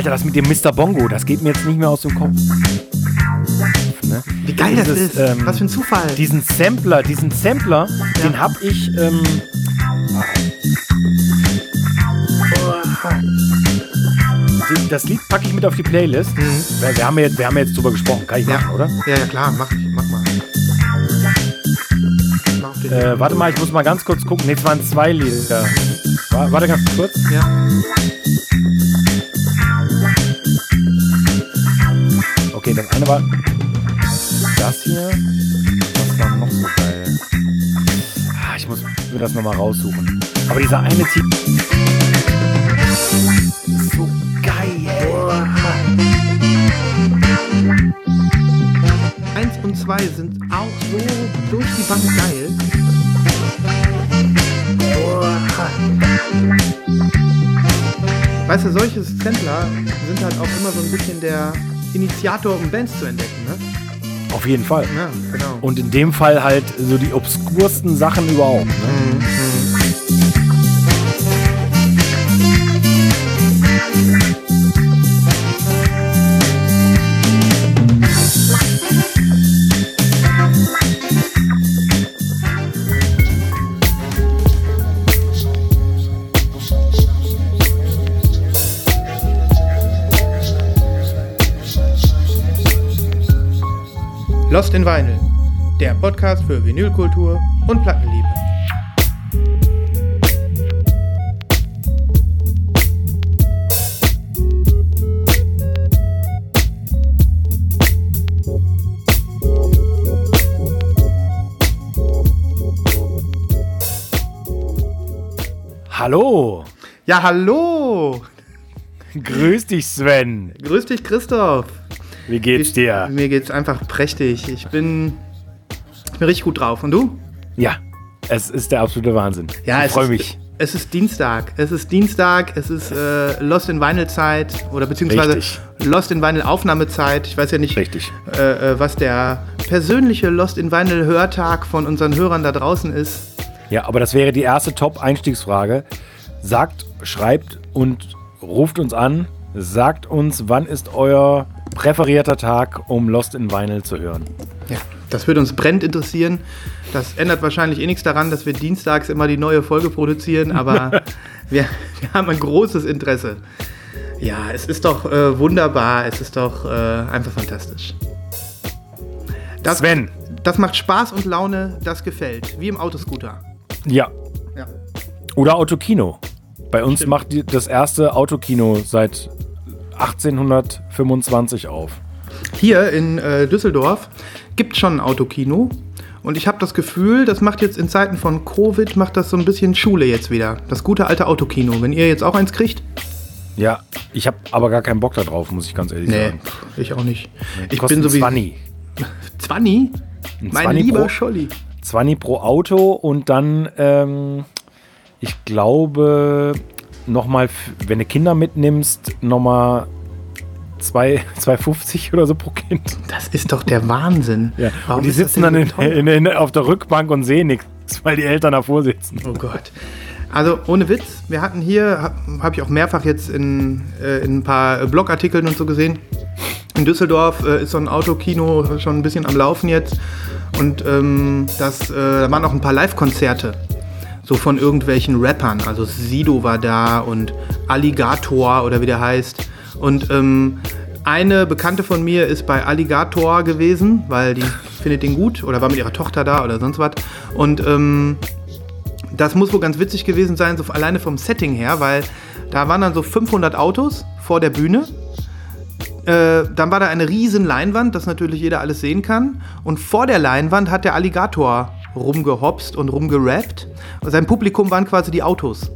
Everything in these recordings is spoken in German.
Alter, das mit dem Mr. Bongo, das geht mir jetzt nicht mehr aus dem Kopf. Ne? Wie geil das ist. Ähm, Was für ein Zufall. Diesen Sampler, diesen Sampler, ja. den hab ich. Ähm, das Lied packe ich mit auf die Playlist. Mhm. Wir, wir, haben ja jetzt, wir haben ja jetzt drüber gesprochen. Kann ich ja. machen, oder? Ja, ja, klar. Mach, mach mal. Äh, warte mal, ich muss mal ganz kurz gucken. Ne, es waren zwei Lieder. Warte ganz kurz. Ja. Okay, das eine war das hier. Was war noch so geil? Ah, ich muss mir das nochmal raussuchen. Aber dieser eine Titel. So geil. Eins und zwei sind auch so durch die Bank geil. Weißt du, solche Sampler sind halt auch immer so ein bisschen der Initiator, um Bands zu entdecken, ne? Auf jeden Fall. Ja, genau. Und in dem Fall halt so die obskursten Sachen überhaupt. Ne? Mhm. Lost in Vinyl, der Podcast für Vinylkultur und Plattenliebe. Hallo. Ja, hallo. Grüß dich, Sven. Grüß dich, Christoph. Wie geht's dir? Mir geht's einfach prächtig. Ich bin, ich bin richtig gut drauf. Und du? Ja, es ist der absolute Wahnsinn. Ja, ich freue mich. Es ist Dienstag. Es ist Dienstag. Es ist äh, Lost in Vinyl Zeit oder beziehungsweise Richtig. Lost in Vinyl Aufnahmezeit. Ich weiß ja nicht, Richtig. Äh, äh, was der persönliche Lost in Vinyl Hörtag von unseren Hörern da draußen ist. Ja, aber das wäre die erste Top-Einstiegsfrage. Sagt, schreibt und ruft uns an. Sagt uns, wann ist euer präferierter Tag, um Lost in Vinyl zu hören. Ja, das würde uns brennend interessieren. Das ändert wahrscheinlich eh nichts daran, dass wir dienstags immer die neue Folge produzieren, aber wir, wir, haben ein großes Interesse. Ja, es ist doch äh, wunderbar, es ist doch äh, einfach fantastisch. Das, Sven. Das macht Spaß und Laune, das gefällt, wie im Autoscooter. Ja. ja. Oder Autokino. Bei uns Stimmt. macht das erste Autokino seit 1825 auf. Hier in äh, Düsseldorf gibt es schon ein Autokino. Und ich habe das Gefühl, das macht jetzt in Zeiten von Covid, macht das so ein bisschen Schule jetzt wieder. Das gute alte Autokino. Wenn ihr jetzt auch eins kriegt. Ja, ich habe aber gar keinen Bock darauf, muss ich ganz ehrlich nee, sagen. ich auch nicht. Ich bin so wie 20. 20? Mein 20 lieber pro, Scholli. 20 pro Auto und dann, ähm, ich glaube, nochmal, wenn du Kinder mitnimmst, nochmal 2,50 oder so pro Kind. Das ist doch der Wahnsinn. Ja. und die sitzen dann in, in, in, auf der Rückbank und sehen nichts, weil die Eltern davor sitzen. Oh Gott. Also ohne Witz, wir hatten hier, habe hab ich auch mehrfach jetzt in, äh, in ein paar Blogartikeln und so gesehen. In Düsseldorf äh, ist so ein Autokino schon ein bisschen am Laufen jetzt. Und ähm, das, äh, da waren auch ein paar Live-Konzerte so von irgendwelchen Rappern. Also Sido war da und Alligator oder wie der heißt. Und ähm, eine Bekannte von mir ist bei Alligator gewesen, weil die findet ihn gut oder war mit ihrer Tochter da oder sonst was. Und ähm, das muss wohl ganz witzig gewesen sein, so alleine vom Setting her, weil da waren dann so 500 Autos vor der Bühne. Äh, dann war da eine riesen Leinwand, dass natürlich jeder alles sehen kann. Und vor der Leinwand hat der Alligator rumgehopst und rumgerappt. Sein Publikum waren quasi die Autos.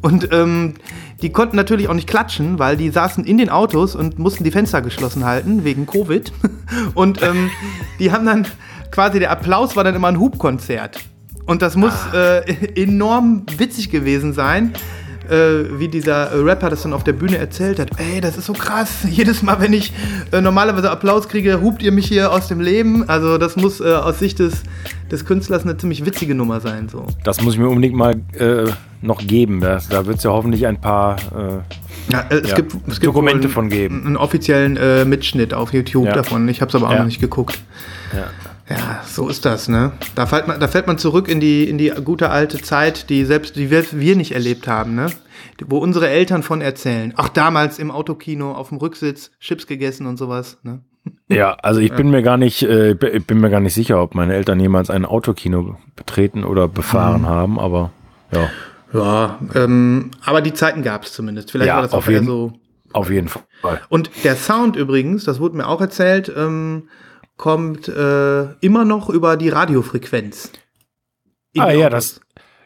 Und ähm, die konnten natürlich auch nicht klatschen, weil die saßen in den Autos und mussten die Fenster geschlossen halten wegen Covid. Und ähm, die haben dann quasi der Applaus war dann immer ein Hubkonzert. Und das muss ah. äh, enorm witzig gewesen sein, äh, wie dieser Rapper das dann auf der Bühne erzählt hat. Ey, das ist so krass. Jedes Mal, wenn ich äh, normalerweise Applaus kriege, hupt ihr mich hier aus dem Leben. Also das muss äh, aus Sicht des, des Künstlers eine ziemlich witzige Nummer sein. So. Das muss ich mir unbedingt mal äh, noch geben. Da, da wird es ja hoffentlich ein paar äh, Ja, äh, es, Ja. Gibt, es gibt Dokumente wohl von geben. Einen offiziellen äh, Mitschnitt auf YouTube Ja. davon. Ich habe es aber auch Ja. noch nicht geguckt. Ja. So ist das, ne? Da fällt man, da fällt man zurück in die, in die gute alte Zeit, die selbst die wir, nicht erlebt haben, ne? Wo unsere Eltern von erzählen. Auch damals im Autokino auf dem Rücksitz Chips gegessen und sowas, ne? Ja, also ich bin mir gar nicht, äh, bin mir gar nicht sicher, ob meine Eltern jemals ein Autokino betreten oder befahren Mhm. haben, aber ja, Ja, ähm, aber die Zeiten gab es zumindest. Vielleicht Ja, war das auf auch eher jeden- so. auf jeden Fall. Und der Sound übrigens, das wurde mir auch erzählt, ähm, kommt äh, immer noch über die Radiofrequenz. Ah ja, Autos. das,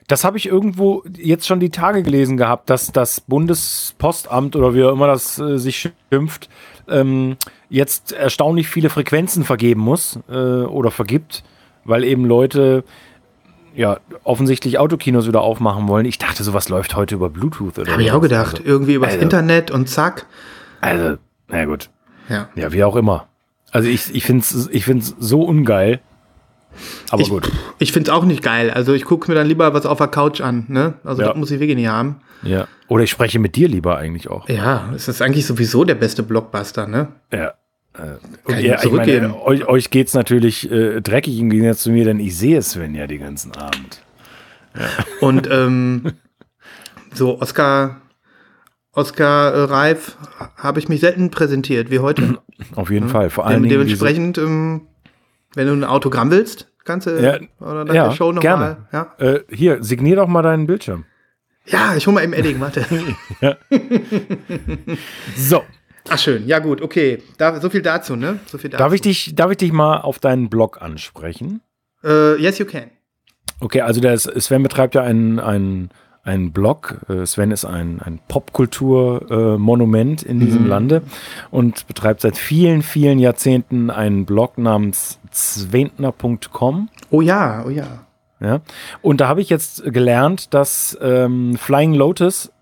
das habe ich irgendwo jetzt schon die Tage gelesen gehabt, dass das Bundespostamt oder wie auch immer das äh, sich schimpft, ähm, jetzt erstaunlich viele Frequenzen vergeben muss äh, oder vergibt, weil eben Leute ja offensichtlich Autokinos wieder aufmachen wollen. Ich dachte, sowas läuft heute über Bluetooth oder Habe ich auch gedacht. Irgendwie übers also- Internet und zack. Also, also na gut. Ja. Ja, wie auch immer. Also ich, ich finde es ich find's so ungeil. Aber ich gut. ich finde es auch nicht geil. Also ich gucke mir dann lieber was auf der Couch an. Ne? Also Ja. das muss ich wirklich nicht haben. Ja. Oder ich spreche mit dir lieber eigentlich auch. Ja, es ist eigentlich sowieso der beste Blockbuster. Ne? Ja. Äh, Kann und ich ihr, ich meine, euch, euch geht es natürlich äh, dreckig im Gegensatz zu mir, denn ich sehe Sven ja den ganzen Abend. Und ähm, so Oscar, Oscar äh, Reif habe ich mich selten präsentiert wie heute. Auf jeden Fall. Vor Dingen. diese- dementsprechend, ähm, wenn du ein Autogramm willst, kannst du Ja, oder nach ja, der Show gerne. nochmal. Ja? Äh, hier, signier doch mal deinen Bildschirm. ja, ich hole mal im Edding, warte. So, Ach schön, ja gut, okay. Da, so viel dazu, ne? So viel dazu. darf ich, dich, darf ich dich mal auf deinen Blog ansprechen? Äh, yes, you can. Okay, also der Sven betreibt ja einen, einen, einen Blog. Äh, Sven ist ein, ein Popkultur-Monument in diesem Lande und betreibt seit vielen, vielen Jahrzehnten einen Blog namens zwentner.com. Oh ja, oh ja. Ja? Und da habe ich jetzt gelernt, dass ähm, Flying Lotus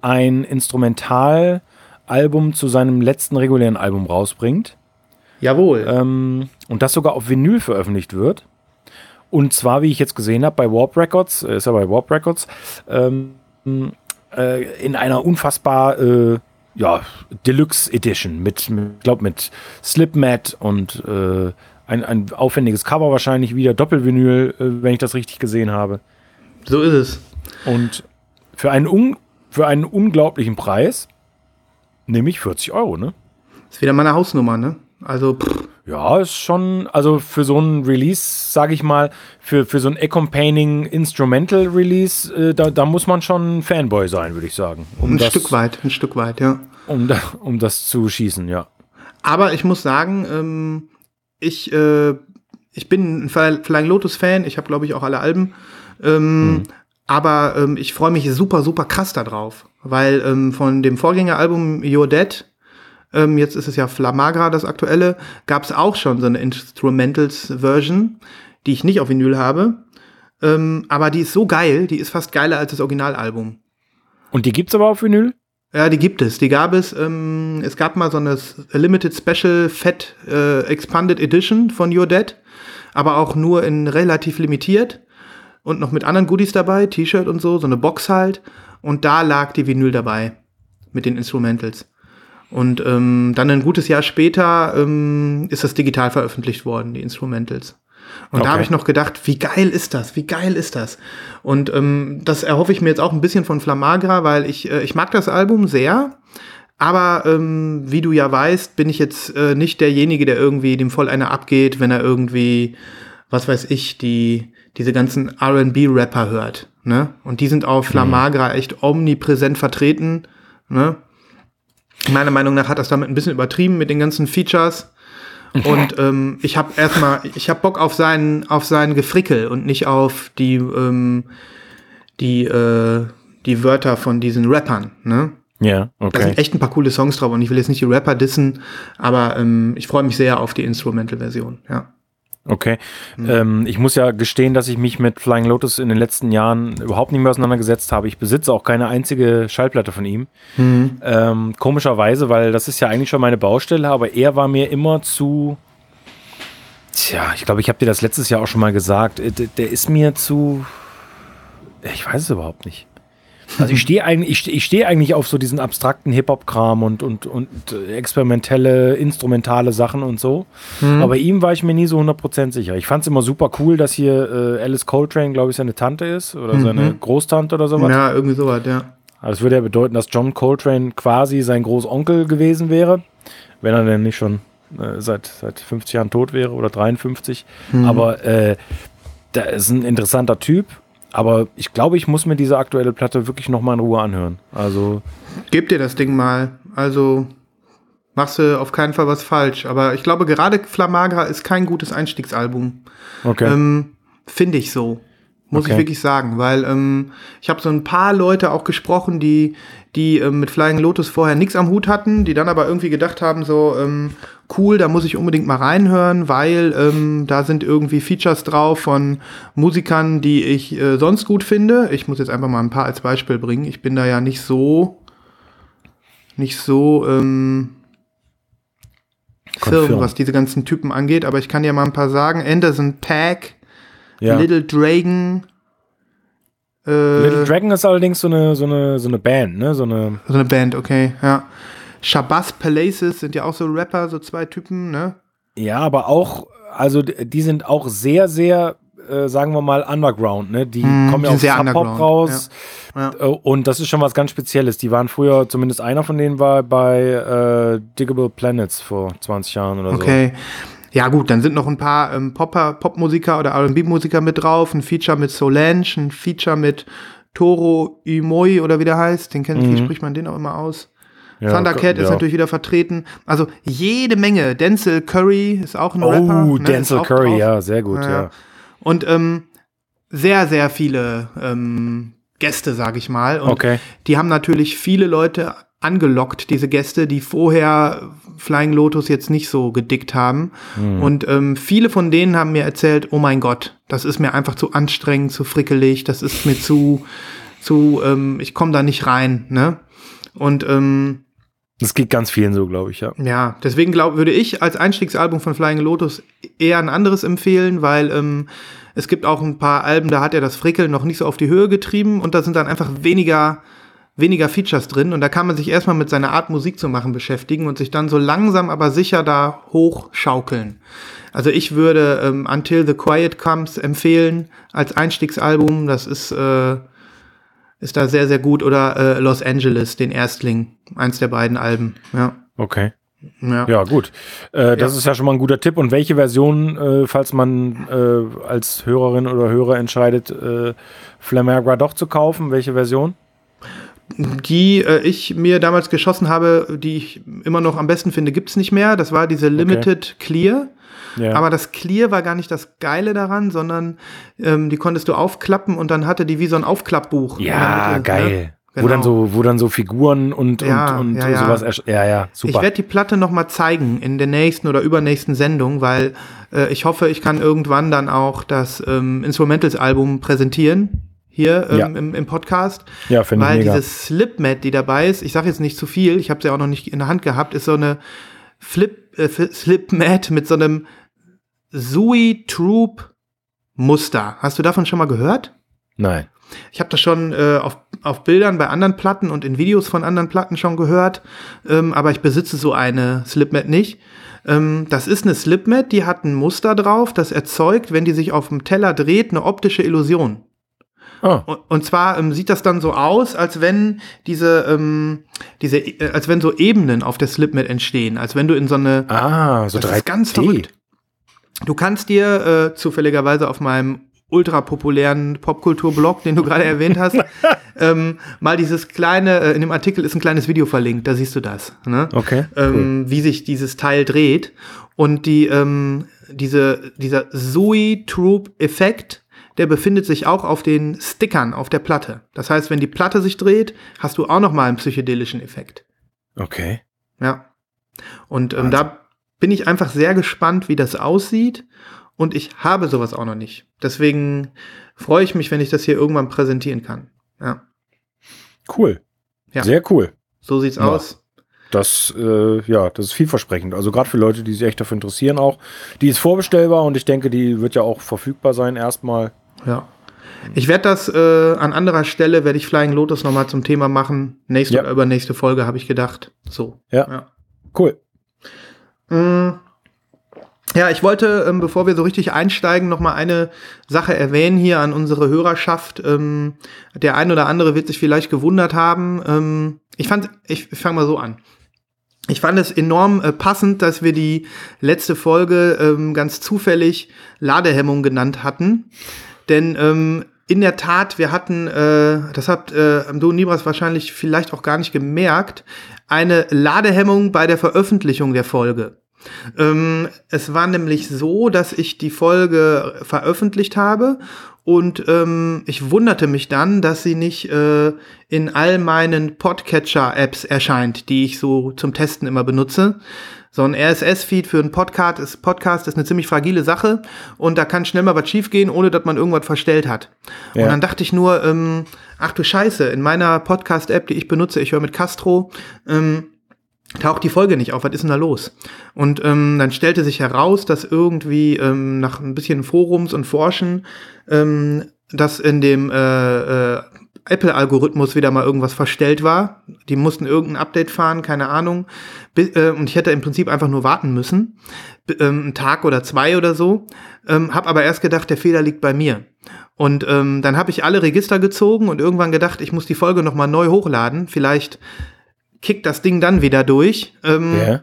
ein Instrumentalalbum zu seinem letzten regulären Album rausbringt. Jawohl. Ähm, und das sogar auf Vinyl veröffentlicht wird. Und zwar, wie ich jetzt gesehen habe, bei Warp Records, äh, ist ja bei Warp Records, ähm, äh, in einer unfassbar äh, ja, Deluxe Edition mit, mit glaube mit Slipmat und äh, ein, ein aufwendiges Cover wahrscheinlich wieder, Doppelvinyl, äh, wenn ich das richtig gesehen habe. so ist es. Und für einen, un für einen unglaublichen Preis, nämlich 40 Euro, ne? Ist wieder meine Hausnummer, ne? Also, pff, Ja, ist schon, also für so ein Release, sage ich mal, für, für so ein Accompanying Instrumental Release, äh, da, da muss man schon Fanboy sein, würde ich sagen. Um ein das, Stück weit, ein Stück weit, ja. Um, da, um das zu schießen, ja. Aber ich muss sagen, ähm, ich, äh, ich bin ein Fly- Flying Lotus-Fan. Ich habe, glaube ich, auch alle Alben. Ähm, Aber ähm, ich freue mich super, super krass darauf. Weil ähm, von dem Vorgängeralbum You're Dead, ähm, jetzt ist es ja Flamagra, das aktuelle, gab es auch schon so eine Instrumentals-Version, die ich nicht auf Vinyl habe. Ähm, aber die ist so geil, die ist fast geiler als das Originalalbum. Und die gibt's aber auf Vinyl? Ja, die gibt es. Die gab es. Ähm, es gab mal so eine Limited Special Fat äh, Expanded Edition von Your Dead, aber auch nur in relativ limitiert und noch mit anderen Goodies dabei, T-Shirt und so, so eine Box halt. Und da lag die Vinyl dabei mit den Instrumentals. Und ähm, dann ein gutes Jahr später ähm, ist das digital veröffentlicht worden, die Instrumentals. Und Okay. da habe ich noch gedacht, wie geil ist das? Wie geil ist das? Und ähm, das erhoffe ich mir jetzt auch ein bisschen von Flamagra, weil ich, äh, ich mag das Album sehr. Aber ähm, wie du ja weißt, bin ich jetzt äh, nicht derjenige, der irgendwie dem voll einer abgeht, wenn er irgendwie, was weiß ich, die diese ganzen R&B-Rapper hört. Ne? Und die sind auf Flamagra echt omnipräsent vertreten. Ne? Meiner Meinung nach hat das damit ein bisschen übertrieben mit den ganzen Features. Und ähm, ich habe erstmal, ich habe Bock auf seinen, auf seinen Gefrickel und nicht auf die, ähm, die, äh, die Wörter von diesen Rappern. Ne? Ja, Da okay. sind echt ein paar coole Songs drauf und ich will jetzt nicht die Rapper dissen, aber ähm, ich freue mich sehr auf die Instrumental-Version. Ja. Okay. Hm. Ähm, ich muss ja gestehen, dass ich mich mit Flying Lotus in den letzten Jahren überhaupt nicht mehr auseinandergesetzt habe. Ich besitze auch keine einzige Schallplatte von ihm. Hm. Ähm, komischerweise, weil das ist ja eigentlich schon meine Baustelle, aber er war mir immer zu. Tja, ich glaube, ich habe dir das letztes Jahr auch schon mal gesagt. Äh, Der ist mir zu. Ich weiß es überhaupt nicht. Also ich stehe eigentlich, ich, stehe eigentlich auf so diesen abstrakten Hip-Hop-Kram und, und, und experimentelle, instrumentale Sachen und so. Mhm. Aber ihm war ich mir nie so 100% sicher. Ich fand es immer super cool, dass hier äh, Alice Coltrane, glaube ich, seine Tante ist oder mhm. seine Großtante oder sowas. Ja, irgendwie sowas, ja. Also das würde ja bedeuten, dass John Coltrane quasi sein Großonkel gewesen wäre, wenn er denn nicht schon äh, seit, seit 50 Jahren tot wäre oder 53. Mhm. Aber äh, der ist ein interessanter Typ aber ich glaube, ich muss mir diese aktuelle Platte wirklich nochmal in Ruhe anhören. Also. Gib dir das Ding mal. Also machst du auf keinen Fall was falsch. Aber ich glaube, gerade Flamagra ist kein gutes Einstiegsalbum. Okay. Ähm, Finde ich so. Muss okay. ich wirklich sagen, weil ähm, ich habe so ein paar Leute auch gesprochen, die, die ähm, mit Flying Lotus vorher nichts am Hut hatten, die dann aber irgendwie gedacht haben, so ähm, cool, da muss ich unbedingt mal reinhören, weil ähm, da sind irgendwie Features drauf von Musikern, die ich äh, sonst gut finde. Ich muss jetzt einfach mal ein paar als Beispiel bringen. Ich bin da ja nicht so, nicht so ähm, firm, was diese ganzen Typen angeht, aber ich kann dir mal ein paar sagen. Anderson Pack, ja. Little Dragon. Äh, Little Dragon ist allerdings so eine, so eine, so eine Band, ne? So eine, so eine Band, okay, ja. Shabazz Palaces sind ja auch so Rapper, so zwei Typen, ne? Ja, aber auch, also die sind auch sehr, sehr, äh, sagen wir mal, Underground, ne? Die hm, kommen ja aus Sub-Pop raus. Ja. Ja. Äh, und das ist schon was ganz Spezielles. Die waren früher, zumindest einer von denen war bei äh, Diggable Planets vor 20 Jahren oder okay. so. Okay. Ja, gut, dann sind noch ein paar ähm, Popper, Popmusiker oder RB-Musiker mit drauf. Ein Feature mit Solange, ein Feature mit Toro Imoi oder wie der heißt. Den kennt, mhm. wie spricht man den auch immer aus? Ja, Thundercat ja. ist natürlich wieder vertreten. Also jede Menge. Denzel Curry ist auch ein oh, Rapper. Oh, ne, Denzel Curry, drauf. ja, sehr gut, ja. ja. Und ähm, sehr, sehr viele ähm, Gäste, sag ich mal. Und okay. die haben natürlich viele Leute angelockt, diese Gäste, die vorher Flying Lotus jetzt nicht so gedickt haben. Mhm. Und ähm, viele von denen haben mir erzählt, oh mein Gott, das ist mir einfach zu anstrengend, zu frickelig, das ist mir zu, zu, ähm, ich komme da nicht rein, ne? Und ähm, das geht ganz vielen so, glaube ich, ja. Ja, deswegen glaub, würde ich als Einstiegsalbum von Flying Lotus eher ein anderes empfehlen, weil ähm, es gibt auch ein paar Alben, da hat er das Frickeln noch nicht so auf die Höhe getrieben und da sind dann einfach weniger weniger Features drin und da kann man sich erstmal mit seiner Art Musik zu machen beschäftigen und sich dann so langsam aber sicher da hochschaukeln. Also ich würde ähm, Until the Quiet Comes empfehlen als Einstiegsalbum. Das ist, äh, ist da sehr, sehr gut. Oder äh, Los Angeles, den Erstling, eins der beiden Alben. Ja. Okay. Ja, ja gut. Äh, das ja. ist ja schon mal ein guter Tipp. Und welche Version, äh, falls man äh, als Hörerin oder Hörer entscheidet, äh, Flamagra doch zu kaufen, welche Version? Die äh, ich mir damals geschossen habe, die ich immer noch am besten finde, gibt es nicht mehr. Das war diese Limited okay. Clear. Ja. Aber das Clear war gar nicht das Geile daran, sondern ähm, die konntest du aufklappen und dann hatte die wie so ein Aufklappbuch. Ja, Mitte, geil. Ne? Genau. Wo dann so, wo dann so Figuren und, ja, und, und ja, sowas. Ja, ja, super. Ich werde die Platte noch mal zeigen in der nächsten oder übernächsten Sendung, weil äh, ich hoffe, ich kann irgendwann dann auch das ähm, Instrumentals-Album präsentieren hier ähm, ja. im, im, Podcast. Ja, finde ich Weil mega. dieses Slipmat, die dabei ist, ich sage jetzt nicht zu viel, ich habe sie ja auch noch nicht in der Hand gehabt, ist so eine Flip, äh, Slipmat mit so einem Sui Troop Muster. Hast du davon schon mal gehört? Nein. Ich habe das schon äh, auf, auf Bildern bei anderen Platten und in Videos von anderen Platten schon gehört, ähm, aber ich besitze so eine Slipmat nicht. Ähm, das ist eine Slipmat, die hat ein Muster drauf, das erzeugt, wenn die sich auf dem Teller dreht, eine optische Illusion. Oh. Und, zwar ähm, sieht das dann so aus, als wenn diese, ähm, diese, äh, als wenn so Ebenen auf der Slipmat entstehen, als wenn du in so eine. Ah, so das 3D. ist ganz verrückt. Du kannst dir äh, zufälligerweise auf meinem ultra populären Popkultur-Blog, den du gerade erwähnt hast, ähm, mal dieses kleine, äh, in dem Artikel ist ein kleines Video verlinkt, da siehst du das. Ne? Okay. Ähm, cool. Wie sich dieses Teil dreht. Und die, ähm, diese, dieser Zoe-Troop-Effekt der befindet sich auch auf den Stickern auf der Platte. Das heißt, wenn die Platte sich dreht, hast du auch noch mal einen psychedelischen Effekt. Okay. Ja. Und ähm, da bin ich einfach sehr gespannt, wie das aussieht. Und ich habe sowas auch noch nicht. Deswegen freue ich mich, wenn ich das hier irgendwann präsentieren kann. Ja. Cool. Ja. Sehr cool. So sieht's ja. aus. Das, äh, ja, das ist vielversprechend. Also gerade für Leute, die sich echt dafür interessieren auch. Die ist vorbestellbar und ich denke, die wird ja auch verfügbar sein erstmal. Ja. Ich werde das äh, an anderer Stelle, werde ich Flying Lotus nochmal zum Thema machen. Nächste Ja. oder übernächste Folge habe ich gedacht. So. Ja. Ja. Cool. Mm. Ja, ich wollte, ähm, bevor wir so richtig einsteigen, noch mal eine Sache erwähnen hier an unsere Hörerschaft. Ähm, der ein oder andere wird sich vielleicht gewundert haben. Ähm, ich fand, ich, fange mal so an. Ich fand es enorm äh, passend, dass wir die letzte Folge ähm, ganz zufällig Ladehemmung genannt hatten. Denn ähm, in der Tat, wir hatten, äh, das habt äh, du Nibras wahrscheinlich vielleicht auch gar nicht gemerkt, eine Ladehemmung bei der Veröffentlichung der Folge. Ähm, es war nämlich so, dass ich die Folge veröffentlicht habe und ähm, ich wunderte mich dann, dass sie nicht äh, in all meinen Podcatcher-Apps erscheint, die ich so zum Testen immer benutze. So ein RSS-Feed für einen Podcast ist, Podcast ist eine ziemlich fragile Sache und da kann schnell mal was schiefgehen, ohne dass man irgendwas verstellt hat. Ja. Und dann dachte ich nur, ähm, ach du Scheiße, in meiner Podcast-App, die ich benutze, ich höre mit Castro, ähm, taucht die Folge nicht auf, was ist denn da los? Und ähm, dann stellte sich heraus, dass irgendwie ähm, nach ein bisschen Forums und Forschen, ähm, dass in dem äh, äh, Apple-Algorithmus wieder mal irgendwas verstellt war. Die mussten irgendein Update fahren, keine Ahnung. Äh, und ich hätte im Prinzip einfach nur warten müssen, ähm, einen Tag oder zwei oder so. Ähm, hab aber erst gedacht, der Fehler liegt bei mir. Und ähm, dann habe ich alle Register gezogen und irgendwann gedacht, ich muss die Folge noch mal neu hochladen. Vielleicht kickt das Ding dann wieder durch. Ähm, Ja.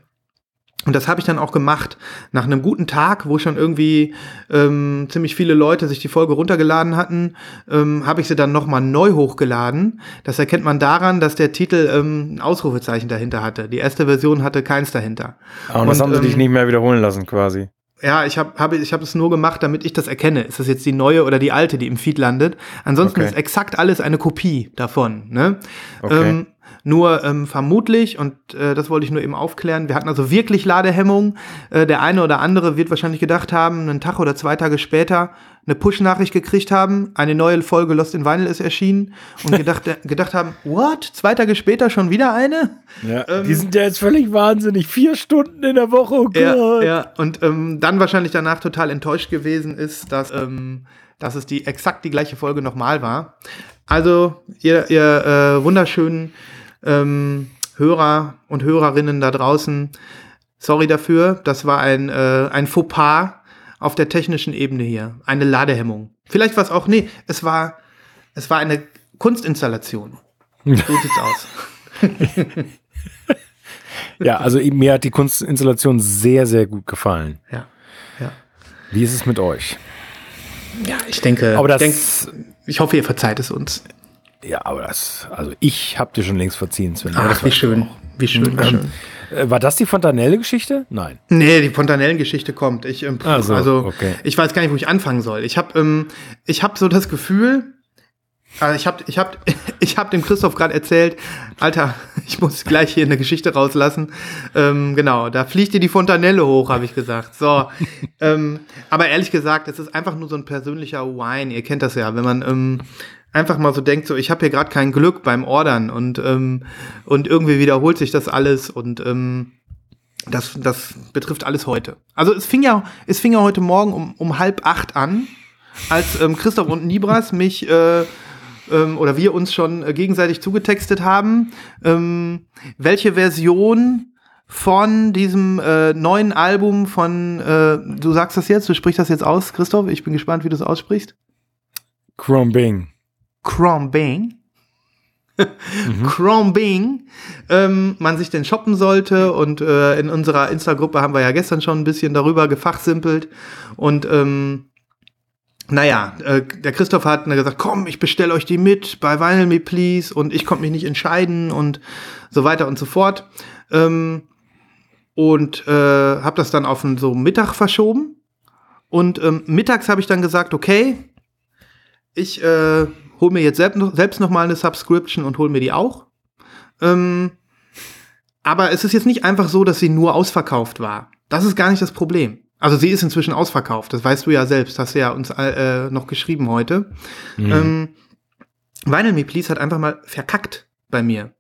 Und das habe ich dann auch gemacht. Nach einem guten Tag, wo schon irgendwie ähm, ziemlich viele Leute sich die Folge runtergeladen hatten, ähm, habe ich sie dann nochmal neu hochgeladen. Das erkennt man daran, dass der Titel ähm, ein Ausrufezeichen dahinter hatte. Die erste Version hatte keins dahinter. Ah, und das Und, haben sie dich ähm, nicht mehr wiederholen lassen, quasi. Ja, ich habe hab, ich hab es nur gemacht, damit ich das erkenne. Ist das jetzt die neue oder die alte, die im Feed landet? Ansonsten Okay. ist exakt alles eine Kopie davon. Ne? Okay. Ähm, nur ähm, vermutlich, und äh, das wollte ich nur eben aufklären, wir hatten also wirklich Ladehemmung. Äh, der eine oder andere wird wahrscheinlich gedacht haben, einen Tag oder zwei Tage später eine Push-Nachricht gekriegt haben, eine neue Folge Lost in Vinyl ist erschienen und gedacht, äh, gedacht haben, what? Zwei Tage später schon wieder eine? Ja, ähm, die sind ja jetzt völlig wahnsinnig. Vier Stunden in der Woche, oh Ja, Gott. ja. Und ähm, dann wahrscheinlich danach total enttäuscht gewesen ist, dass, ähm, dass es die exakt die gleiche Folge nochmal war. Also, ihr, ihr äh, wunderschönen ähm, Hörer und Hörerinnen da draußen, sorry dafür. Das war ein, äh, ein Fauxpas auf der technischen Ebene hier. Eine Ladehemmung. Vielleicht war es auch, nee, es war, es war eine Kunstinstallation. So sieht's aus. Ja, also mir hat die Kunstinstallation sehr, sehr gut gefallen. Ja. Ja. Wie ist es mit euch? Ja, ich denke, Aber das, ich, denk, ich hoffe, ihr verzeiht es uns. Ja, aber das, also ich habe dir schon längst verziehen, Sven. Ach, wie schön. Wie schön, wie schön. Äh, War das die Fontanelle-Geschichte? Nein. Nee, die Fontanellengeschichte kommt. Ich, ähm, Ah, so, also, okay. ich weiß gar nicht, wo ich anfangen soll. Ich habe ähm, ich hab so das Gefühl, also ich habe ich hab, ich hab dem Christoph gerade erzählt, Alter, ich muss gleich hier eine Geschichte rauslassen. Ähm, genau, da fliegt dir die Fontanelle hoch, habe ich gesagt. So, ähm, aber ehrlich gesagt, es ist einfach nur so ein persönlicher Wine. Ihr kennt das ja, wenn man ähm, einfach mal so denkt, so ich habe hier gerade kein Glück beim Ordern und ähm, und irgendwie wiederholt sich das alles und ähm, das, das betrifft alles heute. Also es fing ja, es fing ja heute Morgen um, um halb acht an, als ähm, Christoph und Nibras mich äh, ähm, oder wir uns schon äh, gegenseitig zugetextet haben, ähm, welche Version von diesem äh, neuen Album von, äh, du sagst das jetzt, du sprichst das jetzt aus, Christoph, ich bin gespannt, wie du es aussprichst. Chrome. Chrome Bing. Chrome Bing, ähm, man sich denn shoppen sollte. Und äh, in unserer Insta-Gruppe haben wir ja gestern schon ein bisschen darüber gefachsimpelt. Und ähm, naja, äh, der Christoph hat dann gesagt, komm, ich bestelle euch die mit bei Vinyl Me Please und ich konnte mich nicht entscheiden und so weiter und so fort. Ähm, und äh, habe das dann auf einen so Mittag verschoben. Und ähm, mittags habe ich dann gesagt, okay, ich äh, hole mir jetzt selbst noch, selbst noch mal eine Subscription und hole mir die auch. Ähm, aber es ist jetzt nicht einfach so, dass sie nur ausverkauft war. Das ist gar nicht das Problem. Also sie ist inzwischen ausverkauft. Das weißt du ja selbst. Hast du ja uns äh, noch geschrieben heute. Ähm, Vinyl Me Please hat einfach mal verkackt bei mir.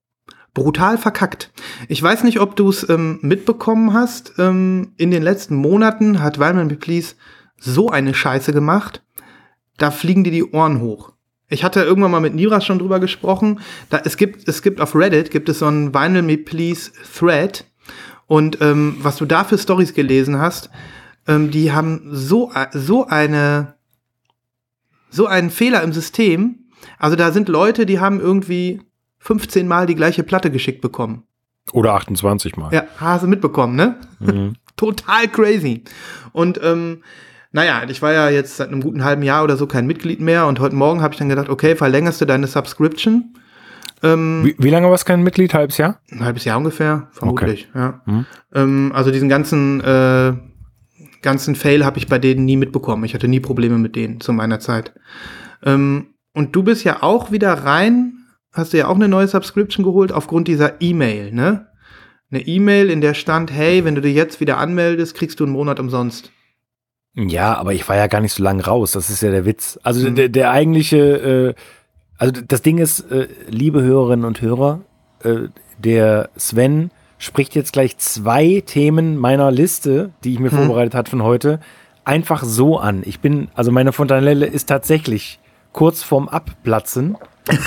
Brutal verkackt. Ich weiß nicht, ob du es ähm, mitbekommen hast. Ähm, in den letzten Monaten hat Vinyl Me Please so eine Scheiße gemacht. da fliegen dir die Ohren hoch. Ich hatte irgendwann mal mit Nibras schon drüber gesprochen. Da, es, gibt, es gibt auf Reddit gibt es so einen Vinyl Me Please Thread. Und ähm, was du da für Stories gelesen hast, ähm, die haben so, so eine so einen Fehler im System. Also da sind Leute, die haben irgendwie 15 Mal die gleiche Platte geschickt bekommen. Oder 28 Mal. Ja, hast du mitbekommen, ne? Mhm. Total crazy. Und ähm, naja, ich war ja jetzt seit einem guten halben Jahr oder so kein Mitglied mehr und heute Morgen habe ich dann gedacht, okay, verlängerst du deine Subscription? Ähm, wie, wie, lange warst du kein Mitglied? Halbes Jahr? Ein halbes Jahr ungefähr, vermutlich, okay. ja. Mhm. Ähm, also diesen ganzen, äh, ganzen Fail habe ich bei denen nie mitbekommen. Ich hatte nie Probleme mit denen zu meiner Zeit. Ähm, und du bist ja auch wieder rein, hast du ja auch eine neue Subscription geholt aufgrund dieser E-Mail, ne? Eine E-Mail, in der stand, hey, wenn du dir jetzt wieder anmeldest, kriegst du einen Monat umsonst. Ja, aber ich war ja gar nicht so lange raus. Das ist ja der Witz. Also mhm. der, der eigentliche, äh, also das Ding ist, äh, liebe Hörerinnen und Hörer, äh, der Sven spricht jetzt gleich zwei Themen meiner Liste, die ich mir mhm. vorbereitet hat von heute, einfach so an. Ich bin, also meine Fontanelle ist tatsächlich kurz vorm Abplatzen.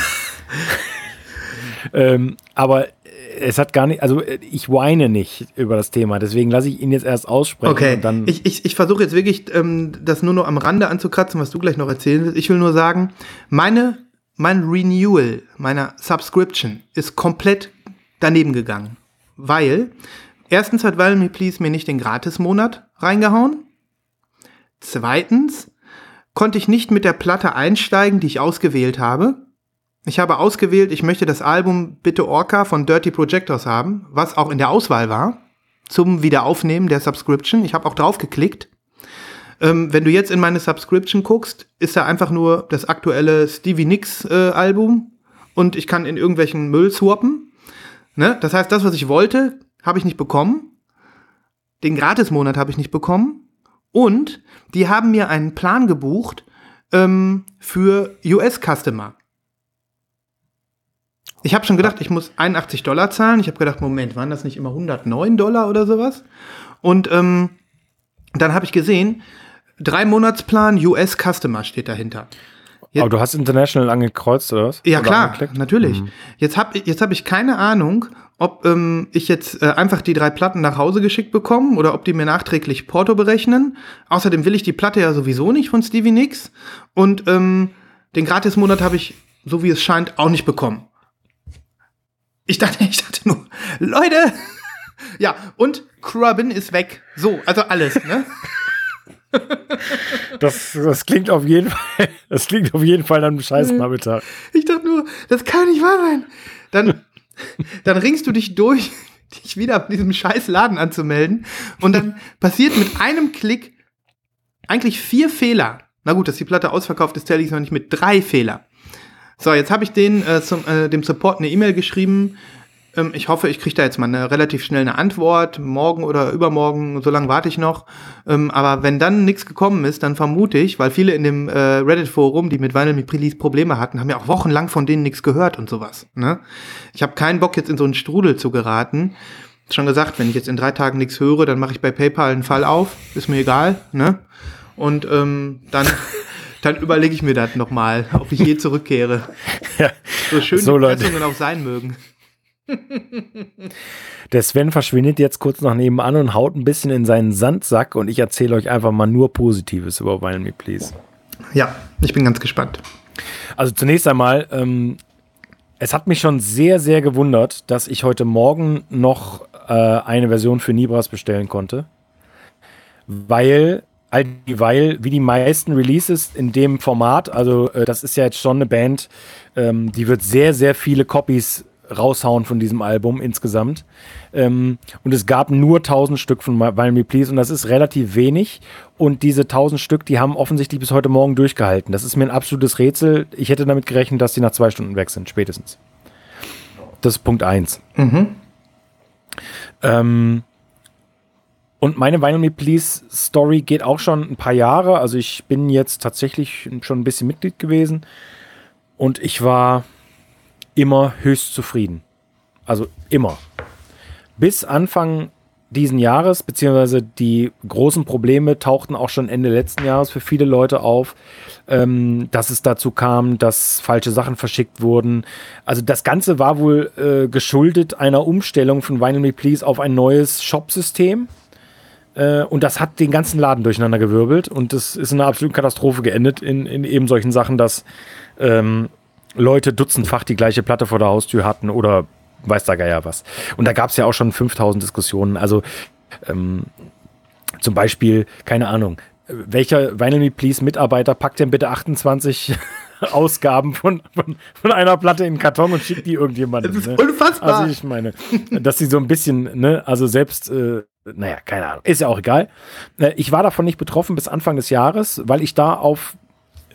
ähm, aber es hat gar nicht, also ich weine nicht über das Thema, deswegen lasse ich ihn jetzt erst aussprechen. Okay, dann ich, ich, ich versuche jetzt wirklich, ähm, das nur noch am Rande anzukratzen, was du gleich noch erzählen willst. Ich will nur sagen, meine, mein Renewal meiner Subscription ist komplett daneben gegangen. Weil, erstens hat Value Me Please mir nicht den Gratis-Monat reingehauen. Zweitens konnte ich nicht mit der Platte einsteigen, die ich ausgewählt habe. Ich habe ausgewählt, ich möchte das Album Bitte Orca von Dirty Projectors haben, was auch in der Auswahl war, zum Wiederaufnehmen der Subscription. Ich habe auch drauf geklickt. Ähm, wenn du jetzt in meine Subscription guckst, ist da einfach nur das aktuelle Stevie Nicks äh, Album und ich kann in irgendwelchen Müll swappen. Ne? Das heißt, das, was ich wollte, habe ich nicht bekommen. Den Gratismonat habe ich nicht bekommen. Und die haben mir einen Plan gebucht ähm, für US-Customer. Ich habe schon gedacht, ich muss 81 Dollar zahlen. Ich habe gedacht, Moment, waren das nicht immer 109 Dollar oder sowas? Und ähm, dann habe ich gesehen, drei Monatsplan US Customer steht dahinter. Jetzt, Aber du hast International angekreuzt, oder was? Ja, oder klar, angeklickt? natürlich. Mhm. Jetzt habe jetzt hab ich keine Ahnung, ob ähm, ich jetzt äh, einfach die drei Platten nach Hause geschickt bekomme oder ob die mir nachträglich Porto berechnen. Außerdem will ich die Platte ja sowieso nicht von Stevie Nicks. Und ähm, den Gratismonat habe ich, so wie es scheint, auch nicht bekommen. Ich dachte, ich dachte nur, Leute! ja, und Crubbin ist weg. So, also alles, ne? Das, das klingt auf jeden Fall, das klingt auf jeden Fall nach einem scheiß Nachmittag. Ich dachte nur, das kann nicht wahr sein. Dann, dann ringst du dich durch, dich wieder auf diesem scheiß Laden anzumelden und dann passiert mit einem Klick eigentlich vier Fehler. Na gut, dass die Platte ausverkauft ist, zähle ich noch nicht mit drei Fehler. So, jetzt habe ich den, äh, zum, äh, dem Support eine E-Mail geschrieben. Ähm, ich hoffe, ich kriege da jetzt mal eine relativ schnell eine Antwort, morgen oder übermorgen, so lange warte ich noch. Ähm, aber wenn dann nichts gekommen ist, dann vermute ich, weil viele in dem äh, Reddit-Forum, die mit Vinyl Miprilis Probleme hatten, haben ja auch wochenlang von denen nichts gehört und sowas. Ne? Ich habe keinen Bock, jetzt in so einen Strudel zu geraten. Schon gesagt, wenn ich jetzt in drei Tagen nichts höre, dann mache ich bei PayPal einen Fall auf. Ist mir egal, ne? Und ähm, dann dann überlege ich mir das nochmal, ob ich je zurückkehre. ja, so schön so, die auch sein mögen. Der Sven verschwindet jetzt kurz nach nebenan und haut ein bisschen in seinen Sandsack und ich erzähle euch einfach mal nur Positives über Vinyl Me Please. Ja, ich bin ganz gespannt. Also zunächst einmal, ähm, es hat mich schon sehr, sehr gewundert, dass ich heute Morgen noch äh, eine Version für Nibras bestellen konnte, weil All dieweil, wie die meisten Releases in dem Format, also äh, das ist ja jetzt schon eine Band, ähm, die wird sehr, sehr viele Copies raushauen von diesem Album insgesamt. Ähm, und es gab nur 1000 Stück von While Me Please und das ist relativ wenig. Und diese 1000 Stück, die haben offensichtlich bis heute Morgen durchgehalten. Das ist mir ein absolutes Rätsel. Ich hätte damit gerechnet, dass die nach zwei Stunden weg sind, spätestens. Das ist Punkt 1. Mhm. Ähm, und meine Vinyl Me Please Story geht auch schon ein paar Jahre. Also ich bin jetzt tatsächlich schon ein bisschen Mitglied gewesen. Und ich war immer höchst zufrieden. Also immer. Bis Anfang diesen Jahres, beziehungsweise die großen Probleme tauchten auch schon Ende letzten Jahres für viele Leute auf, ähm, dass es dazu kam, dass falsche Sachen verschickt wurden. Also das Ganze war wohl äh, geschuldet einer Umstellung von Vinyl Me Please auf ein neues Shop-System. Äh, und das hat den ganzen Laden durcheinander gewirbelt und das ist in einer absoluten Katastrophe geendet in, in eben solchen Sachen, dass ähm, Leute dutzendfach die gleiche Platte vor der Haustür hatten oder weiß der Geier was. Und da gab es ja auch schon 5000 Diskussionen. Also ähm, zum Beispiel, keine Ahnung, welcher Vinyl Me Please Mitarbeiter packt denn bitte 28 Ausgaben von, von, von, einer Platte in den Karton und schickt die irgendjemandem. Das ist ne? unfassbar. Also ich meine, dass sie so ein bisschen, ne, also selbst, äh, naja, keine Ahnung, ist ja auch egal. Äh, ich war davon nicht betroffen bis Anfang des Jahres, weil ich da auf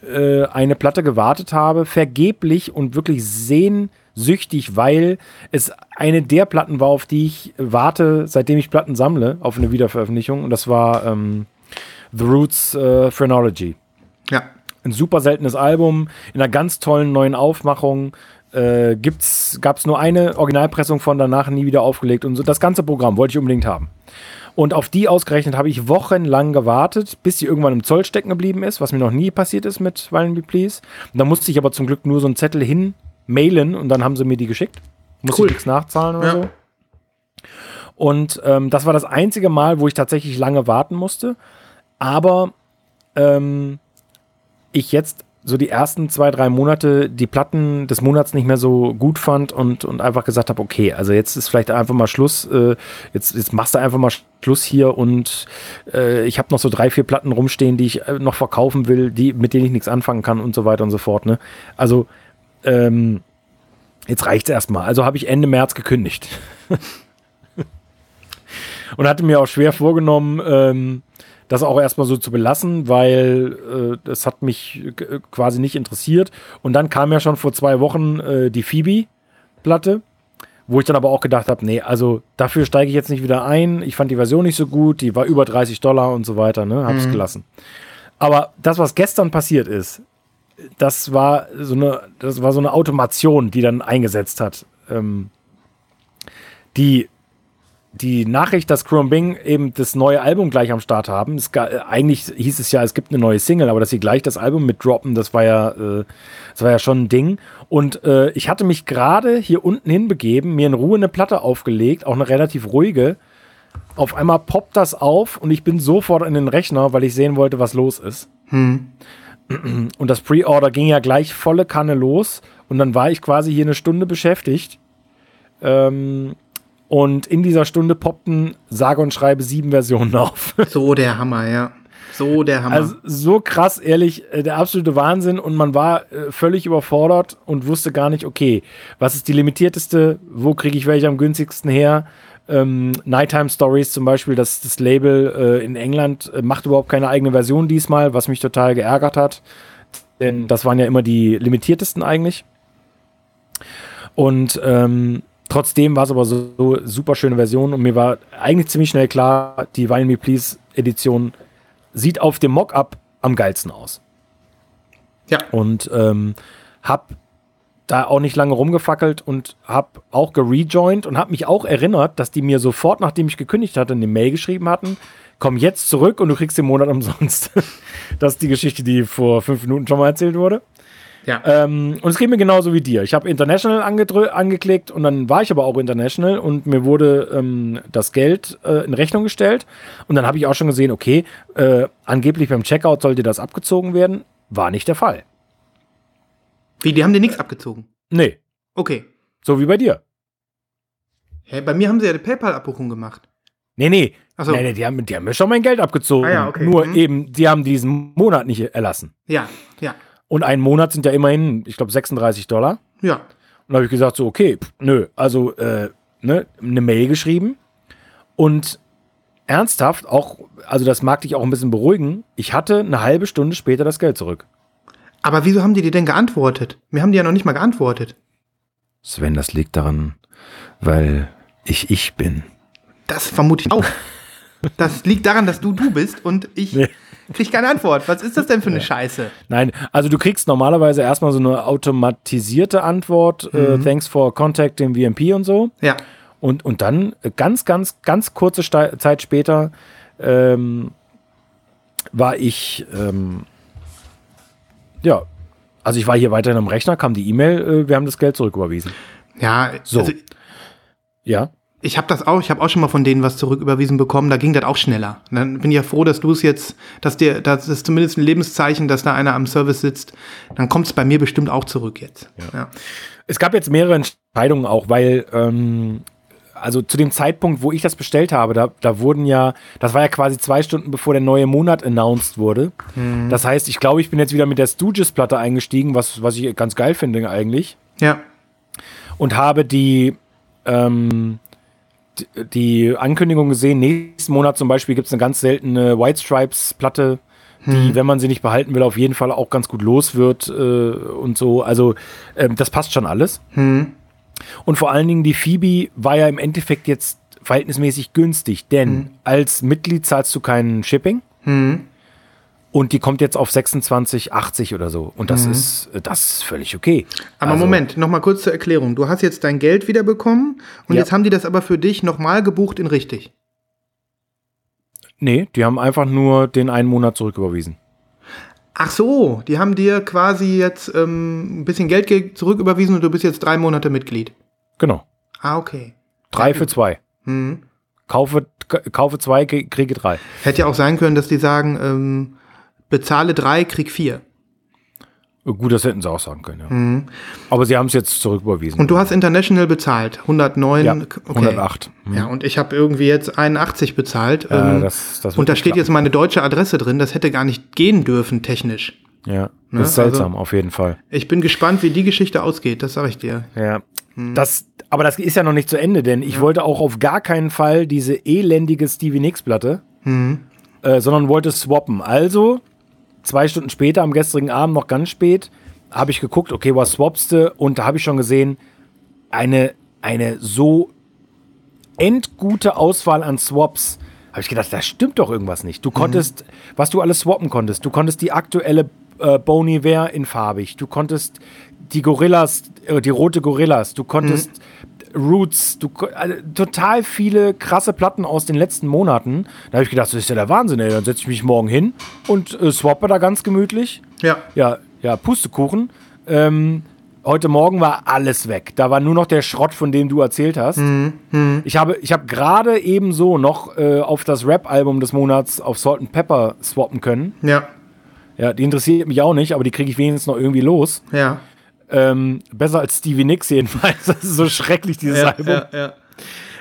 äh, eine Platte gewartet habe, vergeblich und wirklich sehnsüchtig, weil es eine der Platten war, auf die ich warte, seitdem ich Platten sammle, auf eine Wiederveröffentlichung. Und das war ähm, The Roots äh, Phrenology. Ja. Ein super seltenes Album in einer ganz tollen neuen Aufmachung. Äh, gab es nur eine Originalpressung von danach nie wieder aufgelegt und so das ganze Programm wollte ich unbedingt haben. Und auf die ausgerechnet habe ich wochenlang gewartet, bis sie irgendwann im Zoll stecken geblieben ist, was mir noch nie passiert ist mit Violent Be Please. Und da musste ich aber zum Glück nur so einen Zettel hin mailen und dann haben sie mir die geschickt. Musste cool. nichts nachzahlen oder ja. so. Und ähm, das war das einzige Mal, wo ich tatsächlich lange warten musste. Aber ähm, ich jetzt so die ersten zwei, drei Monate die Platten des Monats nicht mehr so gut fand und, und einfach gesagt habe, okay, also jetzt ist vielleicht einfach mal Schluss, äh, jetzt, jetzt machst du einfach mal Schluss hier und äh, ich habe noch so drei, vier Platten rumstehen, die ich äh, noch verkaufen will, die, mit denen ich nichts anfangen kann und so weiter und so fort. Ne? Also ähm, jetzt reicht es erstmal. Also habe ich Ende März gekündigt. und hatte mir auch schwer vorgenommen, ähm, das auch erstmal so zu belassen, weil äh, das hat mich äh, quasi nicht interessiert. Und dann kam ja schon vor zwei Wochen äh, die Phoebe-Platte, wo ich dann aber auch gedacht habe, nee, also dafür steige ich jetzt nicht wieder ein. Ich fand die Version nicht so gut, die war über 30 Dollar und so weiter, ne? Hab's mhm. gelassen. Aber das, was gestern passiert ist, das war so eine, das war so eine Automation, die dann eingesetzt hat. Ähm, die die Nachricht, dass Bing eben das neue Album gleich am Start haben, es, eigentlich hieß es ja, es gibt eine neue Single, aber dass sie gleich das Album mit droppen, das war ja, äh, das war ja schon ein Ding. Und äh, ich hatte mich gerade hier unten hinbegeben, mir in Ruhe eine Platte aufgelegt, auch eine relativ ruhige. Auf einmal poppt das auf und ich bin sofort in den Rechner, weil ich sehen wollte, was los ist. Hm. Und das Pre-Order ging ja gleich volle Kanne los und dann war ich quasi hier eine Stunde beschäftigt. Ähm, und in dieser Stunde poppten sage und schreibe sieben Versionen auf. So der Hammer, ja. So der Hammer. Also so krass, ehrlich, äh, der absolute Wahnsinn. Und man war äh, völlig überfordert und wusste gar nicht, okay, was ist die limitierteste? Wo kriege ich welche am günstigsten her? Ähm, Nighttime Stories zum Beispiel, das, das Label äh, in England äh, macht überhaupt keine eigene Version diesmal, was mich total geärgert hat. Denn das waren ja immer die limitiertesten eigentlich. Und ähm, Trotzdem war es aber so, so, super schöne Version und mir war eigentlich ziemlich schnell klar, die Wine Me Please Edition sieht auf dem Mockup am geilsten aus. Ja. Und ähm, hab da auch nicht lange rumgefackelt und hab auch gerejoint und hab mich auch erinnert, dass die mir sofort, nachdem ich gekündigt hatte, eine Mail geschrieben hatten. Komm jetzt zurück und du kriegst den Monat umsonst. das ist die Geschichte, die vor fünf Minuten schon mal erzählt wurde. Ja. Ähm, und es geht mir genauso wie dir. Ich habe International angeklickt und dann war ich aber auch International und mir wurde ähm, das Geld äh, in Rechnung gestellt. Und dann habe ich auch schon gesehen, okay, äh, angeblich beim Checkout sollte das abgezogen werden. War nicht der Fall. Wie, die haben dir nichts abgezogen? Nee. Okay. So wie bei dir. Hä, bei mir haben sie ja eine PayPal-Abbuchung gemacht. Nee, nee. So. Nee, nee, die haben, die haben mir schon mein Geld abgezogen. Ah, ja, okay. Nur mhm. eben, die haben diesen Monat nicht erlassen. Ja, ja. Und ein Monat sind ja immerhin, ich glaube, 36 Dollar. Ja. Und da habe ich gesagt, so, okay, pff, nö, also äh, ne, eine Mail geschrieben und ernsthaft, auch, also das mag dich auch ein bisschen beruhigen, ich hatte eine halbe Stunde später das Geld zurück. Aber wieso haben die dir denn geantwortet? Mir haben die ja noch nicht mal geantwortet. Sven, das liegt daran, weil ich ich bin. Das vermute ich auch. das liegt daran, dass du du bist und ich nee. Krieg keine Antwort. Was ist das denn für eine ja. Scheiße? Nein, also du kriegst normalerweise erstmal so eine automatisierte Antwort. Äh, mhm. Äh, thanks for contacting VMP und so. Ja. Und, und dann ganz, ganz, ganz kurze Ste Zeit später ähm, war ich, ähm, ja, also ich war hier weiterhin am Rechner, kam die E-Mail, äh, wir haben das Geld zurücküberwiesen. Ja, So. also Ja, ich habe das auch, ich habe auch schon mal von denen was zurücküberwiesen bekommen, da ging das auch schneller. Und dann bin ich ja froh, dass du es jetzt, dass dir, das ist zumindest ein Lebenszeichen, dass da einer am Service sitzt. Dann kommt es bei mir bestimmt auch zurück jetzt. Ja. Es gab jetzt mehrere Entscheidungen auch, weil, ähm, also zu dem Zeitpunkt, wo ich das bestellt habe, da, da wurden ja, das war ja quasi zwei Stunden bevor der neue Monat announced wurde. Das heißt, ich glaube, ich bin jetzt wieder mit der Stooges-Platte eingestiegen, was, was ich ganz geil finde eigentlich. ja. Und habe die, ähm, die Ankündigung gesehen, nächsten Monat zum Beispiel gibt es eine ganz seltene White Stripes-Platte, die, wenn man sie nicht behalten will, auf jeden Fall auch ganz gut los wird äh, und so. Also ähm, das passt schon alles. Und vor allen Dingen die Phoebe war ja im Endeffekt jetzt verhältnismäßig günstig, denn als Mitglied zahlst du keinen Shipping. Und die kommt jetzt auf 26,80 oder so. Und das ist das ist völlig okay. Aber Also, Moment, noch mal kurz zur Erklärung. Du hast jetzt dein Geld wieder bekommen und Ja. jetzt haben die das aber für dich nochmal gebucht in richtig. Nee, die haben einfach nur den einen Monat zurücküberwiesen. Ach so, die haben dir quasi jetzt ähm, ein bisschen Geld ge- zurücküberwiesen und du bist jetzt drei Monate Mitglied. Genau. Ah, okay. Drei für zwei. Hm. Kaufe, kaufe zwei, kriege drei. Hätte ja auch sein können, dass die sagen, ähm, bezahle drei, krieg vier. Gut, das hätten sie auch sagen können, ja. Aber sie haben es jetzt zurücküberwiesen. Mhm. Und du hast International bezahlt, 109. ja, okay. 108. Ja, und ich habe irgendwie jetzt 81 bezahlt. Ja, ähm, das- das und da steht klappen. jetzt meine deutsche Adresse drin. Das hätte gar nicht gehen dürfen, technisch. Ja, Ne, das ist seltsam, auf jeden Fall. Ich bin gespannt, wie die Geschichte ausgeht, das sage ich dir. Ja. Das, aber das ist ja noch nicht zu Ende, denn ich wollte auch auf gar keinen Fall diese elendige Stevie Nicks Platte, äh, sondern wollte swappen. Also, zwei Stunden später, am gestrigen Abend, noch ganz spät, habe ich geguckt, okay, was swappst du? Und da habe ich schon gesehen, eine, eine so endgute Auswahl an Swaps. Habe ich gedacht, da stimmt doch irgendwas nicht. Du konntest, was du alles swappen konntest, du konntest die aktuelle äh, Bon Iver in farbig, du konntest die Gorillas, äh, die rote Gorillas, du konntest Roots, du, also, total viele krasse Platten aus den letzten Monaten. Da habe ich gedacht, das ist ja der Wahnsinn, ey. Dann setze ich mich morgen hin und äh, swappe da ganz gemütlich. Ja. Ja, ja, Pustekuchen. Ähm, heute Morgen war alles weg. Da war nur noch der Schrott, von dem du erzählt hast. Ich habe, ich habe gerade ebenso noch äh, auf das Rap-Album des Monats auf Salt and Pepper swappen können. Ja. Ja, die interessiert mich auch nicht, aber die kriege ich wenigstens noch irgendwie los. Ja. Ähm, besser als Stevie Nicks jedenfalls. Das ist so schrecklich, dieses Ja, Album. ja, ja.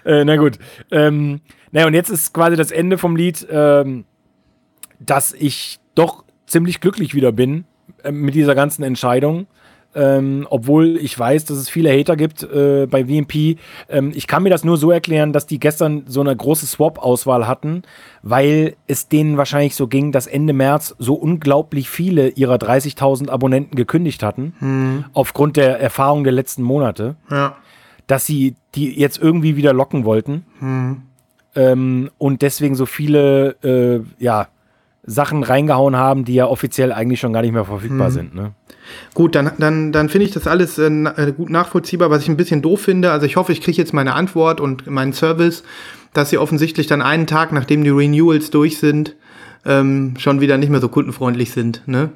Äh, na gut. Ähm, naja, und jetzt ist quasi das Ende vom Lied, ähm, dass ich doch ziemlich glücklich wieder bin äh, mit dieser ganzen Entscheidung. Ähm, obwohl ich weiß, dass es viele Hater gibt äh, bei VMP. Ähm, ich kann mir das nur so erklären, dass die gestern so eine große Swap-Auswahl hatten, weil es denen wahrscheinlich so ging, dass Ende März so unglaublich viele ihrer 30.000 Abonnenten gekündigt hatten, aufgrund der Erfahrung der letzten Monate ja. dass sie die jetzt irgendwie wieder locken wollten ähm, und deswegen so viele äh, ja, Sachen reingehauen haben, die ja offiziell eigentlich schon gar nicht mehr verfügbar sind. Ne? Gut, dann, dann, dann finde ich das alles äh, äh, gut nachvollziehbar, was ich ein bisschen doof finde. Also ich hoffe, ich kriege jetzt meine Antwort und meinen Service, dass sie offensichtlich dann einen Tag, nachdem die Renewals durch sind, ähm, schon wieder nicht mehr so kundenfreundlich sind. Ne?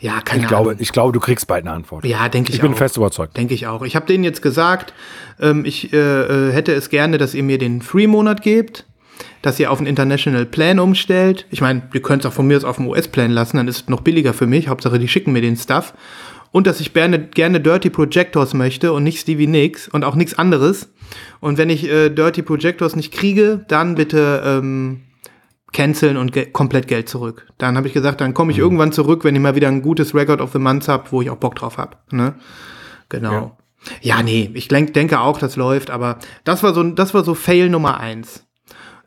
Ja, keine Ich glaube, Ahnung. ich glaube, du kriegst bald eine Antwort. Ja, denke ich, ich bin auch. fest überzeugt. Denke ich auch. Ich habe denen jetzt gesagt, ähm, ich äh, äh, hätte es gerne, dass ihr mir den Free-Monat gebt, dass ihr auf einen International Plan umstellt. Ich meine, ihr könnt es auch von mir aus auf einen US-Plan lassen, dann ist es noch billiger für mich. Hauptsache, die schicken mir den Stuff. Und dass ich gerne, gerne Dirty Projectors möchte und nicht Stevie Nicks und auch nichts anderes. Und wenn ich äh, Dirty Projectors nicht kriege, dann bitte ähm, canceln und ge komplett Geld zurück. Dann habe ich gesagt, dann komme ich irgendwann zurück, wenn ich mal wieder ein gutes Record of the Month habe, wo ich auch Bock drauf habe. Ne? Genau. Ja. nee, ich denk, denke auch, das läuft, aber das war so, das war so Fail Nummer eins.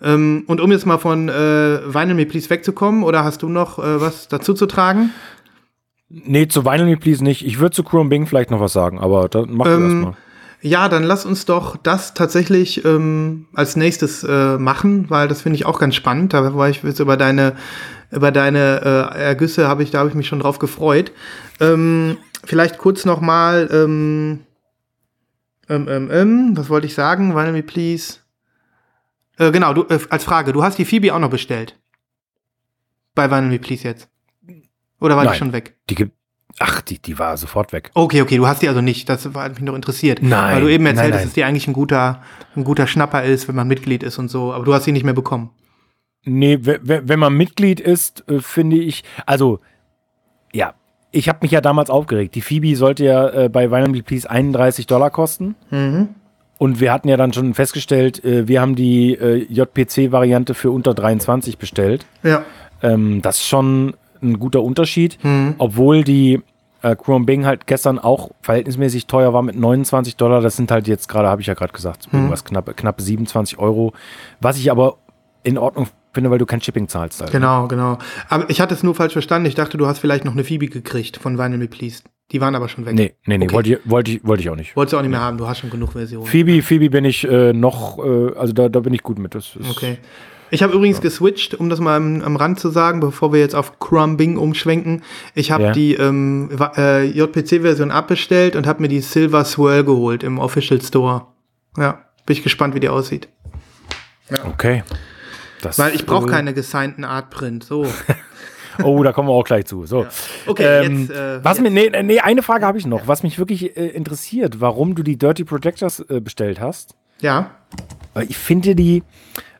Ähm, und um jetzt mal von äh, Vinyl Me Please wegzukommen, oder hast du noch äh, was dazu zu tragen? Nee, zu Vinyl Me Please nicht. Ich würde zu Chrome Bing vielleicht noch was sagen, aber da mach Ähm, erstmal. Ja, dann lass uns doch das tatsächlich ähm, als nächstes äh, machen, weil das finde ich auch ganz spannend. Da war ich jetzt über deine über deine äh, Ergüsse habe ich da habe ich mich schon drauf gefreut. Ähm, vielleicht kurz noch mal ähm, Ähm, ähm, ähm, was wollte ich sagen? Vinyl Me Please. Äh, genau, du, äh, als Frage, du hast die Phoebe auch noch bestellt. Bei Me Please jetzt. Oder war Nein. die schon weg? Die gibt. Ach, die, die war sofort weg. Okay, okay, du hast die also nicht. Das hat mich noch interessiert. Nein, Weil du eben erzählt hast, dass die eigentlich ein guter, ein guter Schnapper ist, wenn man Mitglied ist und so. Aber du hast sie nicht mehr bekommen. Nee, we- we- wenn man Mitglied ist, äh, finde ich, also, ja, ich habe mich ja damals aufgeregt. Die Phoebe sollte ja äh, bei Vinyl Please 31 Dollar kosten. Mhm. Und wir hatten ja dann schon festgestellt, äh, wir haben die äh, JPC-Variante für unter 23 bestellt. Ja. Ähm, das ist schon ein guter Unterschied, Mhm. obwohl die äh, Chrome Bing halt gestern auch verhältnismäßig teuer war mit 29 Dollar. Das sind halt jetzt gerade, habe ich ja gerade gesagt, Mhm. irgendwas knapp, knappe 27 Euro. Was ich aber in Ordnung finde, weil du kein Shipping zahlst. Halt. Genau, genau. Aber ich hatte es nur falsch verstanden. Ich dachte, du hast vielleicht noch eine Phoebe gekriegt von Vinyl Me Please. Die waren aber schon weg. Nee, nee, nee, Okay. wollte, ich, wollte, ich, wollte ich auch nicht. Wolltest du auch nicht mehr haben, du hast schon genug Versionen. Phoebe, Phoebe bin ich äh, noch, äh, also da, da bin ich gut mit. Das ist, Okay. Ich habe übrigens geswitcht, um das mal am, am Rand zu sagen, bevor wir jetzt auf Chrome Bing umschwenken. Ich habe Ja. die ähm, äh, JPC-Version abbestellt und habe mir die Silver Swirl geholt im Official Store. Ja, bin ich gespannt, wie die aussieht. Okay. Das, Weil ich brauche keine gesignten Artprint. So. Oh, da kommen wir auch gleich zu. So. Okay, Ähm, jetzt. Äh, was jetzt. mir, nee, nee, eine Frage habe ich noch, was mich wirklich äh, interessiert, warum du die Dirty Projectors äh, bestellt hast. Ja. Ich finde die,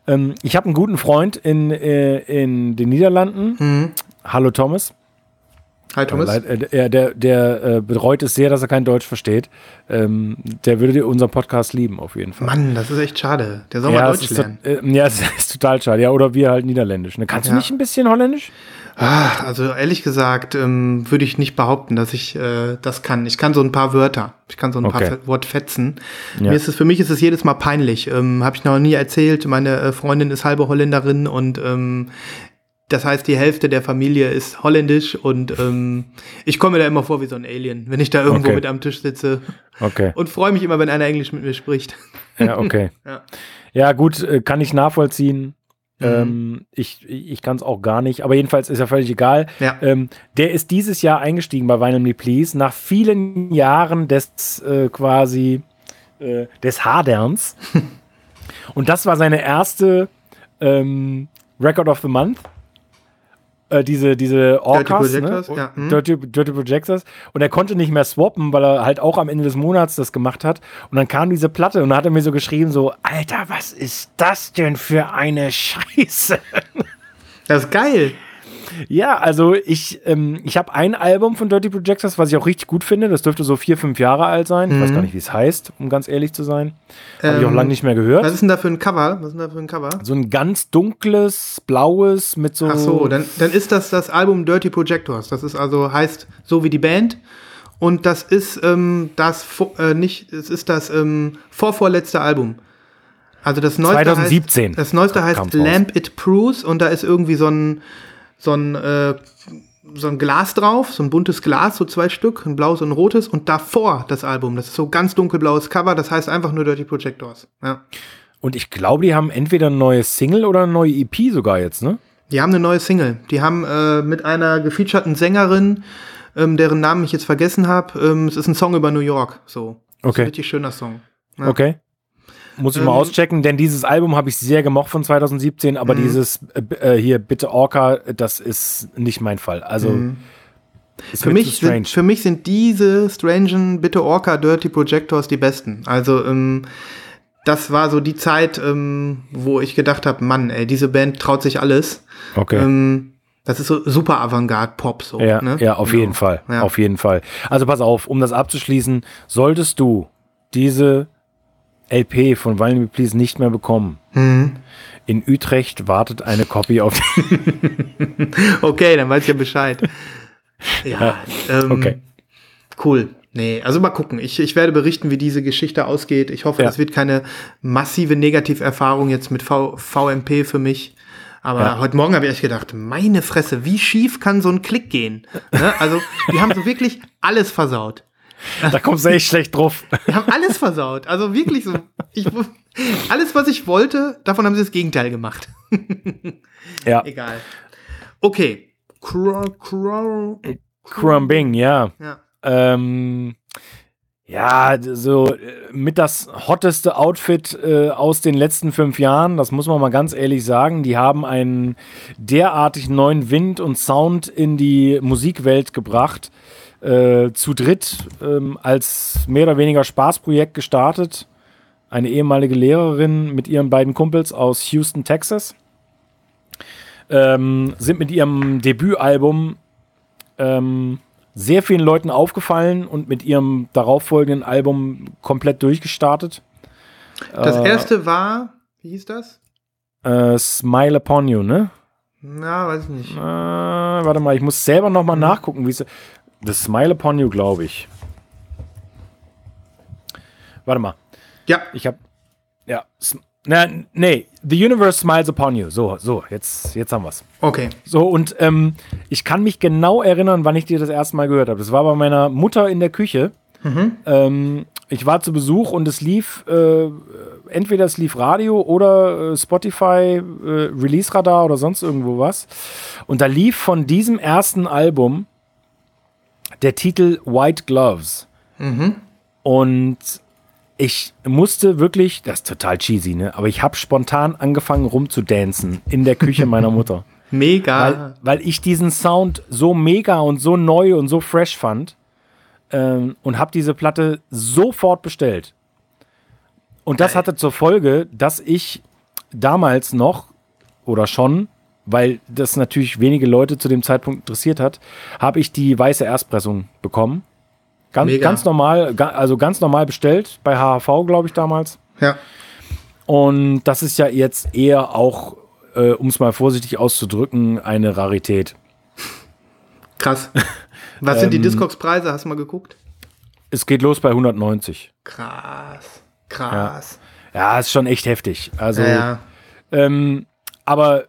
ähm, ich habe einen guten Freund in, äh, in den Niederlanden. Mhm. Hallo Thomas. Hi, Thomas. Leid- äh, Der, der, der äh, bereut es sehr, dass er kein Deutsch versteht. Ähm, der würde unseren Podcast lieben, auf jeden Fall. Mann, das ist echt schade. Der soll mal ja, Deutsch es ist, lernen. äh, ja, es ist total schade. Ja, oder wir halt Niederländisch. Ne? Kannst Ja. du nicht ein bisschen Holländisch? Ah, also ehrlich gesagt ähm, würde ich nicht behaupten, dass ich äh, das kann. Ich kann so ein paar Wörter. Ich kann so ein paar Okay. Fe- Wortfetzen. Ja. Mir ist es, für mich ist es jedes Mal peinlich. Ähm, Habe ich noch nie erzählt. Meine äh, Freundin ist halbe Holländerin und ähm, das heißt, die Hälfte der Familie ist holländisch und ähm, ich komme mir da immer vor wie so ein Alien, wenn ich da irgendwo Okay. mit am Tisch sitze Okay. und freue mich immer, wenn einer Englisch mit mir spricht. Ja, okay. Ja. Ja, gut, äh, kann ich nachvollziehen. Mhm. Ähm, ich ich kann es auch gar nicht, aber jedenfalls ist ja völlig egal. Ja. Ähm, der ist dieses Jahr eingestiegen bei Vinyl Me Please nach vielen Jahren des äh, quasi äh, des Haderns. Und das war seine erste ähm, Record of the Month. Äh, diese, diese Orcas, Projectors, ne? ja, hm. Dirty, Dirty Projectors. Und er konnte nicht mehr swappen, weil er halt auch am Ende des Monats das gemacht hat. Und dann kam diese Platte und dann hat er mir so geschrieben: so, Alter, was ist das denn für eine Scheiße? Das ist geil. Ja, also ich, ähm, ich habe ein Album von Dirty Projectors, was ich auch richtig gut finde. Das dürfte so vier, fünf Jahre alt sein. Ich weiß gar nicht, wie es heißt, um ganz ehrlich zu sein. Habe ich auch Ähm, lange nicht mehr gehört. Was ist denn da für ein Cover? Was ist denn da für ein Cover? so ein ganz dunkles, blaues mit so. Ach so, dann, dann ist das das Album Dirty Projectors. Das ist also heißt so wie die Band. Und das ist ähm, das äh, nicht, es ist das ähm, vorvorletzte Album. Also das neueste 2017 Heißt, das neueste heißt. Lamp It Proves und da ist irgendwie so ein so ein äh, so ein Glas drauf, so ein buntes Glas, so zwei Stück, ein blaues und ein rotes und davor das Album. Das ist so ganz dunkelblaues Cover, das heißt einfach nur Dirty Projectors. Ja. Und ich glaube, die haben entweder ein neues Single oder eine neue EP sogar jetzt, ne? Die haben eine neue Single. Die haben äh, mit einer gefeaturten Sängerin, ähm, deren Namen ich jetzt vergessen habe, ähm, es ist ein Song über New York. So. Das ist Okay. ein richtig schöner Song. Ja. Okay. Muss ich mal Ähm, auschecken, denn dieses Album habe ich sehr gemocht von 2017, aber Mhm. dieses äh, äh, hier bitte Orca, das ist nicht mein Fall. Also Mhm. Für mich, sind, für mich sind diese Strangen, bitte Orca, Dirty Projectors die besten. Also, ähm, das war so die Zeit, ähm, wo ich gedacht habe, Mann, ey, diese Band traut sich alles. okay. Ähm, das ist so super Avantgarde-Pop so. ja, ne? ja, auf Genau. jeden Fall. Ja. Auf jeden Fall. Also pass auf, um das abzuschließen, solltest du diese LP von Vinyl Me Please nicht mehr bekommen. Mhm. In Utrecht wartet eine Copy auf Okay, dann weiß ich ja Bescheid. ja, ähm, Okay. Cool. Nee, also mal gucken. Ich, ich werde berichten, wie diese Geschichte ausgeht. Ich hoffe, Ja. das wird keine massive Negativerfahrung jetzt mit v VMP für mich. Aber Ja. heute Morgen habe ich echt gedacht, meine Fresse, wie schief kann so ein Klick gehen? Ne? Also, die haben so wirklich alles versaut. Da kommst du echt schlecht drauf. Die haben alles versaut. Also wirklich so. Ich, alles, was ich wollte, davon haben sie das Gegenteil gemacht. Ja. Egal. Okay. Crumbing, ja. Ja. Ähm, Ja, so äh, mit das hotteste Outfit äh, aus den letzten fünf Jahren, das muss man mal ganz ehrlich sagen. Die haben einen derartig neuen Wind und Sound in die Musikwelt gebracht. Äh, zu dritt ähm, als mehr oder weniger Spaßprojekt gestartet. Eine ehemalige Lehrerin mit ihren beiden Kumpels aus Houston, Texas. Ähm, sind mit ihrem Debütalbum ähm, sehr vielen Leuten aufgefallen und mit ihrem darauffolgenden Album komplett durchgestartet. Das äh, erste war, wie hieß das? Äh, Smile Upon You, ne? Na, weiß ich nicht. Äh, warte mal, ich muss selber noch mal mhm. nachgucken, wie es. The Smile Upon You, glaube ich. Warte mal. Ja. Ich habe. Ja. Na, nee, The Universe Smiles Upon You. So, so, jetzt, jetzt haben wir's. Okay. So, und ähm, ich kann mich genau erinnern, wann ich dir das erste Mal gehört habe. Das war bei meiner Mutter in der Küche. Mhm. Ähm, ich war zu Besuch und es lief, äh, entweder es lief Radio oder äh, Spotify, äh, Release Radar oder sonst irgendwo was. Und da lief von diesem ersten Album der Titel White Gloves. Mhm. Und ich musste wirklich, das ist total cheesy, ne? Aber ich habe spontan angefangen rumzudancen in der Küche meiner Mutter. mega. Weil, weil, ich diesen Sound so mega und so neu und so fresh fand ähm, und habe diese Platte sofort bestellt. Und das hatte zur Folge, dass ich damals noch oder schon, weil das natürlich wenige Leute zu dem Zeitpunkt interessiert hat, habe ich die weiße Erstpressung bekommen Ganz, ganz normal, also ganz normal bestellt bei HHV, glaube ich, damals. Ja. Und das ist ja jetzt eher auch, äh, um es mal vorsichtig auszudrücken, eine Rarität. Krass. Was sind die ähm, Discogs-Preise? Hast du mal geguckt? Es geht los bei 190. Krass. Krass. Ja, ja ist schon echt heftig. Also, ja, ja. Ähm, aber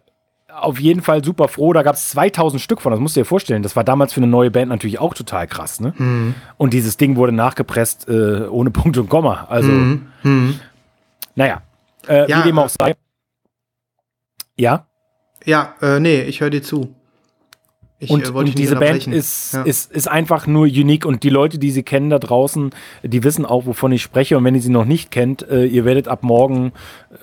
auf jeden Fall super froh. Da gab es 2000 Stück von. Das musst du dir vorstellen. Das war damals für eine neue Band natürlich auch total krass. Ne? Mhm. Und dieses Ding wurde nachgepresst äh, ohne Punkt und Komma. Also, mhm. Mhm. naja, äh, ja, wie dem auch sei. Ja? Ja, äh, nee, ich höre dir zu. Ich, und, äh, und diese Band ist, ja. ist, ist einfach nur unique und die Leute, die sie kennen da draußen, die wissen auch, wovon ich spreche. Und wenn ihr sie noch nicht kennt, äh, ihr werdet ab morgen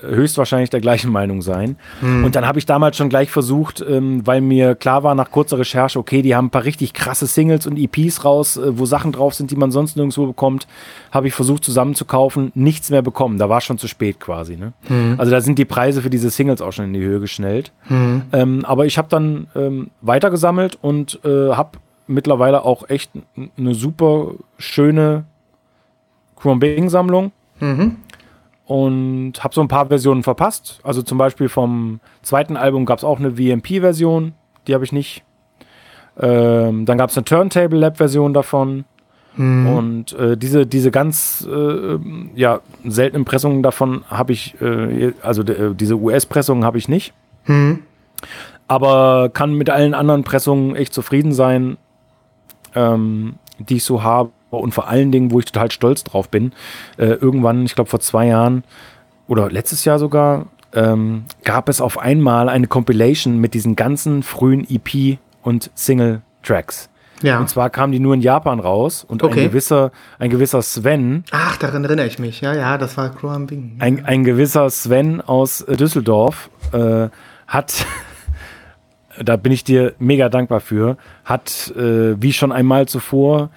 höchstwahrscheinlich der gleichen Meinung sein. Hm. Und dann habe ich damals schon gleich versucht, ähm, weil mir klar war nach kurzer Recherche, okay, die haben ein paar richtig krasse Singles und EPs raus, äh, wo Sachen drauf sind, die man sonst nirgendwo bekommt, habe ich versucht zusammenzukaufen, nichts mehr bekommen. Da war schon zu spät quasi. Ne? Hm. Also da sind die Preise für diese Singles auch schon in die Höhe geschnellt. Hm. Ähm, aber ich habe dann ähm, weitergesammelt gesammelt und äh, habe mittlerweile auch echt eine super schöne Chrome-Bing-Sammlung. Mhm. Und habe so ein paar Versionen verpasst. Also zum Beispiel vom zweiten Album gab es auch eine VMP-Version, die habe ich nicht. Ähm, dann gab es eine Turntable Lab-Version davon. Mhm. Und äh, diese, diese ganz äh, ja, seltenen Pressungen davon habe ich, äh, also äh, diese US-Pressungen habe ich nicht. Mhm aber kann mit allen anderen Pressungen echt zufrieden sein, ähm, die ich so habe. Und vor allen Dingen, wo ich total stolz drauf bin, äh, irgendwann, ich glaube vor zwei Jahren oder letztes Jahr sogar, ähm, gab es auf einmal eine Compilation mit diesen ganzen frühen EP und Single-Tracks. Ja. Und zwar kam die nur in Japan raus und okay. ein gewisser, ein gewisser Sven. Ach, daran erinnere ich mich. Ja, ja, das war Graham Bing. Ein, ein gewisser Sven aus Düsseldorf äh, hat da bin ich dir mega dankbar für, hat äh, wie schon einmal zuvor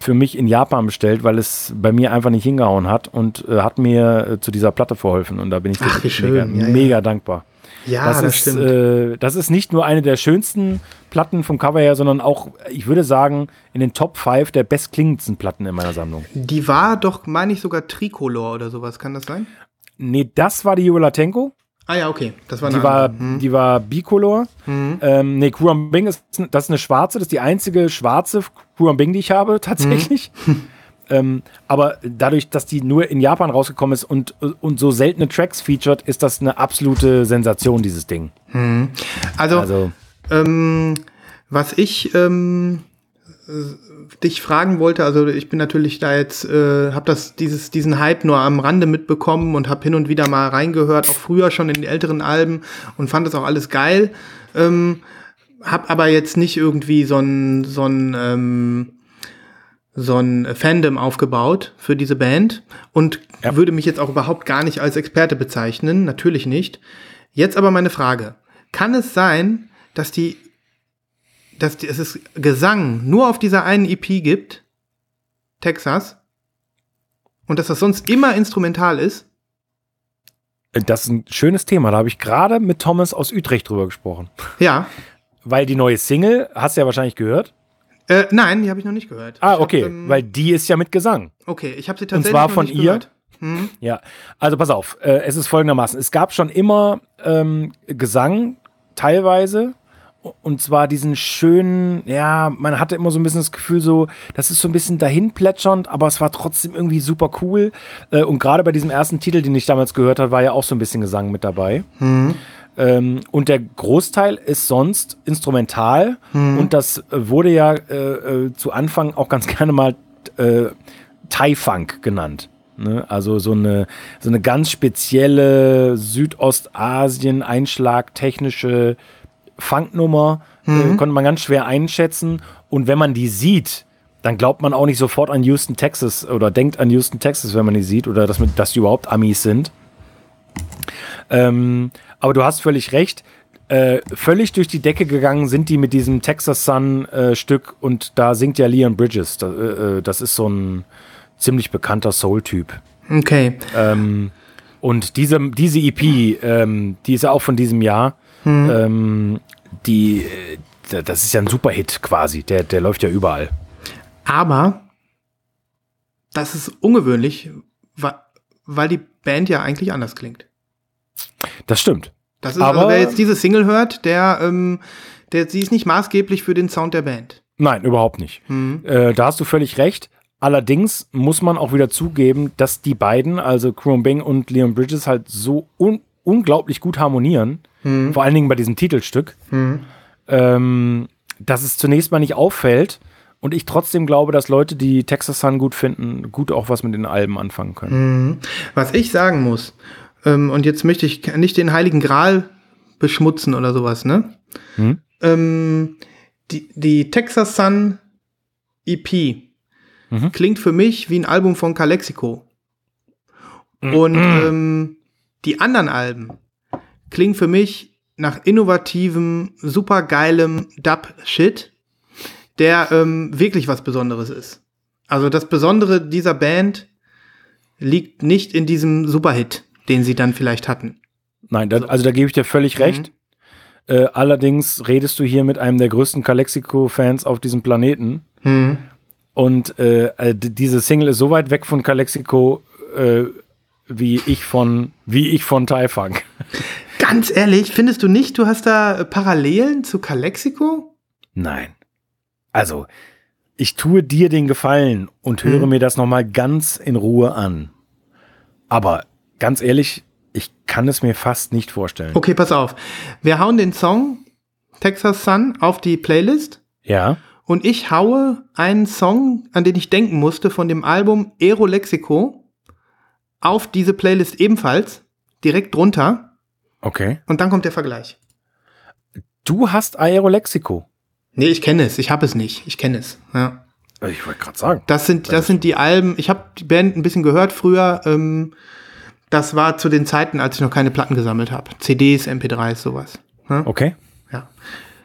für mich in Japan bestellt, weil es bei mir einfach nicht hingehauen hat und äh, hat mir äh, zu dieser Platte verholfen und da bin ich Ach, mega, ja, mega ja. dankbar. Ja, das, das ist, stimmt. Äh, das ist nicht nur eine der schönsten Platten vom Cover her, sondern auch, ich würde sagen, in den Top 5 der bestklingendsten Platten in meiner Sammlung. Die war doch, meine ich, sogar Tricolor oder sowas, kann das sein? Nee, das war die Jolatenko. Ah ja, okay. Das war die, war, hm. die war bicolor. Hm. Ähm, nee, Kuram Bing ist, das ist eine schwarze, das ist die einzige schwarze Kuram Bing, die ich habe, tatsächlich. Hm. Ähm, aber dadurch, dass die nur in Japan rausgekommen ist und, und so seltene Tracks featured, ist das eine absolute Sensation, dieses Ding. Hm. Also, also ähm, was ich ähm, dich fragen wollte, also ich bin natürlich da jetzt, äh, habe das dieses diesen Hype nur am Rande mitbekommen und habe hin und wieder mal reingehört, auch früher schon in den älteren Alben und fand das auch alles geil. Ähm, hab aber jetzt nicht irgendwie so ein so ein ähm, so ein Fandom aufgebaut für diese Band und Ja. würde mich jetzt auch überhaupt gar nicht als Experte bezeichnen, natürlich nicht. Jetzt aber meine Frage. Kann es sein, dass die, dass die, es Gesang nur auf dieser einen EP gibt, Texas, und dass das sonst immer instrumental ist? Äh, Das ist ein schönes Thema. Da habe ich gerade mit Thomas aus Utrecht drüber gesprochen. Ja. Weil die neue Single, hast du ja wahrscheinlich gehört. Äh, nein, die habe ich noch nicht gehört. Ah, Ich hab, okay. ähm, weil die ist ja mit Gesang. okay, ich habe sie Und tatsächlich zwar noch von nicht ihr. gehört. Hm. Ja, also pass auf, äh, es ist folgendermaßen. Es gab schon immer ähm, Gesang, teilweise. Und zwar diesen schönen, ja, man hatte immer so ein bisschen das Gefühl, so, das ist so ein bisschen dahin plätschernd, aber es war trotzdem irgendwie super cool. Äh, und gerade bei diesem ersten Titel, den ich damals gehört habe, war ja auch so ein bisschen Gesang mit dabei. Ähm, und der Großteil ist sonst instrumental. Und das wurde ja äh, äh, zu Anfang auch ganz gerne mal äh, Thai-Funk genannt. Ne? Also so eine, so eine ganz spezielle Südostasien-Einschlag-technische Funknummer. Äh, konnte man ganz schwer einschätzen. Und wenn man die sieht, dann glaubt man auch nicht sofort an Houston, Texas oder denkt an Houston, Texas, wenn man die sieht oder dass, dass die überhaupt Amis sind. Ähm, aber du hast völlig recht. Äh, völlig durch die Decke gegangen sind die mit diesem Texas Sun äh, Stück und da singt ja Leon Bridges. Da, äh, äh, das ist so ein ziemlich bekannter Soul-Typ. Okay. Ähm, und diese, diese EP, ähm, die ist ja auch von diesem Jahr. Ähm, die, äh, da- das ist ja ein Superhit quasi. Der, der läuft ja überall. Aber das ist ungewöhnlich, weil die Band ja eigentlich anders klingt. Das stimmt. Das ist, Aber- also wer jetzt diese Single hört, der, ähm, der, sie ist nicht maßgeblich für den Sound der Band. Nein, überhaupt nicht. Äh, da hast du völlig recht. Allerdings muss man auch wieder zugeben, dass die beiden, also Chrome Bing und Leon Bridges, halt so un unglaublich gut harmonieren. Vor allen Dingen bei diesem Titelstück. Ähm, dass es zunächst mal nicht auffällt und ich trotzdem glaube, dass Leute, die Texas Sun gut finden, gut auch was mit den Alben anfangen können. Was ich sagen muss, ähm, und jetzt möchte ich nicht den Heiligen Gral beschmutzen oder sowas, ne? Hm? Ähm, die, die Texas Sun EP Mhm. klingt für mich wie ein Album von Calexico. Und ähm, die anderen Alben klingen für mich nach innovativem, supergeilem Dub-Shit, der ähm, wirklich was Besonderes ist. Also das Besondere dieser Band liegt nicht in diesem Superhit, den sie dann vielleicht hatten. Nein, da, also da gebe ich dir völlig recht. Äh, allerdings redest du hier mit einem der größten Calexico-Fans auf diesem Planeten. Hm. Und äh, äh, diese Single ist so weit weg von Calexico, äh, wie ich von, wie ich von Thai Funk. Ganz ehrlich, findest du nicht, du hast da Parallelen zu Calexico? Nein. Also, ich tue dir den Gefallen und höre Hm. mir das nochmal ganz in Ruhe an. Aber ganz ehrlich, ich kann es mir fast nicht vorstellen. Okay, pass auf. Wir hauen den Song Texas Sun auf die Playlist Ja, und ich haue einen Song, an den ich denken musste, von dem Album Ero Lexico auf diese Playlist ebenfalls, direkt drunter okay. und dann kommt der Vergleich. Du hast Aerolexico. Nee, ich kenne es, ich habe es nicht, ich kenne es. Ja. Ich wollte gerade sagen. Das sind, das sind die Alben. Ich habe die Band ein bisschen gehört früher. Ähm, das war zu den Zeiten, als ich noch keine Platten gesammelt habe. CDs, MP3s, sowas. Ja. Okay. ja.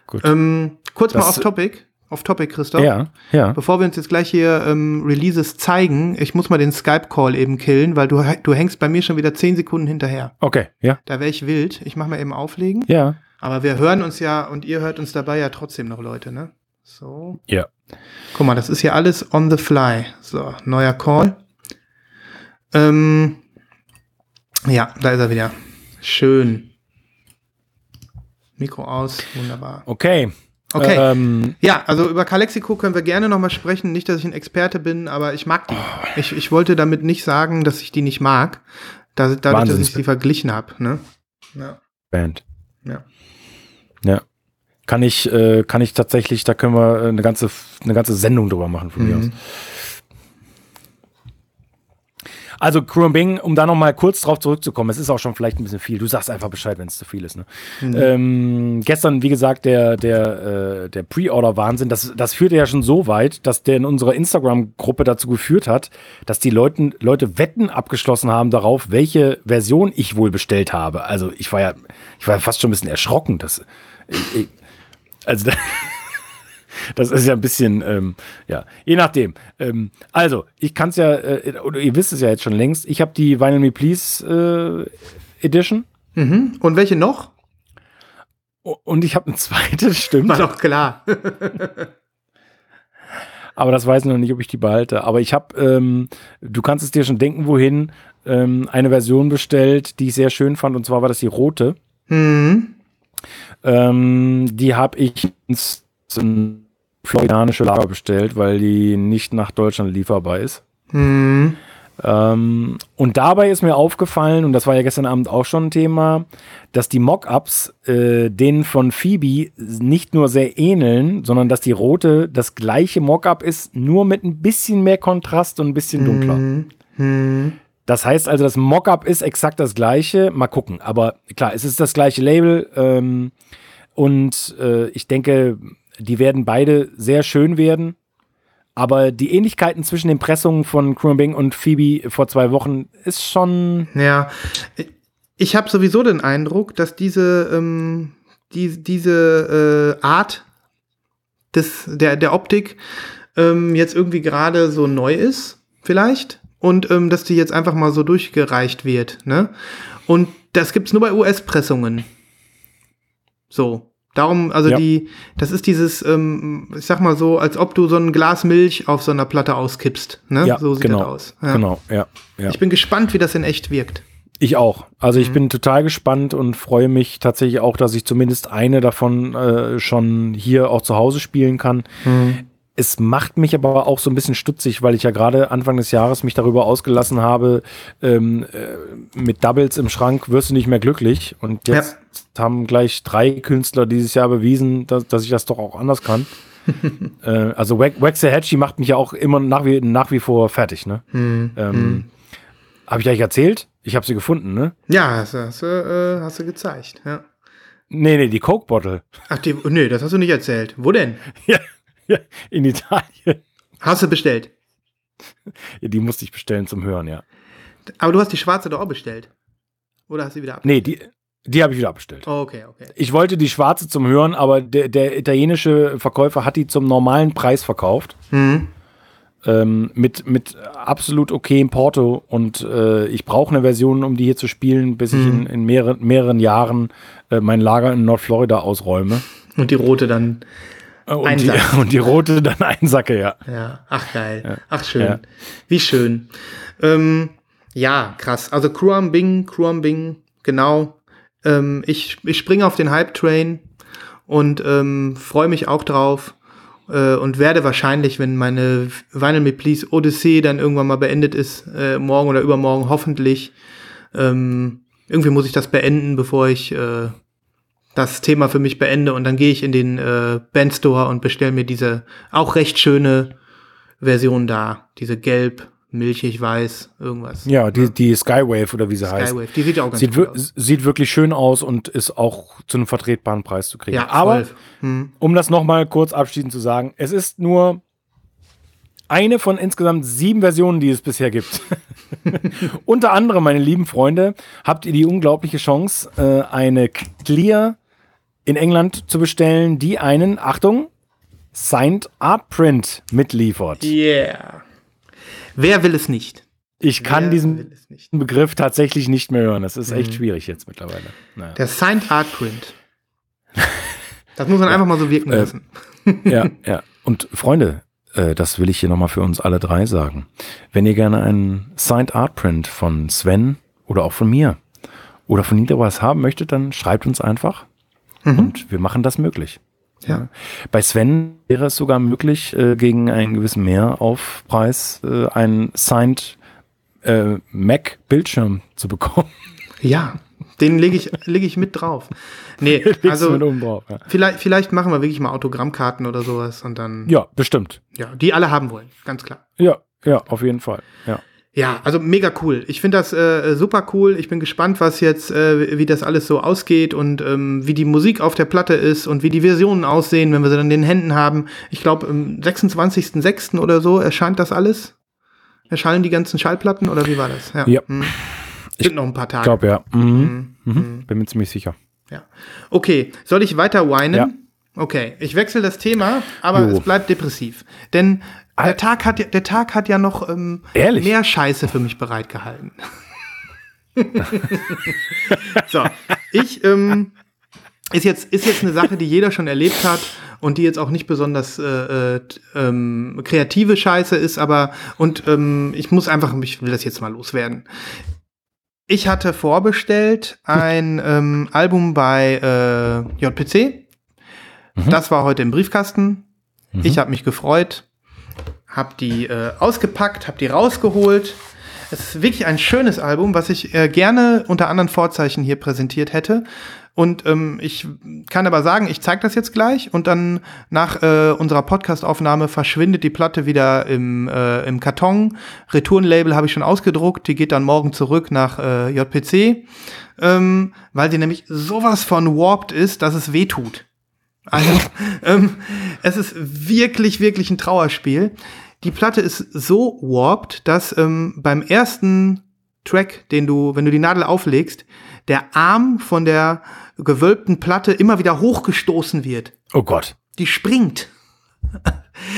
Gut. Ähm, kurz mal Das- off Topic. Off Topic, Christoph. Ja, ja. Bevor wir uns jetzt gleich hier ähm, Releases zeigen, ich muss mal den Skype-Call eben killen, weil du, du hängst bei mir schon wieder 10 Sekunden hinterher. Okay, ja. Da wäre ich wild. Ich mach mal eben auflegen. Ja. Aber wir hören uns ja und ihr hört uns dabei ja trotzdem noch, Leute, ne? So. Ja. Guck mal, das ist hier alles on the fly. So, neuer Call. Ähm, ja, da ist er wieder. Schön. Mikro aus, wunderbar. Okay. Okay. Ähm, Ja, also über Calexico können wir gerne nochmal sprechen. Nicht, dass ich ein Experte bin, aber ich mag die. Ich, ich wollte damit nicht sagen, dass ich die nicht mag. Da, dadurch, dass Wahnsinnig. ich die verglichen habe. Ne? Ja, Band. ja. Ja. Kann ich, äh, kann ich tatsächlich, da können wir eine ganze, eine ganze Sendung drüber machen von mir aus. Also Bing, um da noch mal kurz drauf zurückzukommen, es ist auch schon vielleicht ein bisschen viel. Du sagst einfach Bescheid, wenn es zu viel ist. Ne? Mhm. Ähm, gestern, wie gesagt, der, der, äh, der Pre-Order-Wahnsinn, das, das führte ja schon so weit, dass der in unserer Instagram-Gruppe dazu geführt hat, dass die Leute, Leute Wetten abgeschlossen haben darauf, welche Version ich wohl bestellt habe. Also ich war ja, ich war fast schon ein bisschen erschrocken. Dass, ich, ich, also das ist ja ein bisschen, ähm, ja, je nachdem. Ähm, also, ich kann es ja, äh, oder ihr wisst es ja jetzt schon längst, ich habe die Vinyl Me Please äh, Edition. Mhm. Und welche noch? Und ich habe eine zweite, stimmt. War doch klar. Aber das weiß ich noch nicht, ob ich die behalte. Aber ich habe, ähm, du kannst es dir schon denken, wohin, ähm, eine Version bestellt, die ich sehr schön fand. Und zwar war das die rote. Mhm. Ähm, die habe ich ins floridanische Lager bestellt, weil die nicht nach Deutschland lieferbar ist. Mhm. Ähm, und dabei ist mir aufgefallen, und das war ja gestern Abend auch schon ein Thema, dass die Mockups äh, denen von Phoebe nicht nur sehr ähneln, sondern dass die rote das gleiche Mockup ist, nur mit ein bisschen mehr Kontrast und ein bisschen dunkler. Mhm. Das heißt also, das Mockup ist exakt das gleiche. Mal gucken. Aber klar, es ist das gleiche Label. Ähm, und äh, ich denke, die werden beide sehr schön werden. Aber die Ähnlichkeiten zwischen den Pressungen von Krumbing und Phoebe vor zwei Wochen ist schon. Ja, ich habe sowieso den Eindruck, dass diese, ähm, die, diese äh, Art des, der, der Optik ähm, jetzt irgendwie gerade so neu ist, vielleicht. Und ähm, dass die jetzt einfach mal so durchgereicht wird. Ne? Und das gibt's nur bei US-Pressungen. So. Darum, also ja. die, das ist dieses, ähm, ich sag mal so, als ob du so ein Glas Milch auf so einer Platte auskippst. Ne? Ja, so sieht genau, das aus. Ja. Genau, ja, ja. Ich bin gespannt, wie das in echt wirkt. Ich auch. Also ich mhm. bin total gespannt und freue mich tatsächlich auch, dass ich zumindest eine davon äh, schon hier auch zu Hause spielen kann. Mhm. Es macht mich aber auch so ein bisschen stutzig, weil ich ja gerade Anfang des Jahres mich darüber ausgelassen habe, ähm, äh, mit Doubles im Schrank wirst du nicht mehr glücklich. Und jetzt ja. haben gleich drei Künstler dieses Jahr bewiesen, dass, dass ich das doch auch anders kann. äh, also Waxahachie macht mich ja auch immer nach wie, nach wie vor fertig. Ne? Hm. Ähm, hm. Habe ich eigentlich erzählt? Ich habe sie gefunden, ne? Ja, hast, hast, äh, hast du gezeigt, ja. Nee, nee, die Coke Bottle. Ach, die, nee, das hast du nicht erzählt. Wo denn? Ja, in Italien. Hast du bestellt? Die musste ich bestellen zum Hören, ja. Aber du hast die schwarze doch auch bestellt. Oder hast du wieder abbestellt? Nee, die, die habe ich wieder abbestellt. Oh, okay, okay. Ich wollte die schwarze zum Hören, aber der, der italienische Verkäufer hat die zum normalen Preis verkauft. Mhm. Ähm, mit, mit absolut okayem Porto und äh, ich brauche eine Version, um die hier zu spielen, bis mhm. ich in, in mehreren, mehreren Jahren äh, mein Lager in Nordflorida ausräume. Und die rote dann und die, und die, rote dann einsacke, ja. Ja, ach geil. Ja. Ach schön. Ja. Wie schön. Ähm, ja, krass. Also Cruam Bing, Cruam Bing, genau. Ähm, ich ich springe auf den Hype-Train und ähm, freue mich auch drauf äh, und werde wahrscheinlich, wenn meine Vinyl Me Please Odyssey dann irgendwann mal beendet ist, äh, morgen oder übermorgen hoffentlich, ähm, irgendwie muss ich das beenden, bevor ich äh, das Thema für mich beende und dann gehe ich in den äh, Bandstore und bestelle mir diese auch recht schöne Version da. Diese gelb, milchig, weiß, irgendwas. Ja, die, die Skywave oder wie sie Skywave, heißt. Skywave, die sieht auch ganz sieht, gut aus. Sieht wirklich schön aus und ist auch zu einem vertretbaren Preis zu kriegen. Ja, Aber, hm. um das nochmal kurz abschließend zu sagen, es ist nur eine von insgesamt sieben Versionen, die es bisher gibt. Unter anderem, meine lieben Freunde, habt ihr die unglaubliche Chance, äh, eine Clear in England zu bestellen, die einen, Achtung, Signed Art Print mitliefert. Yeah. Wer will es nicht? Ich kann Wer diesen Begriff tatsächlich nicht mehr hören. Das ist echt mhm. schwierig jetzt mittlerweile. Naja. Der Signed Art Print. Das muss man ja. einfach mal so wirken äh, lassen. ja, ja. Und Freunde, äh, das will ich hier nochmal für uns alle drei sagen. Wenn ihr gerne einen Signed Art Print von Sven oder auch von mir oder von Niederwas haben möchtet, dann schreibt uns einfach Mhm. Und wir machen das möglich. Ja. Bei Sven wäre es sogar möglich, äh, gegen einen gewissen Mehraufpreis äh, einen Signed äh, Mac-Bildschirm zu bekommen. Ja, den lege ich, leg ich mit drauf. Nee, also drauf, ja. vielleicht, vielleicht machen wir wirklich mal Autogrammkarten oder sowas und dann. Ja, bestimmt. Ja, die alle haben wollen, ganz klar. Ja, ja, auf jeden Fall. Ja. Ja, also mega cool. Ich finde das äh, super cool. Ich bin gespannt, was jetzt, äh, wie das alles so ausgeht und ähm, wie die Musik auf der Platte ist und wie die Versionen aussehen, wenn wir sie dann in den Händen haben. Ich glaube, am 26.06. oder so erscheint das alles. Erscheinen die ganzen Schallplatten oder wie war das? Ja. ja. Hm. Sind noch ein paar Tage. Ich glaube, ja. Mhm. Mhm. Mhm. Bin mir ziemlich sicher. Ja. Okay, soll ich weiter whinen? Ja. Okay, ich wechsle das Thema, aber jo. es bleibt depressiv. Denn der Tag hat ja, der Tag hat ja noch ähm, mehr Scheiße für mich bereitgehalten. so, ich ähm, ist jetzt ist jetzt eine Sache, die jeder schon erlebt hat und die jetzt auch nicht besonders äh, äh, ähm, kreative Scheiße ist, aber und ähm, ich muss einfach, ich will das jetzt mal loswerden. Ich hatte vorbestellt ein ähm, Album bei äh, JPC. Mhm. Das war heute im Briefkasten. Mhm. Ich habe mich gefreut habe die äh, ausgepackt, habe die rausgeholt. Es ist wirklich ein schönes Album, was ich äh, gerne unter anderen Vorzeichen hier präsentiert hätte. Und ähm, ich kann aber sagen, ich zeige das jetzt gleich und dann nach äh, unserer Podcastaufnahme verschwindet die Platte wieder im, äh, im Karton. Retourenlabel habe ich schon ausgedruckt, die geht dann morgen zurück nach äh, JPC, ähm, weil sie nämlich sowas von warped ist, dass es weh tut. Also, ähm, es ist wirklich, wirklich ein Trauerspiel. Die Platte ist so warped, dass ähm, beim ersten Track, den du, wenn du die Nadel auflegst, der Arm von der gewölbten Platte immer wieder hochgestoßen wird. Oh Gott. Die springt.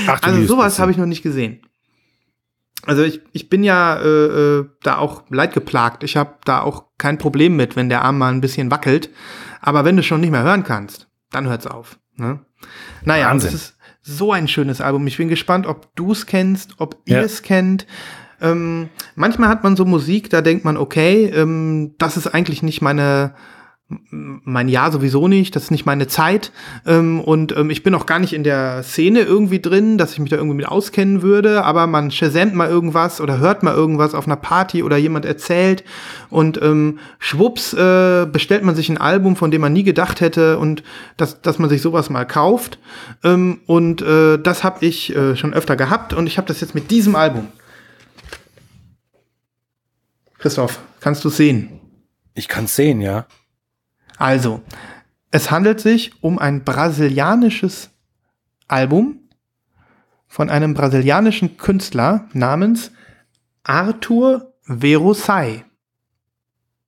Ach, also sowas habe ich noch nicht gesehen. Also ich, ich bin ja äh, äh, da auch leidgeplagt. Ich habe da auch kein Problem mit, wenn der Arm mal ein bisschen wackelt. Aber wenn du schon nicht mehr hören kannst, dann hört's auf. Ne? Naja, Wahnsinn. es ist so ein schönes Album. Ich bin gespannt, ob du es kennst, ob ihr es kennt. Ähm, manchmal hat man so Musik, da denkt man, okay, ähm, das ist eigentlich nicht meine mein Jahr sowieso nicht, das ist nicht meine Zeit ähm, und ähm, ich bin auch gar nicht in der Szene irgendwie drin, dass ich mich da irgendwie mit auskennen würde, aber man shazamt mal irgendwas oder hört mal irgendwas auf einer Party oder jemand erzählt und ähm, schwupps äh, bestellt man sich ein Album, von dem man nie gedacht hätte und dass, dass man sich sowas mal kauft ähm, und äh, das habe ich äh, schon öfter gehabt und ich habe das jetzt mit diesem Album. Christoph, kannst du sehen? Ich kann sehen, ja. Also, es handelt sich um ein brasilianisches Album von einem brasilianischen Künstler namens Arthur Verosai.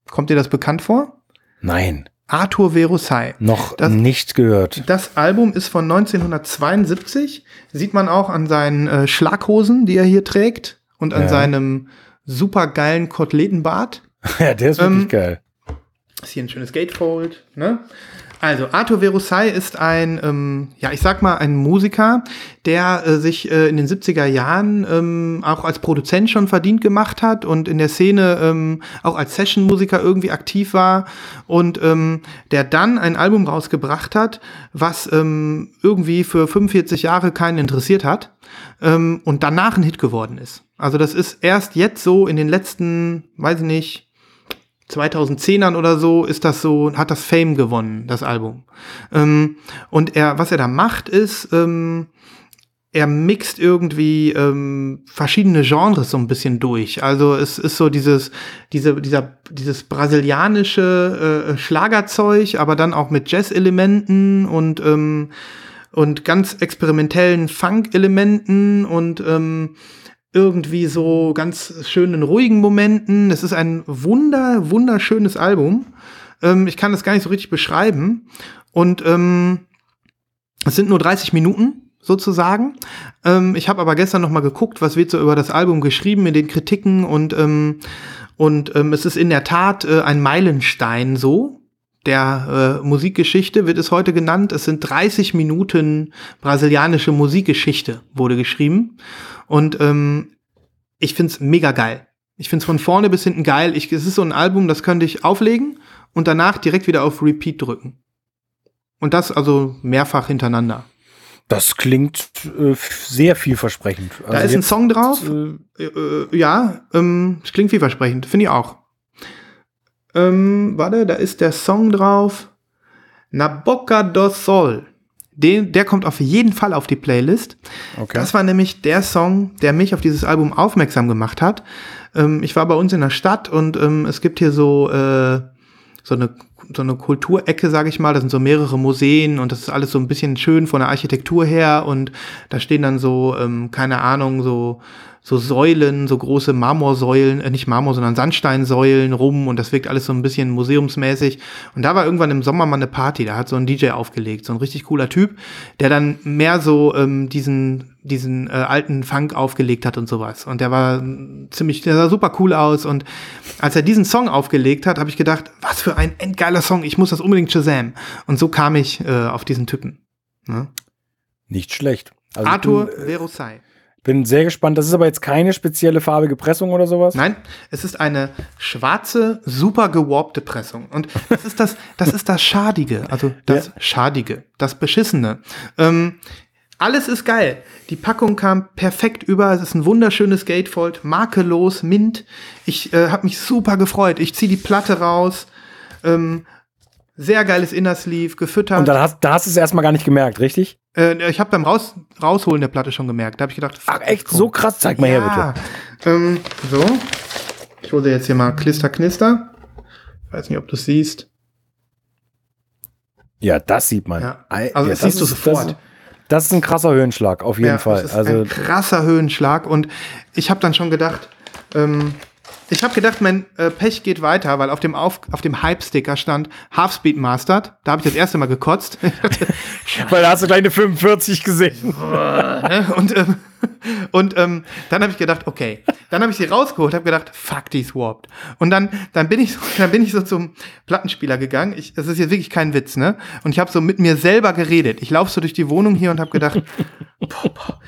Kommt dir das bekannt vor? Nein. Arthur Verosai. Noch das, nicht gehört. Das Album ist von 1972. Sieht man auch an seinen äh, Schlaghosen, die er hier trägt, und an ja. seinem supergeilen Koteletenbart. Ja, der ist wirklich ähm, geil. Ist hier ein schönes Gatefold. Ne? Also, Arthur Verusai ist ein, ähm, ja, ich sag mal, ein Musiker, der äh, sich äh, in den 70er Jahren ähm, auch als Produzent schon verdient gemacht hat und in der Szene ähm, auch als Session-Musiker irgendwie aktiv war und ähm, der dann ein Album rausgebracht hat, was ähm, irgendwie für 45 Jahre keinen interessiert hat ähm, und danach ein Hit geworden ist. Also, das ist erst jetzt so in den letzten, weiß ich nicht, 2010ern oder so ist das so, hat das Fame gewonnen, das Album. Ähm, und er, was er da macht, ist, ähm, er mixt irgendwie ähm, verschiedene Genres so ein bisschen durch. Also es ist so dieses, diese, dieser, dieses brasilianische äh, Schlagerzeug, aber dann auch mit Jazz-Elementen und ähm, und ganz experimentellen Funk-Elementen und ähm, irgendwie so ganz schönen ruhigen Momenten. Es ist ein wunder, wunderschönes Album. Ähm, ich kann das gar nicht so richtig beschreiben. Und ähm, es sind nur 30 Minuten sozusagen. Ähm, ich habe aber gestern noch mal geguckt, was wird so über das Album geschrieben in den Kritiken und ähm, und ähm, es ist in der Tat äh, ein Meilenstein so der äh, Musikgeschichte wird es heute genannt. Es sind 30 Minuten brasilianische Musikgeschichte wurde geschrieben. Und ähm, ich find's mega geil. Ich find's von vorne bis hinten geil. Ich, es ist so ein Album, das könnte ich auflegen und danach direkt wieder auf Repeat drücken. Und das also mehrfach hintereinander. Das klingt äh, sehr vielversprechend. Also da ist ein Song drauf. Äh, äh, ja, ähm, es klingt vielversprechend. Finde ich auch. Ähm, warte, da ist der Song drauf. Na Boca do Sol. Den, der kommt auf jeden Fall auf die Playlist. Okay. Das war nämlich der Song, der mich auf dieses Album aufmerksam gemacht hat. Ähm, ich war bei uns in der Stadt und ähm, es gibt hier so, äh, so eine so eine Kulturecke, sage ich mal. Da sind so mehrere Museen und das ist alles so ein bisschen schön von der Architektur her und da stehen dann so, ähm, keine Ahnung, so so Säulen, so große Marmorsäulen, äh, nicht Marmor, sondern Sandsteinsäulen rum und das wirkt alles so ein bisschen museumsmäßig. Und da war irgendwann im Sommer mal eine Party, da hat so ein DJ aufgelegt, so ein richtig cooler Typ, der dann mehr so ähm, diesen diesen äh, alten Funk aufgelegt hat und sowas. Und der war ziemlich, der sah super cool aus. Und als er diesen Song aufgelegt hat, habe ich gedacht, was für ein endgeiler Song, ich muss das unbedingt Shazam. Und so kam ich äh, auf diesen Typen. Ne? Nicht schlecht. Also Arthur bin, äh. Bin sehr gespannt. Das ist aber jetzt keine spezielle farbige Pressung oder sowas? Nein, es ist eine schwarze, super gewarpte Pressung. Und das ist das, das ist das Schadige, also das ja. Schadige, das Beschissene. Ähm, alles ist geil. Die Packung kam perfekt über. Es ist ein wunderschönes Gatefold, makellos, mint. Ich äh, habe mich super gefreut. Ich ziehe die Platte raus. Ähm, sehr geiles Innersleeve, gefüttert. Und dann hast, da hast du es erstmal gar nicht gemerkt, richtig? Äh, ich habe beim Raus, Rausholen der Platte schon gemerkt. Da habe ich gedacht, ach echt, so krass, zeig mal ja. her bitte. Ähm, so, ich hole jetzt hier mal Klister Knister. Ich weiß nicht, ob du es siehst. Ja, das sieht man. Ja. Also ja, das siehst du sofort. Das, das, ist ein krasser Höhenschlag, auf jeden ja, Fall. Das ist also ein krasser Höhenschlag und ich habe dann schon gedacht, ähm, ich habe gedacht, mein äh, Pech geht weiter, weil auf dem, auf, auf dem Hype-Sticker stand Half-Speed Mastered. Da habe ich das erste Mal gekotzt. weil da hast du gleich eine 45 gesehen. und ähm, und ähm, dann habe ich gedacht, okay. Dann habe ich sie rausgeholt, habe gedacht, fuck, die ist warped. Und dann, dann bin ich so, dann bin ich so zum Plattenspieler gegangen. Ich, das ist jetzt wirklich kein Witz, ne? Und ich habe so mit mir selber geredet. Ich laufe so durch die Wohnung hier und habe gedacht, boah, boah,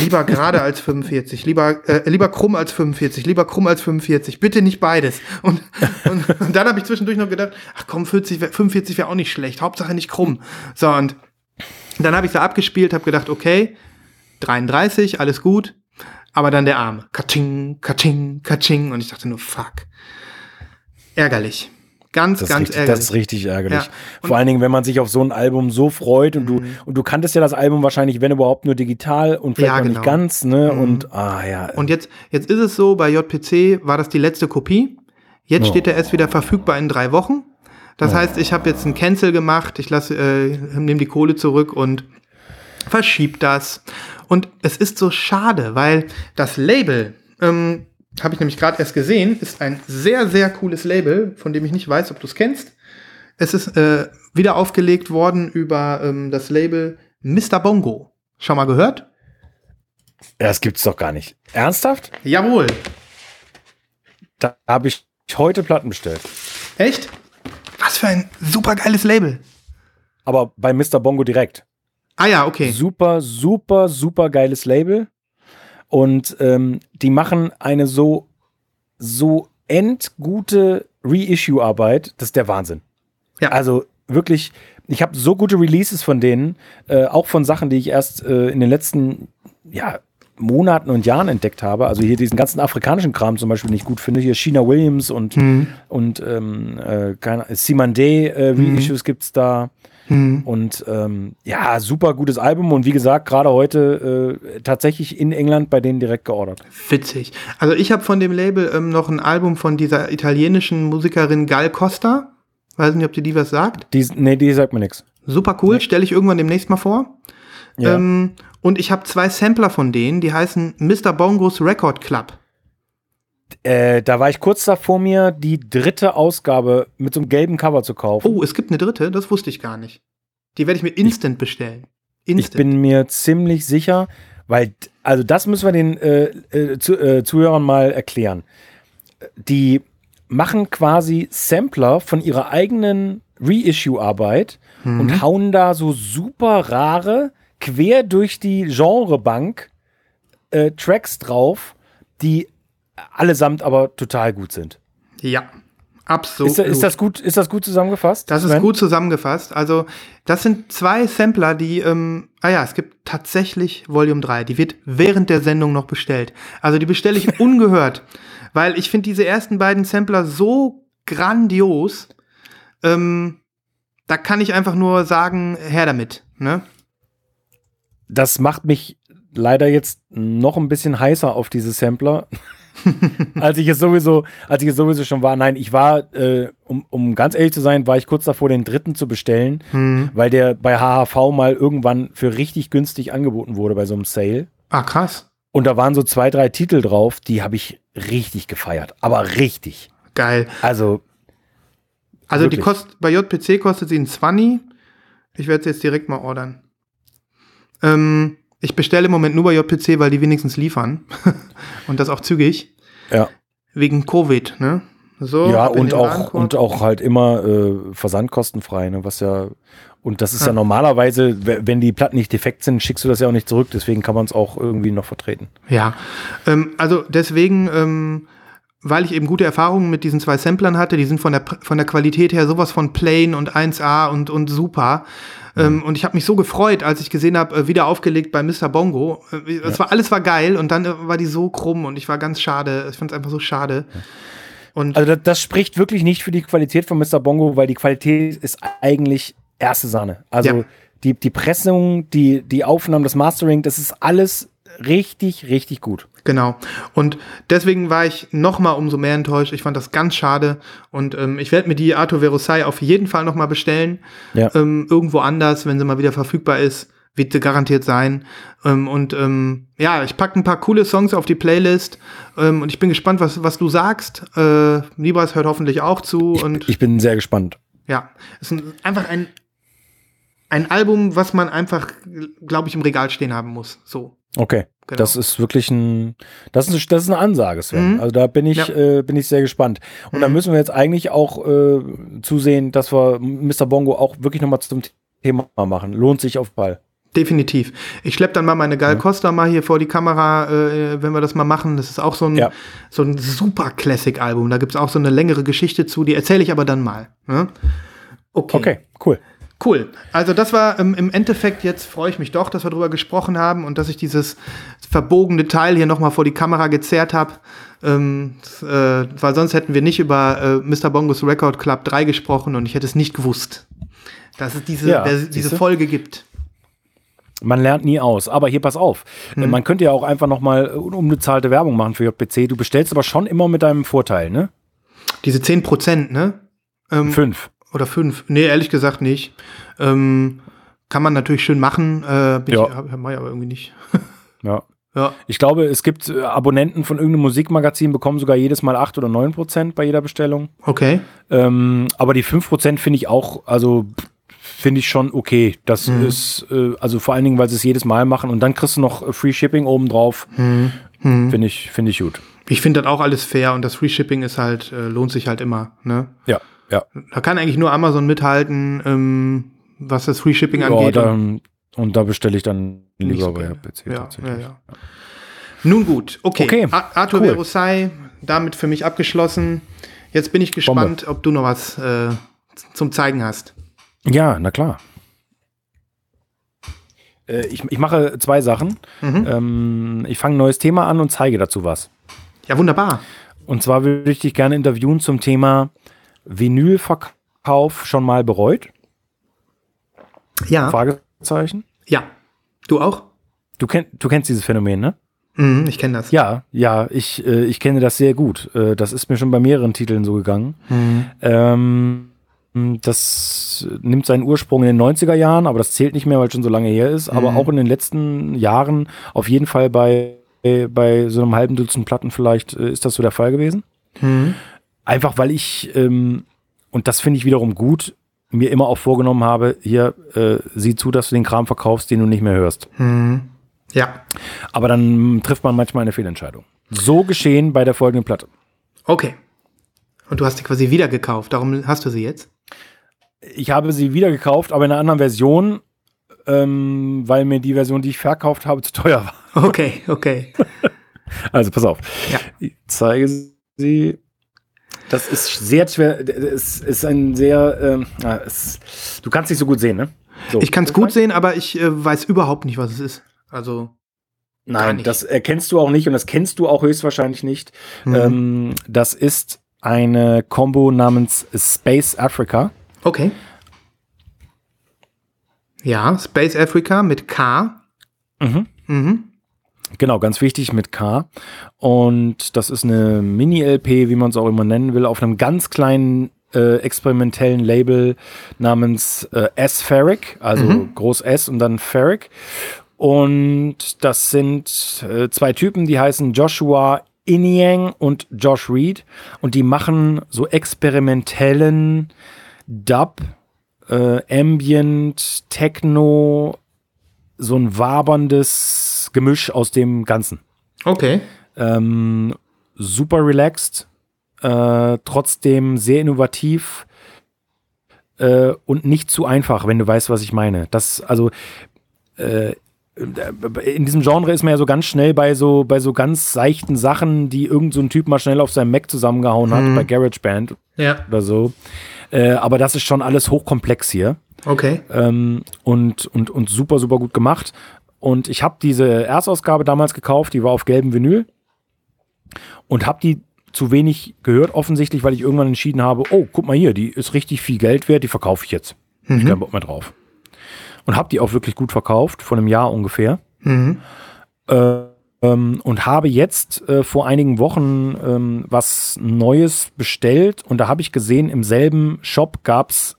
lieber gerade als 45, lieber, äh, lieber krumm als 45, lieber krumm als 45, bitte nicht beides. Und, und, und dann habe ich zwischendurch noch gedacht, ach komm, 40, 45 wäre auch nicht schlecht, Hauptsache nicht krumm. So, und dann habe ich so abgespielt, habe gedacht, okay, 33, alles gut. Aber dann der Arm. Katsching, katsching, katsching. Und ich dachte nur, fuck. Ärgerlich. Ganz, das ganz richtig, ärgerlich. Das ist richtig ärgerlich. Ja. Vor allen Dingen, wenn man sich auf so ein Album so freut und mhm. du und du kanntest ja das Album wahrscheinlich, wenn überhaupt nur digital und vielleicht ja, genau. nicht ganz, ne? Mhm. Und ah ja. Und jetzt, jetzt ist es so, bei JPC war das die letzte Kopie. Jetzt oh. steht er erst wieder verfügbar in drei Wochen. Das oh. heißt, ich habe jetzt ein Cancel gemacht, ich lasse, äh, nehme die Kohle zurück und verschieb das. Und es ist so schade, weil das Label, ähm, habe ich nämlich gerade erst gesehen, ist ein sehr, sehr cooles Label, von dem ich nicht weiß, ob du es kennst. Es ist äh, wieder aufgelegt worden über ähm, das Label Mr. Bongo. Schon mal gehört? Das gibt's doch gar nicht. Ernsthaft? Jawohl. Da habe ich heute Platten bestellt. Echt? Was für ein supergeiles Label. Aber bei Mr. Bongo direkt. Ah ja, okay. Super, super, super geiles Label. Und ähm, die machen eine so, so endgute Reissue-Arbeit, das ist der Wahnsinn. Ja. Also wirklich, ich habe so gute Releases von denen, äh, auch von Sachen, die ich erst äh, in den letzten ja, Monaten und Jahren entdeckt habe. Also hier diesen ganzen afrikanischen Kram zum Beispiel nicht gut finde. Hier Sheena Williams und, mhm. und ähm, äh, Simon Day äh, Reissues mhm. gibt es da. Mhm. Und ähm, ja, super gutes Album und wie gesagt, gerade heute äh, tatsächlich in England bei denen direkt geordert. Witzig. Also ich habe von dem Label ähm, noch ein Album von dieser italienischen Musikerin Gal Costa. Weiß nicht, ob dir die was sagt. Die, nee, die sagt mir nichts. Super cool, nee. stelle ich irgendwann demnächst mal vor. Ja. Ähm, und ich habe zwei Sampler von denen, die heißen Mr. Bongos Record Club. Äh, da war ich kurz davor mir, die dritte Ausgabe mit so einem gelben Cover zu kaufen. Oh, es gibt eine dritte? Das wusste ich gar nicht. Die werde ich mir instant ich, bestellen. Instant. Ich bin mir ziemlich sicher, weil, also das müssen wir den äh, äh, zu, äh, Zuhörern mal erklären. Die machen quasi Sampler von ihrer eigenen Reissue-Arbeit mhm. und hauen da so super rare, quer durch die Genrebank äh, Tracks drauf, die allesamt aber total gut sind. Ja, absolut. Ist, ist, das, gut, ist das gut zusammengefasst? Das ist gut zusammengefasst. Also, das sind zwei Sampler, die, ähm, ah ja, es gibt tatsächlich Volume 3. Die wird während der Sendung noch bestellt. Also, die bestelle ich ungehört, weil ich finde diese ersten beiden Sampler so grandios. Ähm, da kann ich einfach nur sagen, her damit. Ne? das macht mich leider jetzt noch ein bisschen heißer auf diese Sampler. als ich es sowieso, als ich es sowieso schon war, nein, ich war, äh, um, um ganz ehrlich zu sein, war ich kurz davor, den dritten zu bestellen, Hm. weil der bei HHV mal irgendwann für richtig günstig angeboten wurde bei so einem Sale. Ah, krass. Und da waren so zwei, drei Titel drauf, die habe ich richtig gefeiert. Aber richtig. Geil. Also, Also die kostet, bei JPC kostet sie ein 20. Ich werde es jetzt direkt mal ordern. Ähm, ich bestelle im Moment nur bei JPC, weil die wenigstens liefern. und das auch zügig. ja. Wegen Covid, ne? So, ja, und auch, und auch halt immer äh, versandkostenfrei, ne? Was ja, und das ist ja, Ja. normalerweise, wenn die Platten nicht defekt sind, schickst du das ja auch nicht zurück, deswegen kann man es auch irgendwie noch vertreten. Ja, ähm, also deswegen, ähm, weil ich eben gute Erfahrungen mit diesen zwei Samplern hatte, die sind von der, von der Qualität her sowas von plain und 1A und, und super. Ähm, und ich habe mich so gefreut, als ich gesehen habe, äh, wieder aufgelegt bei Mr. Bongo. Äh, Es war alles war geil und dann äh, war die so krumm und ich war ganz schade. Ich fand es einfach so schade. Und Also das, das spricht wirklich nicht für die Qualität von Mr. Bongo, weil die Qualität ist eigentlich erste Sahne. Also Ja. die, die Pressung, die, die Aufnahmen, das Mastering, das ist alles richtig, richtig gut. Genau. Und deswegen war ich noch mal umso mehr enttäuscht. Ich fand das ganz schade. Und ähm, ich werde mir die Arto Verosai auf jeden Fall noch mal bestellen. Ja. Ähm, irgendwo anders, wenn sie mal wieder verfügbar ist. Wird sie garantiert sein. Ähm, und ähm, ja, ich packe ein paar coole Songs auf die Playlist. Ähm, und ich bin gespannt, was, was du sagst. Äh, Libras hört hoffentlich auch zu. Und Ich bin sehr gespannt. ja, es ist ein, einfach ein, ein Album, was man einfach, glaube ich, im Regal stehen haben muss. So. Okay. Genau. Das ist wirklich ein, das ist, das ist eine Ansage, Sven. Mhm. Also da bin ich, Ja. äh, bin ich sehr gespannt. Und da Mhm. müssen wir jetzt eigentlich auch äh, zusehen, dass wir Mr. Bongo auch wirklich nochmal zum Thema machen. Lohnt sich auf Ball. Definitiv. Ich schlepp dann mal meine Gal Costa mal hier vor die Kamera, äh, wenn wir das mal machen. Das ist auch so ein, Ja. so ein super Classic-Album. Da gibt's auch so eine längere Geschichte zu, die erzähle ich aber dann mal. Ne? Okay. Okay, cool. Cool. Also das war ähm, im Endeffekt, jetzt freue ich mich doch, dass wir drüber gesprochen haben und dass ich dieses verbogene Teil hier nochmal vor die Kamera gezerrt habe. Ähm, äh, weil sonst hätten wir nicht über äh, Mr. Bongos Record Club 3 gesprochen und ich hätte es nicht gewusst, dass es diese, Ja, der, diese Folge gibt. Man lernt nie aus. Aber hier pass auf. Äh, Man könnte ja auch einfach nochmal unbezahlte Werbung machen für JPC. Du bestellst aber schon immer mit deinem Vorteil, ne? Diese 10 Prozent, ne? Ähm, Fünf. Oder fünf. Nee, ehrlich gesagt nicht. Ähm, kann man natürlich schön machen. Äh, bin Ja. ich, mach ich aber irgendwie nicht. Ja. Ja. Ich glaube, es gibt äh, Abonnenten von irgendeinem Musikmagazin, bekommen sogar jedes Mal 8 oder 9 Prozent bei jeder Bestellung. Okay. Ähm, aber die 5 Prozent finde ich auch, also finde ich schon okay. Das Mhm. ist, äh, also vor allen Dingen, weil sie es jedes Mal machen und dann kriegst du noch äh, Free Shipping obendrauf. Mhm. Finde ich, finde ich gut. Ich finde das auch alles fair und das Free Shipping ist halt, äh, lohnt sich halt immer. Ne? Ja, ja. Da kann eigentlich nur Amazon mithalten, ähm, was das Free Shipping ja angeht. und- dann, und da bestelle ich dann lieber so bei. PC ja, tatsächlich. ja. Nun gut, okay. Okay, Ar- Arthur cool. Verosai, damit für mich abgeschlossen. Jetzt bin ich gespannt, ob du noch was äh, zum Zeigen hast. Ja, na klar. Äh, ich, ich mache zwei Sachen. Mhm. Ähm, ich fange ein neues Thema an und zeige dazu was. Ja, wunderbar. Und zwar würde ich dich gerne interviewen zum Thema Vinylverkauf schon mal bereut? Ja. Fragezeichen. Ja. Du auch? Du, kenn, du kennst dieses Phänomen, ne? Mhm, ich kenne das. Ja, ja, ich, äh, ich kenne das sehr gut. Äh, das ist mir schon bei mehreren Titeln so gegangen. Mhm. Ähm, das nimmt seinen Ursprung in den 90er Jahren, aber das zählt nicht mehr, weil es schon so lange her ist. Aber Mhm. auch in den letzten Jahren auf jeden Fall bei, bei so einem halben Dutzend Platten vielleicht äh, ist das so der Fall gewesen. Mhm. Einfach weil ich, ähm, und das finde ich wiederum gut, mir immer auch vorgenommen habe, hier, äh, sieh zu, dass du den Kram verkaufst, den du nicht mehr hörst. Mhm. Ja. Aber dann trifft man manchmal eine Fehlentscheidung. So geschehen bei der folgenden Platte. Okay. Und du hast sie quasi wieder gekauft, darum hast du sie jetzt? Ich habe sie wieder gekauft, aber in einer anderen Version, ähm, weil mir die Version, die ich verkauft habe, zu teuer war. Okay, okay. Also pass auf. Ja. Ich zeige sie. Das ist sehr schwer. Es ist ein sehr. Ähm, es, du kannst nicht so gut sehen, ne? So. Ich kann es gut sehen, aber ich äh, weiß überhaupt nicht, was es ist. Also. Nein, das erkennst du auch nicht und das kennst du auch höchstwahrscheinlich nicht. Mhm. Ähm, das ist eine Combo namens Space Africa. Okay. Ja, Space Africa mit K. Mhm. Mhm. Genau, ganz wichtig mit K. Und das ist eine Mini-LP, wie man es auch immer nennen will, auf einem ganz kleinen äh, experimentellen Label namens äh, S-Ferric, also Mhm. groß S und dann Ferric. Und das sind äh, zwei Typen, die heißen Joshua Iniang und Josh Reed. Und die machen so experimentellen Dub, äh, Ambient, Techno, so ein waberndes Gemisch aus dem Ganzen. Okay. Ähm, super relaxed, äh, trotzdem sehr innovativ äh, und nicht zu einfach, wenn du weißt, was ich meine. Das, also, äh, in diesem Genre ist man ja so ganz schnell bei so, bei so ganz seichten Sachen, die irgend so ein Typ mal schnell auf seinem Mac zusammengehauen hat, Mhm. bei GarageBand Ja. oder so. Äh, aber das ist schon alles hochkomplex hier Okay. ähm, und, und, und super, super gut gemacht. Und ich habe diese Erstausgabe damals gekauft, die war auf gelbem Vinyl und habe die zu wenig gehört, offensichtlich, weil ich irgendwann entschieden habe, oh, guck mal hier, die ist richtig viel Geld wert, die verkaufe ich jetzt. Hab Ich keinen Bock mehr drauf. Und habe die auch wirklich gut verkauft, vor einem Jahr ungefähr. Mhm. Äh, ähm, und habe jetzt äh, vor einigen Wochen ähm, was Neues bestellt und da habe ich gesehen, im selben Shop gab es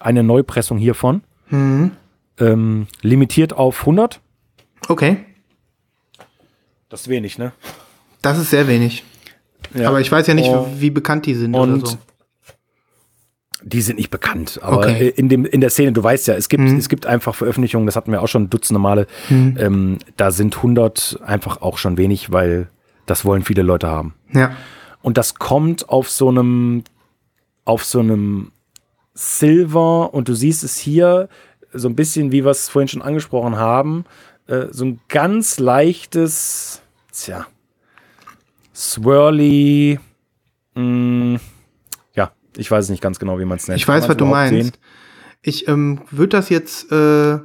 eine Neupressung hiervon. Mhm. Ähm, limitiert auf 100. Okay. Das ist wenig, ne? Das ist sehr wenig. Ja. Aber ich weiß ja nicht, Oh. wie bekannt die sind Und oder so. Die sind nicht bekannt, aber Okay. in, dem, in der Szene, du weißt ja, es gibt, Mhm. es gibt einfach Veröffentlichungen, das hatten wir auch schon dutzende Male, ähm, da sind 100 einfach auch schon wenig, weil das wollen viele Leute haben. Ja. Und das kommt auf so einem, auf so einem Silver und du siehst es hier so ein bisschen, wie wir es vorhin schon angesprochen haben, äh, so ein ganz leichtes, tja, swirly, mh, ja, ich weiß nicht ganz genau, wie man es nennt. Ich weiß, was du meinst. sehen? Ich ähm, würde das jetzt, äh,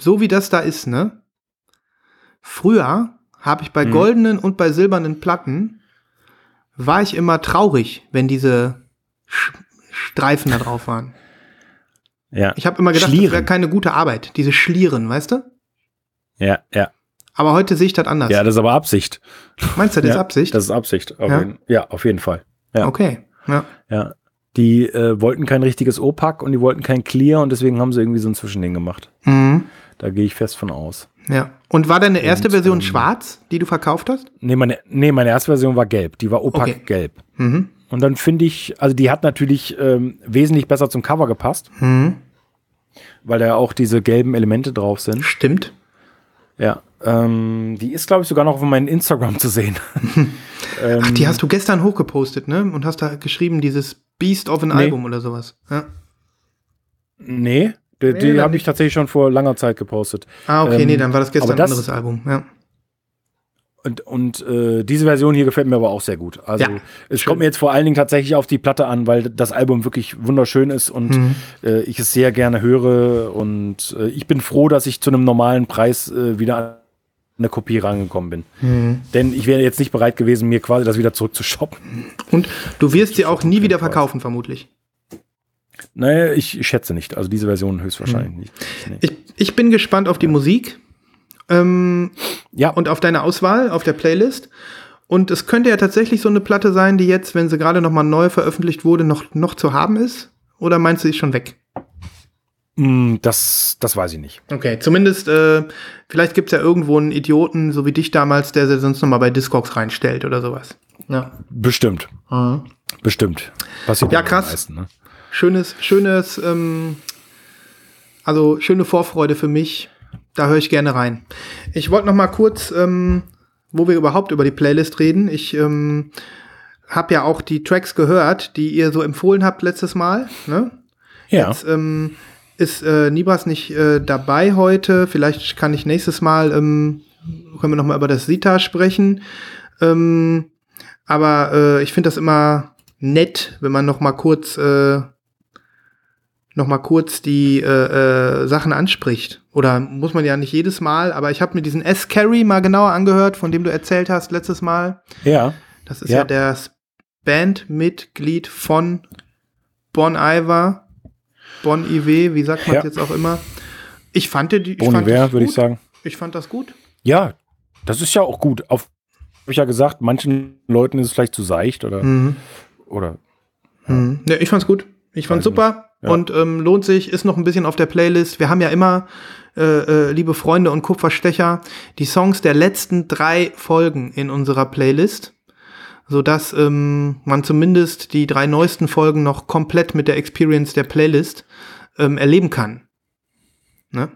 so wie das da ist, ne? Früher habe ich bei Mhm. goldenen und bei silbernen Platten, war ich immer traurig, wenn diese Sch Streifen da drauf waren. Ja, Ich habe immer gedacht, das Schlieren. wäre keine gute Arbeit, diese Schlieren, weißt du? Ja, ja. Aber heute sehe ich das anders. Ja, das ist aber Absicht. Meinst du, das ist ja, Absicht? Das ist Absicht. Auf Ja? jeden, ja, auf jeden Fall. ja. Okay. Ja. Ja. Die äh, wollten kein richtiges Opak und die wollten kein Clear und deswegen haben sie irgendwie so ein Zwischending gemacht. Mhm. Da gehe ich fest von aus. Ja. Und war deine erste Und, Version ähm, schwarz, die du verkauft hast? Nee meine, nee, meine erste Version war gelb. Die war opak Okay. gelb. Mhm. Und dann finde ich, also die hat natürlich ähm, wesentlich besser zum Cover gepasst, Mhm. weil da ja auch diese gelben Elemente drauf sind. Stimmt. Ja. Ähm, die ist, glaube ich, sogar noch auf meinem Instagram zu sehen. ähm, Ach, die hast du gestern hochgepostet, ne? Und hast da geschrieben, dieses Beast of an Nee. Album oder sowas. Ja. Nee, die, Nee, die habe ich tatsächlich schon vor langer Zeit gepostet. Ah, okay, Ähm, nee, dann war das gestern das- ein anderes Album. Ja. Und, und äh, diese Version hier gefällt mir aber auch sehr gut. Also Ja, es schön. kommt mir jetzt vor allen Dingen tatsächlich auf die Platte an, weil das Album wirklich wunderschön ist und Mhm. äh, ich es sehr gerne höre. Und äh, ich bin froh, dass ich zu einem normalen Preis äh, wieder an eine Kopie rangekommen bin. Mhm. Denn ich wäre jetzt nicht bereit gewesen, mir quasi das wieder zurückzushoppen. Und du wirst sie auch nie wieder verkaufen, vermutlich. Naja, ich, schätze nicht. Also diese Version höchstwahrscheinlich Mhm. nicht. Nee. Ich, ich bin gespannt auf die Musik ähm, Ja, und auf deine Auswahl auf der Playlist. Und es könnte ja tatsächlich so eine Platte sein, die jetzt, wenn sie gerade noch mal neu veröffentlicht wurde, noch, noch zu haben ist. Oder meinst du, sie ist schon weg? mh, das, das weiß ich nicht. Okay, zumindest, äh, vielleicht gibt es ja irgendwo einen Idioten, so wie dich damals, der sie sonst noch mal bei Discogs reinstellt oder sowas. Ja. Bestimmt. Mhm. Bestimmt. Passiert Ja, krass. meisten, ne? Schönes, schönes, ähm, also schöne Vorfreude für mich. Da höre ich gerne rein. Ich wollte noch mal kurz, ähm, wo wir überhaupt über die Playlist reden. Ich ähm, habe ja auch die Tracks gehört, die ihr so empfohlen habt letztes Mal. Ne? Ja. Jetzt ähm, ist äh, Nibras nicht äh, dabei heute. Vielleicht kann ich nächstes Mal, ähm, können wir noch mal über das Sita sprechen. Ähm, aber äh, ich finde das immer nett, wenn man noch mal kurz äh, noch mal kurz die äh, äh, Sachen anspricht. Oder muss man ja nicht jedes Mal, aber ich habe mir diesen S-Carry mal genauer angehört, von dem du erzählt hast letztes Mal. Ja. Das ist ja, Ja. der Bandmitglied von Bon Iver, Bon Iver, wie sagt man Ja. jetzt auch immer. Ich fand die, Bon Iver, das würde ich sagen. ich fand das gut. Ja, das ist ja auch gut. Auf, habe ich ja gesagt, manchen Leuten ist es vielleicht zu seicht oder. Mhm. oder Mhm. Ja, ich fand's gut. Ich fand's Weiß super Ja. und ähm, lohnt sich, ist noch ein bisschen auf der Playlist. Wir haben ja immer, äh, äh, liebe Freunde und Kupferstecher, die Songs der letzten drei Folgen in unserer Playlist, sodass ähm, man zumindest die drei neuesten Folgen noch komplett mit der Experience der Playlist ähm, erleben kann. Ne?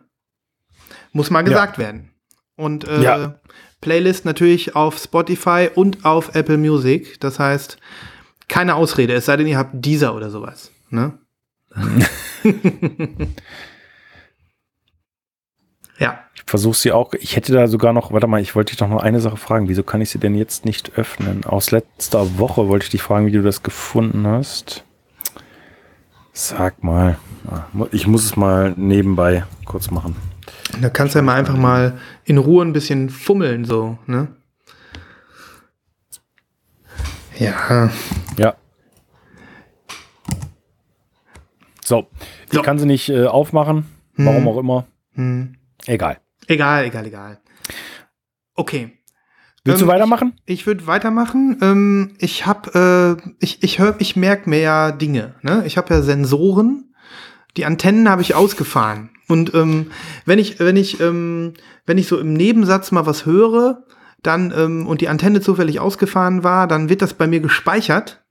Muss mal gesagt werden. Und äh, Ja. Playlist natürlich auf Spotify und auf Apple Music. Das heißt, keine Ausrede, es sei denn, ihr habt dieser oder sowas. Ne? ja. ich versuche sie auch. Ich hätte da sogar noch, warte mal, ich wollte dich doch noch eine Sache fragen. Wieso kann ich sie denn jetzt nicht öffnen? Aus letzter Woche wollte ich dich fragen, wie du das gefunden hast. Sag mal. Ah, Ich muss es mal nebenbei kurz machen. Da kannst du ja mal einfach mal in Ruhe ein bisschen fummeln, so, ne? Ja. Ja. So, ich So. kann sie nicht äh, aufmachen, warum auch immer. Hm. Egal. Egal, egal, egal. Okay. Willst Ähm, du weitermachen? Ich würde weitermachen. Ähm, ich habe, äh, ich, ich höre, ich merke mir ja Dinge. Ne? Ich habe ja Sensoren. Die Antennen habe ich ausgefahren. Und ähm, wenn ich, wenn ich, ähm, wenn ich so im Nebensatz mal was höre, dann ähm, und die Antenne zufällig ausgefahren war, dann wird das bei mir gespeichert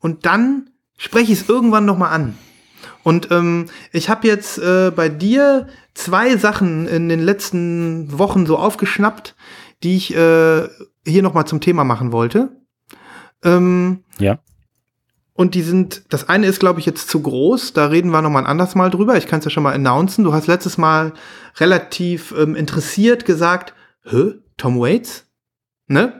und dann spreche ich es irgendwann noch mal an. Und ähm, ich habe jetzt äh, bei dir zwei Sachen in den letzten Wochen so aufgeschnappt, die ich äh, hier noch mal zum Thema machen wollte. Ähm, Ja. und die sind, das eine ist, glaube ich, jetzt zu groß. Da reden wir noch mal ein anderes Mal drüber. Ich kann es ja schon mal announcen. Du hast letztes Mal relativ ähm, interessiert gesagt, hä, Tom Waits? Ne?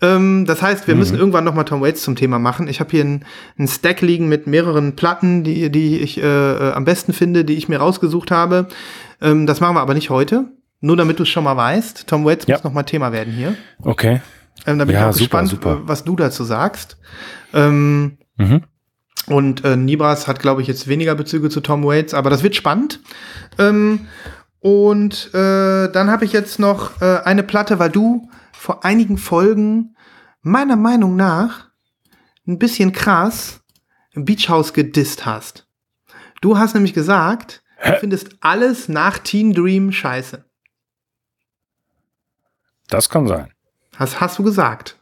Ähm, das heißt, wir Mhm. müssen irgendwann noch mal Tom Waits zum Thema machen. Ich habe hier einen Stack liegen mit mehreren Platten, die, die ich äh, äh, am besten finde, die ich mir rausgesucht habe. Ähm, das machen wir aber nicht heute. Nur damit du es schon mal weißt. Tom Waits Ja. muss noch mal Thema werden hier. Okay. Ähm, da bin Ja, ich auch super, gespannt, super. was du dazu sagst. Ähm, Mhm. und äh, Nibras hat, glaube ich, jetzt weniger Bezüge zu Tom Waits, aber das wird spannend. Ähm, und äh, dann habe ich jetzt noch äh, eine Platte, weil du vor einigen Folgen meiner Meinung nach ein bisschen krass Beach House gedisst hast. Du hast nämlich gesagt, du findest alles nach Teen Dream scheiße. Das kann sein. Das hast du gesagt.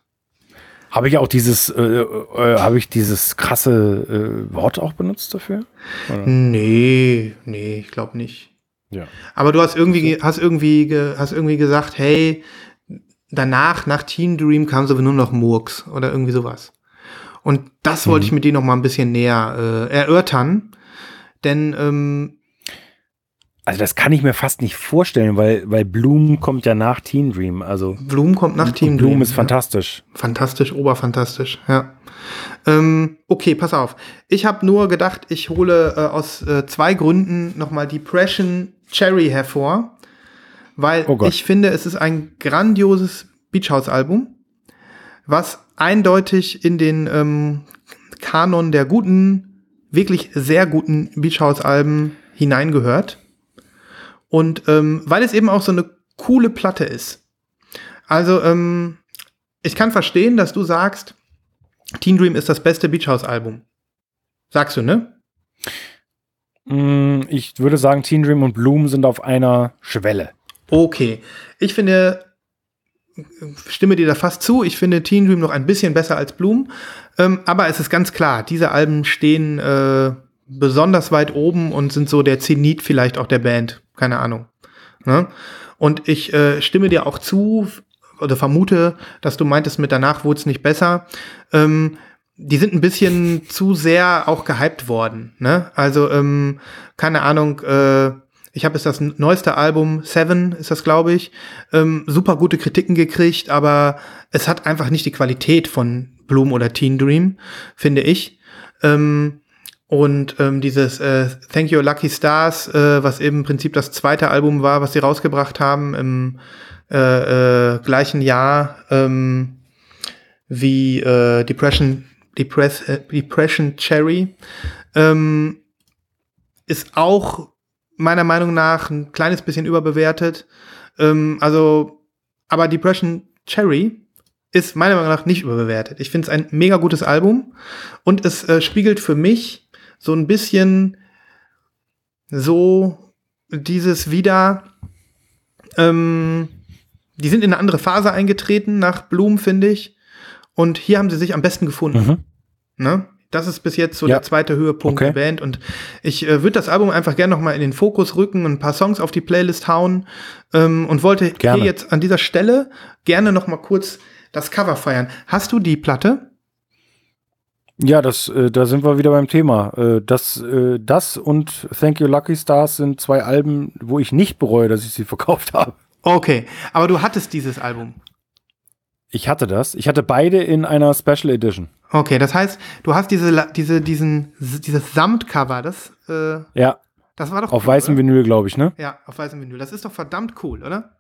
Habe ich auch dieses, äh, äh, habe ich dieses krasse äh, Wort auch benutzt dafür? Oder? Nee, nee, ich glaube nicht. Ja. Aber du hast irgendwie, hast irgendwie, ge- hast irgendwie gesagt, hey, danach, nach Teen Dream kam so nur noch Murks oder irgendwie sowas. Und das wollte ich mit dir noch mal ein bisschen näher äh, erörtern. Denn, ähm, Also das kann ich mir fast nicht vorstellen, weil, weil Bloom kommt ja nach Teen Dream. Also Bloom kommt nach Teen Dream. Bloom ist ja. fantastisch. Fantastisch, oberfantastisch, ja. Ähm, okay, pass auf. Ich habe nur gedacht, ich hole äh, aus äh, zwei Gründen nochmal Depression Cherry hervor, weil Oh ich finde, es ist ein grandioses Beach House Album, was eindeutig in den ähm, Kanon der guten, wirklich sehr guten Beach House Alben hineingehört. Und ähm, weil es eben auch so eine coole Platte ist. Also, ähm, ich kann verstehen, dass du sagst, Teen Dream ist das beste Beach House Album. Sagst du, ne? Mm, Ich würde sagen, Teen Dream und Bloom sind auf einer Schwelle. Okay. Ich finde, stimme dir da fast zu. Ich finde Teen Dream noch ein bisschen besser als Bloom. Ähm, aber es ist ganz klar, diese Alben stehen äh, besonders weit oben und sind so der Zenit vielleicht auch der Band. Keine Ahnung. Ne? Und ich äh, stimme dir auch zu oder vermute, dass du meintest, mit danach wurde es nicht besser. Ähm, die sind ein bisschen zu sehr auch gehypt worden. Ne? Also, ähm, keine Ahnung, äh, ich habe jetzt das neueste Album, Seven ist das, glaube ich, ähm, super gute Kritiken gekriegt, aber es hat einfach nicht die Qualität von Bloom oder Teen Dream, finde ich. Ähm, und ähm, dieses äh, Thank You Lucky Stars, äh, was eben im Prinzip das zweite Album war, was sie rausgebracht haben im äh, äh, gleichen Jahr ähm, wie äh, Depression, Depress, äh, Depression Cherry, ähm, ist auch meiner Meinung nach ein kleines bisschen überbewertet. Ähm, also, aber Depression Cherry ist meiner Meinung nach nicht überbewertet. Ich finde es ein mega gutes Album und es äh, spiegelt für mich so ein bisschen so dieses wieder, ähm, die sind in eine andere Phase eingetreten nach Bloom, finde ich. Und hier haben sie sich am besten gefunden. Mhm. Ne? Das ist bis jetzt so ja. der zweite Höhepunkt okay. der Band. Und ich äh, würde das Album einfach gerne noch mal in den Fokus rücken und ein paar Songs auf die Playlist hauen. Ähm, und wollte gerne. hier jetzt an dieser Stelle gerne noch mal kurz das Cover feiern. Hast du die Platte? Ja, das, äh, da sind wir wieder beim Thema. Äh, das, äh, das und Thank You Lucky Stars sind zwei Alben, wo ich nicht bereue, dass ich sie verkauft habe. Okay, aber du hattest dieses Album. Ich hatte das. Ich hatte beide in einer Special Edition. Okay, das heißt, du hast diese, diese, diesen, dieses Samtcover, das. Äh, ja. Das war doch. Auf cool, weißem oder? Vinyl, glaube ich, ne? Ja, auf weißem Vinyl. Das ist doch verdammt cool, oder?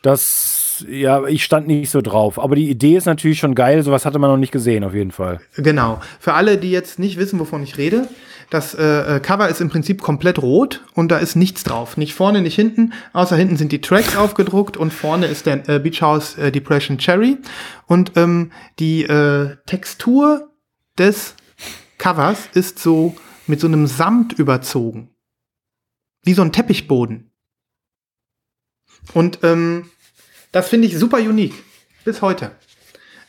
Das, ja, ich stand nicht so drauf. Aber die Idee ist natürlich schon geil. Sowas hatte man noch nicht gesehen, auf jeden Fall. Genau. Für alle, die jetzt nicht wissen, wovon ich rede, das äh, äh, Cover ist im Prinzip komplett rot und da ist nichts drauf. Nicht vorne, nicht hinten. Außer hinten sind die Tracks aufgedruckt und vorne ist der äh, Beach House äh, Depression Cherry. Und ähm, die äh, Textur des Covers ist so mit so einem Samt überzogen. Wie so ein Teppichboden. Und ähm, das finde ich super unique. Bis heute.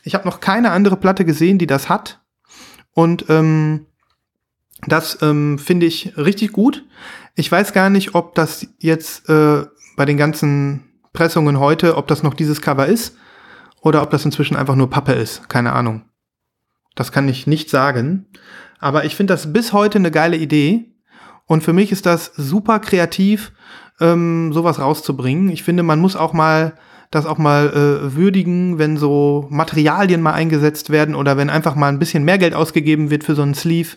Ich habe noch keine andere Platte gesehen, die das hat. Und ähm, das ähm, finde ich richtig gut. Ich weiß gar nicht, ob das jetzt äh, bei den ganzen Pressungen heute, ob das noch dieses Cover ist oder ob das inzwischen einfach nur Pappe ist. Keine Ahnung. Das kann ich nicht sagen. Aber ich finde das bis heute eine geile Idee. Und für mich ist das super kreativ, ähm, sowas rauszubringen. Ich finde, man muss auch mal das auch mal äh, würdigen, wenn so Materialien mal eingesetzt werden oder wenn einfach mal ein bisschen mehr Geld ausgegeben wird für so einen Sleeve.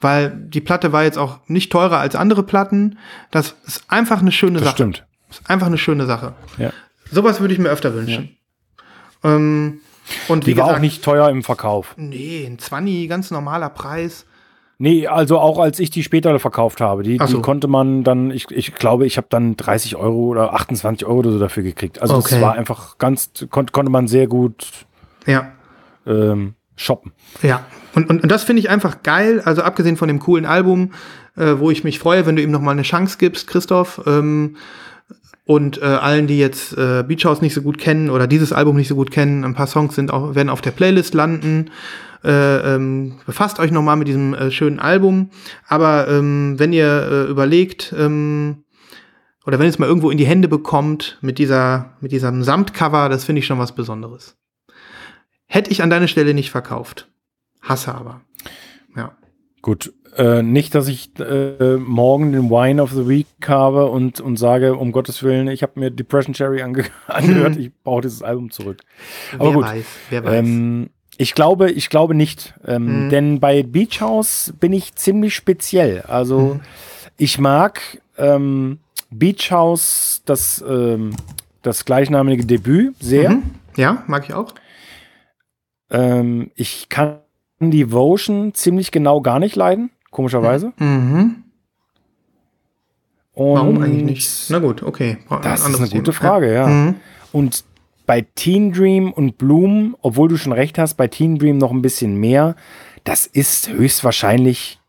Weil die Platte war jetzt auch nicht teurer als andere Platten. Das ist einfach eine schöne das Sache. Stimmt. Das ist einfach eine schöne Sache. Ja. Sowas würde ich mir öfter wünschen. Ja. Ähm, und die war gesagt, auch nicht teuer im Verkauf. Nee, ein 20, ganz normaler Preis. Nee, also auch als ich die später verkauft habe, die, so. die konnte man dann, ich, ich glaube, ich habe dann 30 Euro oder 28 Euro oder so dafür gekriegt. Also okay. das war einfach ganz, kon konnte man sehr gut ja. ähm, shoppen. Ja, und, und, und das finde ich einfach geil, also abgesehen von dem coolen Album, äh, wo ich mich freue, wenn du ihm noch mal eine Chance gibst, Christoph. Ähm, und äh, allen, die jetzt äh, Beach House nicht so gut kennen oder dieses Album nicht so gut kennen, ein paar Songs sind auch, werden auf der Playlist landen. Äh, ähm, befasst euch nochmal mit diesem äh, schönen Album. Aber ähm, wenn ihr äh, überlegt, ähm, oder wenn ihr es mal irgendwo in die Hände bekommt mit dieser, mit diesem Samtcover, das finde ich schon was Besonderes. Hätte ich an deiner Stelle nicht verkauft. Hasse aber. Ja. Gut, äh, nicht, dass ich äh, morgen den Wine of the Week habe und, und sage, um Gottes Willen, ich habe mir Depression Cherry ange angehört, ich brauche dieses Album zurück. Aber wer gut. weiß, wer weiß. Ähm, ich glaube, ich glaube nicht. Ähm, mhm. Denn bei Beach House bin ich ziemlich speziell. Also mhm. ich mag ähm, Beach House, das, ähm, das gleichnamige Debüt, sehr. Mhm. Ja, mag ich auch. Ähm, ich kann Devotion ziemlich genau gar nicht leiden, komischerweise. Mhm. Warum eigentlich nicht? Na gut, okay. Das ist eine gute Frage, ja. Mhm. Und bei Teen Dream und Bloom, obwohl du schon recht hast, bei Teen Dream noch ein bisschen mehr. Das ist höchstwahrscheinlich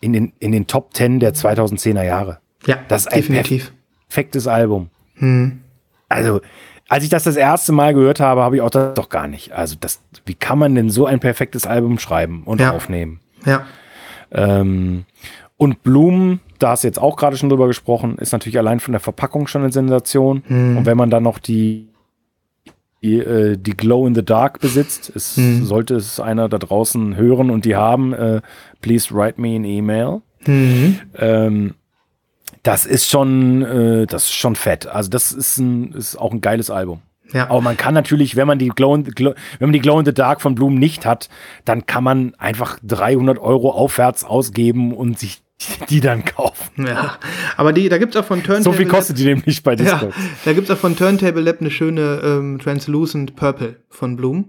in den, in den Top 10 der 2010er Jahre. Ja, das ist definitiv. ein perfektes Album. Hm. Also, als ich das das erste Mal gehört habe, habe ich auch das doch gar nicht. Also, das, wie kann man denn so ein perfektes Album schreiben und ja. aufnehmen? Ja. Ähm, und Bloom, da hast du jetzt auch gerade schon drüber gesprochen, ist natürlich allein von der Verpackung schon eine Sensation. Hm. Und wenn man dann noch die die, äh, die Glow in the Dark besitzt. Es hm. sollte es einer da draußen hören und die haben, äh, please write me an email. Mhm. Ähm, das ist schon, äh, das ist schon fett. Also das ist, ein, ist auch ein geiles Album. Ja. Aber man kann natürlich, wenn man die Glow in, Glow, wenn man die Glow in the Dark von Bloom nicht hat, dann kann man einfach 300 Euro aufwärts ausgeben und sich die dann kaufen. Ja, aber die, da gibt es auch von Turntable. So viel kostet die nämlich bei Discord. Ja, da gibt es auch von Turntable Lab eine schöne ähm, Translucent Purple von Bloom.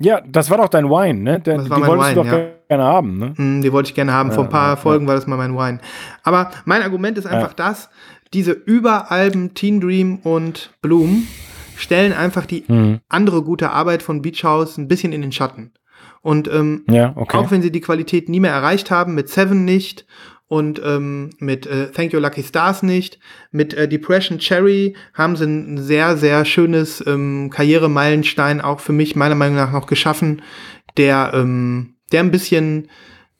Ja, das war doch dein Wine, ne? Der, das war die mein wolltest Wine, du doch ja. gerne haben, ne? Mm, die wollte ich gerne haben. Vor ein paar ja, Folgen war das mal mein Wine. Aber mein Argument ist einfach das, diese Überalben Teen Dream und Bloom stellen einfach die Mhm. andere gute Arbeit von Beach House ein bisschen in den Schatten. Und ähm, Ja, okay. auch wenn sie die Qualität nie mehr erreicht haben, mit Seven nicht und ähm, mit äh, Thank You Lucky Stars nicht, mit äh, Depression Cherry haben sie ein sehr, sehr schönes ähm, Karrieremeilenstein auch für mich meiner Meinung nach noch geschaffen, der, ähm, der ein bisschen,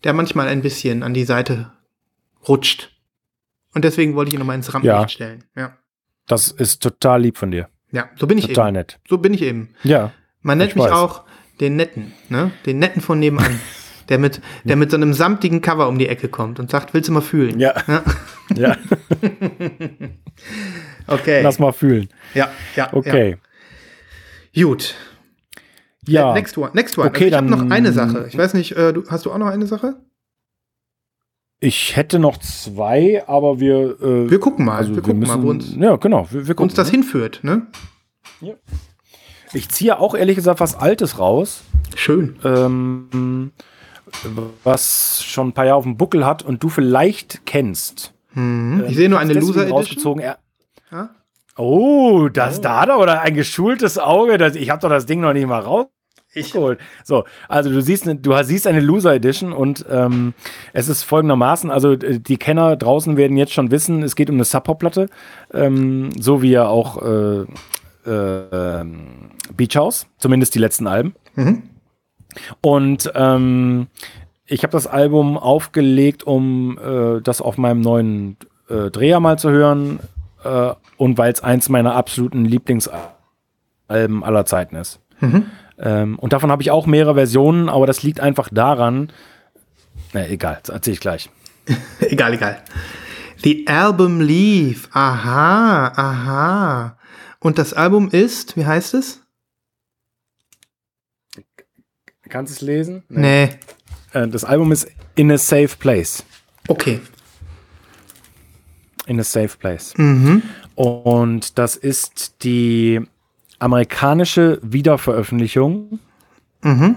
der manchmal ein bisschen an die Seite rutscht. Und deswegen wollte ich ihn nochmal ins Rampenlicht Ja. stellen. Ja. Das ist total lieb von dir. Ja, so bin ich Total eben. nett. So bin ich eben. Ja. Man nennt Ich mich weiß. auch den Netten, ne? Den Netten von nebenan. der mit, der mit so einem samtigen Cover um die Ecke kommt und sagt, willst du mal fühlen? Ja. Ja. Ja. Okay. Lass mal fühlen. ja, ja. Okay. Ja. Gut. Ja. Next one. Next one. Okay, also ich habe noch eine Sache. Ich weiß nicht, äh, du, hast du auch noch eine Sache? Ich hätte noch zwei, aber wir. Äh, Wir gucken mal. also wir gucken mal, wo uns, Ja, genau. Wir, wir gucken, uns das ne? hinführt, ne? Ich ziehe auch ehrlich gesagt was Altes raus, Schön. ähm, was schon ein paar Jahre auf dem Buckel hat und du vielleicht kennst. Mhm. Ich sehe nur eine Ähm, Loser Edition. rausgezogen. Er, Ja? oh, das da hat er oder ein geschultes Auge. Das, ich habe doch das Ding noch nicht mal rausgeholt. So, also du siehst, eine- du siehst eine Loser Edition und ähm, es ist folgendermaßen, also äh, die Kenner draußen werden jetzt schon wissen, es geht um eine Sub-Pop-Platte, ähm, so wie ja auch äh, äh, ähm, Beach House, zumindest die letzten Alben. Mhm. Und ähm, ich habe das Album aufgelegt, um äh, das auf meinem neuen äh, Dreher mal zu hören äh, und weil es eins meiner absoluten Lieblingsalben aller Zeiten ist. Ähm, und davon habe ich auch mehrere Versionen, aber das liegt einfach daran, na egal, das erzähle ich gleich. egal, egal. The Album Leaf. Aha, aha. Und das Album ist, wie heißt es? Kannst du es lesen? Nee. Äh, das Album ist In a Safe Place. Okay. In a Safe Place. Mhm. Und das ist die amerikanische Wiederveröffentlichung. Mhm.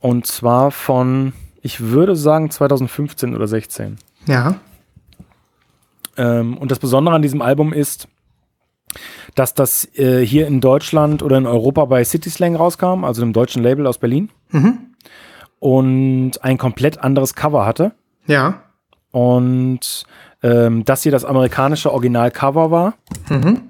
Und zwar von, ich würde sagen, 2015 oder 16. Ja. Ähm, und das Besondere an diesem Album ist, dass das äh, hier in Deutschland oder in Europa bei City Slang rauskam, also einem deutschen Label aus Berlin. Mhm. Und ein komplett anderes Cover hatte. Ja. Und ähm, das hier das amerikanische Originalcover war. Mhm.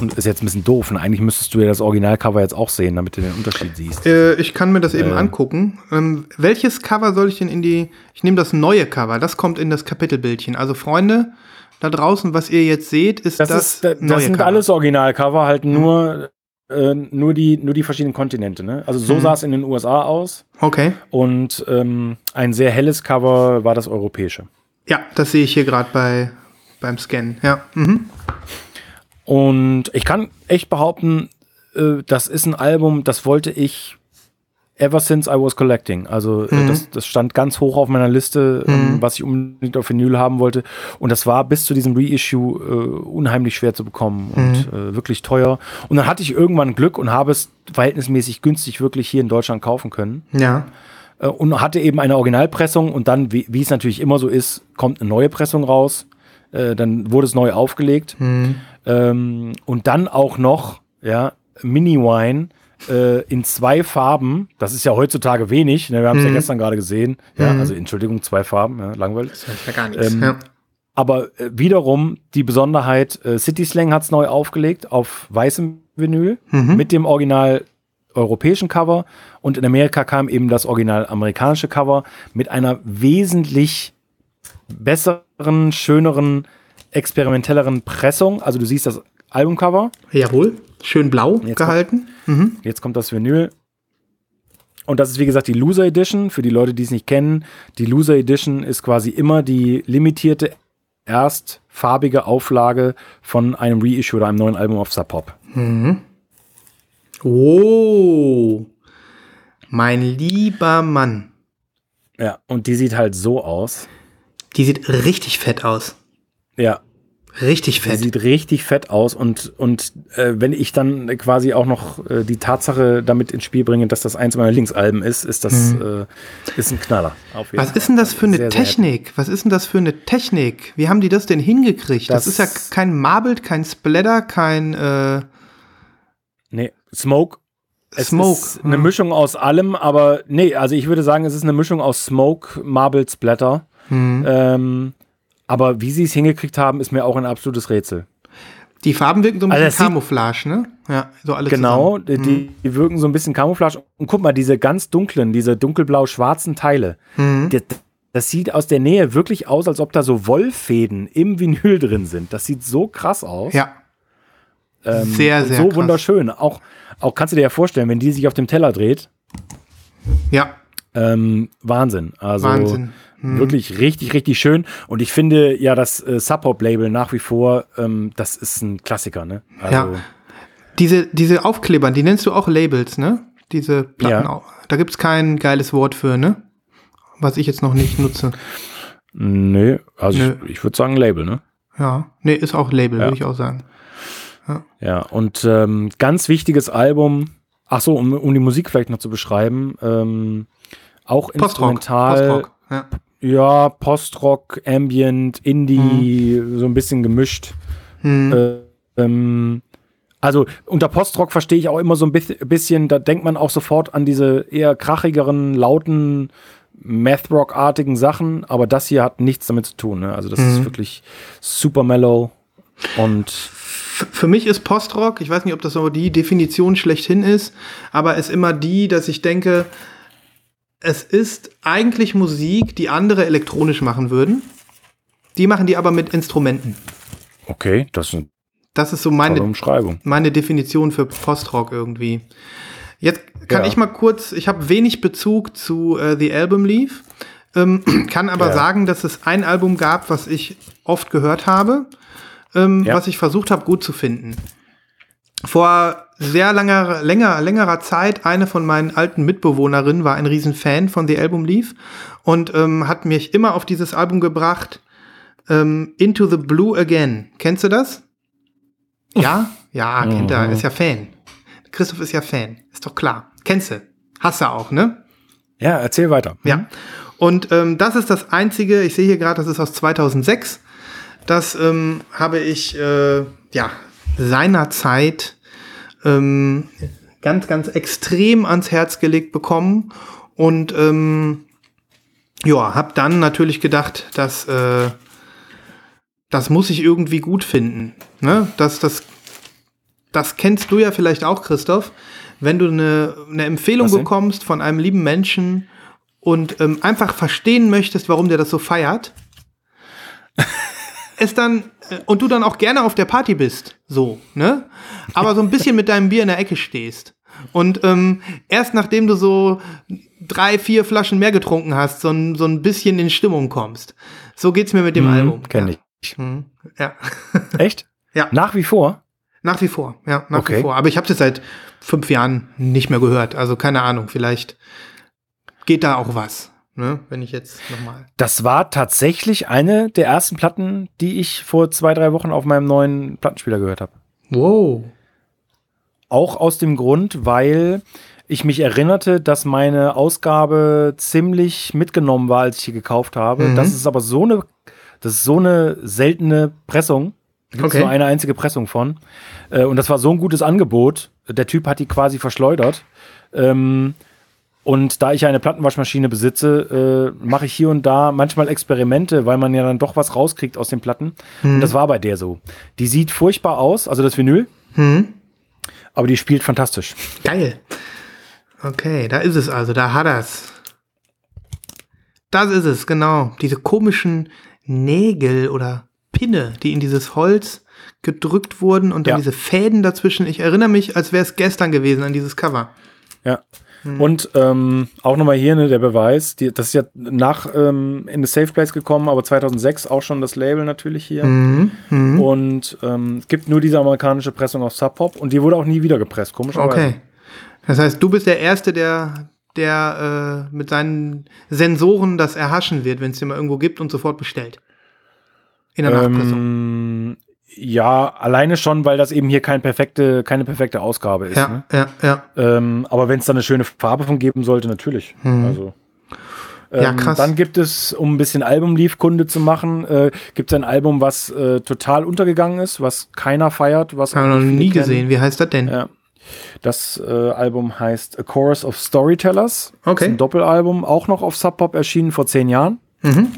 Und ist jetzt ein bisschen doof. Und eigentlich müsstest du ja das Originalcover jetzt auch sehen, damit du den Unterschied siehst. Äh, ich kann mir das eben Äh. angucken. Ähm, welches Cover soll ich denn in die. Ich nehme das neue Cover, das kommt in das Kapitelbildchen. Also, Freunde, da draußen, was ihr jetzt seht, ist das, Das, ist, das sind Cover. alles Originalcover, halt nur, äh, nur, die, nur die verschiedenen Kontinente. Ne? Also so Mhm. sah es in den USA aus. Okay. Und ähm, ein sehr helles Cover war das europäische. Ja, das sehe ich hier gerade bei, beim Scannen. Ja. Mhm. Und ich kann echt behaupten, äh, das ist ein Album, das wollte ich ever since I was collecting. Also äh, Mhm. das, das stand ganz hoch auf meiner Liste, ähm, Mhm. was ich unbedingt auf Vinyl haben wollte. Und das war bis zu diesem Reissue äh, unheimlich schwer zu bekommen und Mhm. äh, wirklich teuer. Und dann hatte ich irgendwann Glück und habe es verhältnismäßig günstig wirklich hier in Deutschland kaufen können. Ja. Äh, und hatte eben eine Originalpressung und dann, wie, wie es natürlich immer so ist, kommt eine neue Pressung raus. Äh, dann wurde es neu aufgelegt. Mhm. Ähm, und dann auch noch, ja, Mini-Wine äh, in zwei Farben. Das ist ja heutzutage wenig. Ne? Wir haben es Mhm. ja gestern gerade gesehen. Ja, Mhm. also Entschuldigung, zwei Farben, ja, langweilig. Das heißt ja gar nichts. Ähm, ja. Aber äh, wiederum die Besonderheit, äh, City Slang hat es neu aufgelegt auf weißem Vinyl Mhm. mit dem original europäischen Cover und in Amerika kam eben das original amerikanische Cover mit einer wesentlich besseren, schöneren, experimentelleren Pressung. Also du siehst das Albumcover, Jawohl. Schön blau Jetzt gehalten. Mhm. jetzt kommt das Vinyl. Und das ist wie gesagt die Loser Edition. Für die Leute, die es nicht kennen, die Loser Edition ist quasi immer die limitierte erstfarbige Auflage von einem Reissue oder einem neuen Album auf Sub Pop. Oh. Mein lieber Mann. Ja, und die sieht halt so aus. Die sieht richtig fett aus. Ja. Richtig fett. sieht richtig fett aus und, und äh, wenn ich dann quasi auch noch äh, die Tatsache damit ins Spiel bringe, dass das eins meiner Linksalben ist, ist das äh, ist ein Knaller. Was ist denn das für eine Sehr, sehr Technik? Was ist denn das für eine Technik? Wie haben die das denn hingekriegt? Das, Das- ist ja kein Marbled, kein Splatter, kein äh, Nee, Smoke. Es Smoke. ist eine hm. Mischung aus allem, aber nee, also ich würde sagen, es ist eine Mischung aus Smoke, Marble, Splatter. Hm. Ähm, aber wie sie es hingekriegt haben, ist mir auch ein absolutes Rätsel. Die Farben wirken so ein Also bisschen sieht- Camouflage, ne? Ja, so alle Genau, zusammen. die, die wirken so ein bisschen Camouflage. Und guck mal, diese ganz dunklen, diese dunkelblau-schwarzen Teile, Mhm. das, das sieht aus der Nähe wirklich aus, als ob da so Wollfäden im Vinyl drin sind. Das sieht so krass aus. Ja, Ähm, sehr, sehr So krass. wunderschön. Auch, auch kannst du dir ja vorstellen, wenn die sich auf dem Teller dreht, ja, ähm, Wahnsinn. Also Wahnsinn. Mhm. wirklich richtig, richtig schön. Und ich finde ja das äh, Sub-Pop-Label nach wie vor, ähm, das ist ein Klassiker, ne? Also, Ja. Diese, diese Aufkleber, die nennst du auch Labels, ne? Diese Platten. Ja. auch. Da gibt's kein geiles Wort für, ne? Was ich jetzt noch nicht nutze. Nö, also Nö. ich, ich würde sagen Label, ne? Ja, nee, ist auch Label, Ja. würde ich auch sagen. Ja, und ähm, ganz wichtiges Album, ach so, um, um die Musik vielleicht noch zu beschreiben, ähm, auch Postrock. instrumental, Postrock. Ja. Ja, Postrock, Ambient, Indie, so ein bisschen gemischt. Hm. Äh, ähm, also unter Postrock verstehe ich auch immer so ein bi- bisschen, da denkt man auch sofort an diese eher krachigeren, lauten, Math-Rock-artigen Sachen, aber das hier hat nichts damit zu tun. Ne? Also das ist wirklich super mellow und Für mich ist Postrock, ich weiß nicht, ob das so die Definition schlechthin ist, aber ist immer die, dass ich denke, es ist eigentlich Musik, die andere elektronisch machen würden. Die machen die aber mit Instrumenten. okay, das ist Das ist so meine, meine Definition für Postrock irgendwie. Jetzt kann Ja. ich mal kurz, ich habe wenig Bezug zu äh, The Album Leaf, ähm, kann aber Ja. sagen, dass es ein Album gab, was ich oft gehört habe, ähm, Ja. was ich versucht habe gut zu finden. Vor sehr langer, länger, längerer Zeit, eine von meinen alten Mitbewohnerinnen war ein Riesenfan von The Album Leaf und ähm, hat mich immer auf dieses Album gebracht, ähm, Into the Blue Again. Kennst du das? Ja? Ja, kennt er, ist ja Fan. Christoph ist ja Fan, ist doch klar. Kennst du? Hast du auch, ne? Ja, erzähl weiter. Ja. Und ähm, das ist das einzige, ich sehe hier gerade, das ist aus 2006. Das ähm, habe ich, äh, ja, seinerzeit ähm, ganz, ganz extrem ans Herz gelegt bekommen. Und ähm, ja, habe dann natürlich gedacht, dass äh, das muss ich irgendwie gut finden. Ne? Das, das, das kennst du ja vielleicht auch, Christoph. Wenn du eine, eine Empfehlung bekommst von einem lieben Menschen und ähm, einfach verstehen möchtest, warum der das so feiert, es dann und du dann auch gerne auf der Party bist, so, ne? Aber so ein bisschen mit deinem Bier in der Ecke stehst. Und ähm, erst nachdem du so drei, vier Flaschen mehr getrunken hast, so ein, so ein bisschen in Stimmung kommst. So geht's mir mit dem Album. Kenn ja. ich. Mhm. Ja. Echt? Ja. Nach wie vor? Nach wie vor, ja, nach wie Okay. vor. Aber ich habe es seit fünf Jahren nicht mehr gehört. Also keine Ahnung, vielleicht geht da auch was, ne? Wenn ich jetzt nochmal. Das war tatsächlich eine der ersten Platten, die ich vor zwei, drei Wochen auf meinem neuen Plattenspieler gehört habe. Wow. Auch aus dem Grund, weil ich mich erinnerte, dass meine Ausgabe ziemlich mitgenommen war, als ich sie gekauft habe. Mhm. Das ist aber so eine, das ist so eine seltene Pressung. Da gibt es Okay. nur eine einzige Pressung von. Äh, Und das war so ein gutes Angebot. Der Typ hat die quasi verschleudert. Ähm, Und da ich ja eine Plattenwaschmaschine besitze, äh, mache ich hier und da manchmal Experimente, weil man ja dann doch was rauskriegt aus den Platten. Und das war bei der so. Die sieht furchtbar aus, also das Vinyl, Hm? aber die spielt fantastisch. Geil. Okay, da ist es also, da hat er's. Das ist es, genau. Diese komischen Nägel oder Pinne, die in dieses Holz gedrückt wurden und dann Ja. diese Fäden dazwischen. Ich erinnere mich, als wäre es gestern gewesen an dieses Cover. Ja. Und ähm, auch nochmal hier ne, der Beweis, die, das ist ja nach ähm, in the Safe Place gekommen, aber 2006 auch schon das Label natürlich hier. Mhm. Mhm. Und ähm, es gibt nur diese amerikanische Pressung auf Sub Pop und die wurde auch nie wieder gepresst, komischerweise. Okay. Das heißt, du bist der Erste, der, der äh, mit seinen Sensoren das erhaschen wird, wenn es den mal irgendwo gibt und sofort bestellt. In der Nachpressung. Ähm, Ja, alleine schon, weil das eben hier kein perfekte, keine perfekte Ausgabe ist. Ja, ne? ja, ja. ähm, aber wenn es da eine schöne Farbe von geben sollte, natürlich. Also, Ja, ähm, krass. Dann gibt es, um ein bisschen Album-Leaf-Kunde zu machen, äh, gibt es ein Album, was äh, total untergegangen ist, was keiner feiert, was Haben wir noch nie gesehen. Wie heißt das denn? Ja. Das äh, Album heißt A Chorus of Storytellers. Okay. Ist ein Doppelalbum, auch noch auf Sub Pop erschienen vor zehn Jahren. Mhm.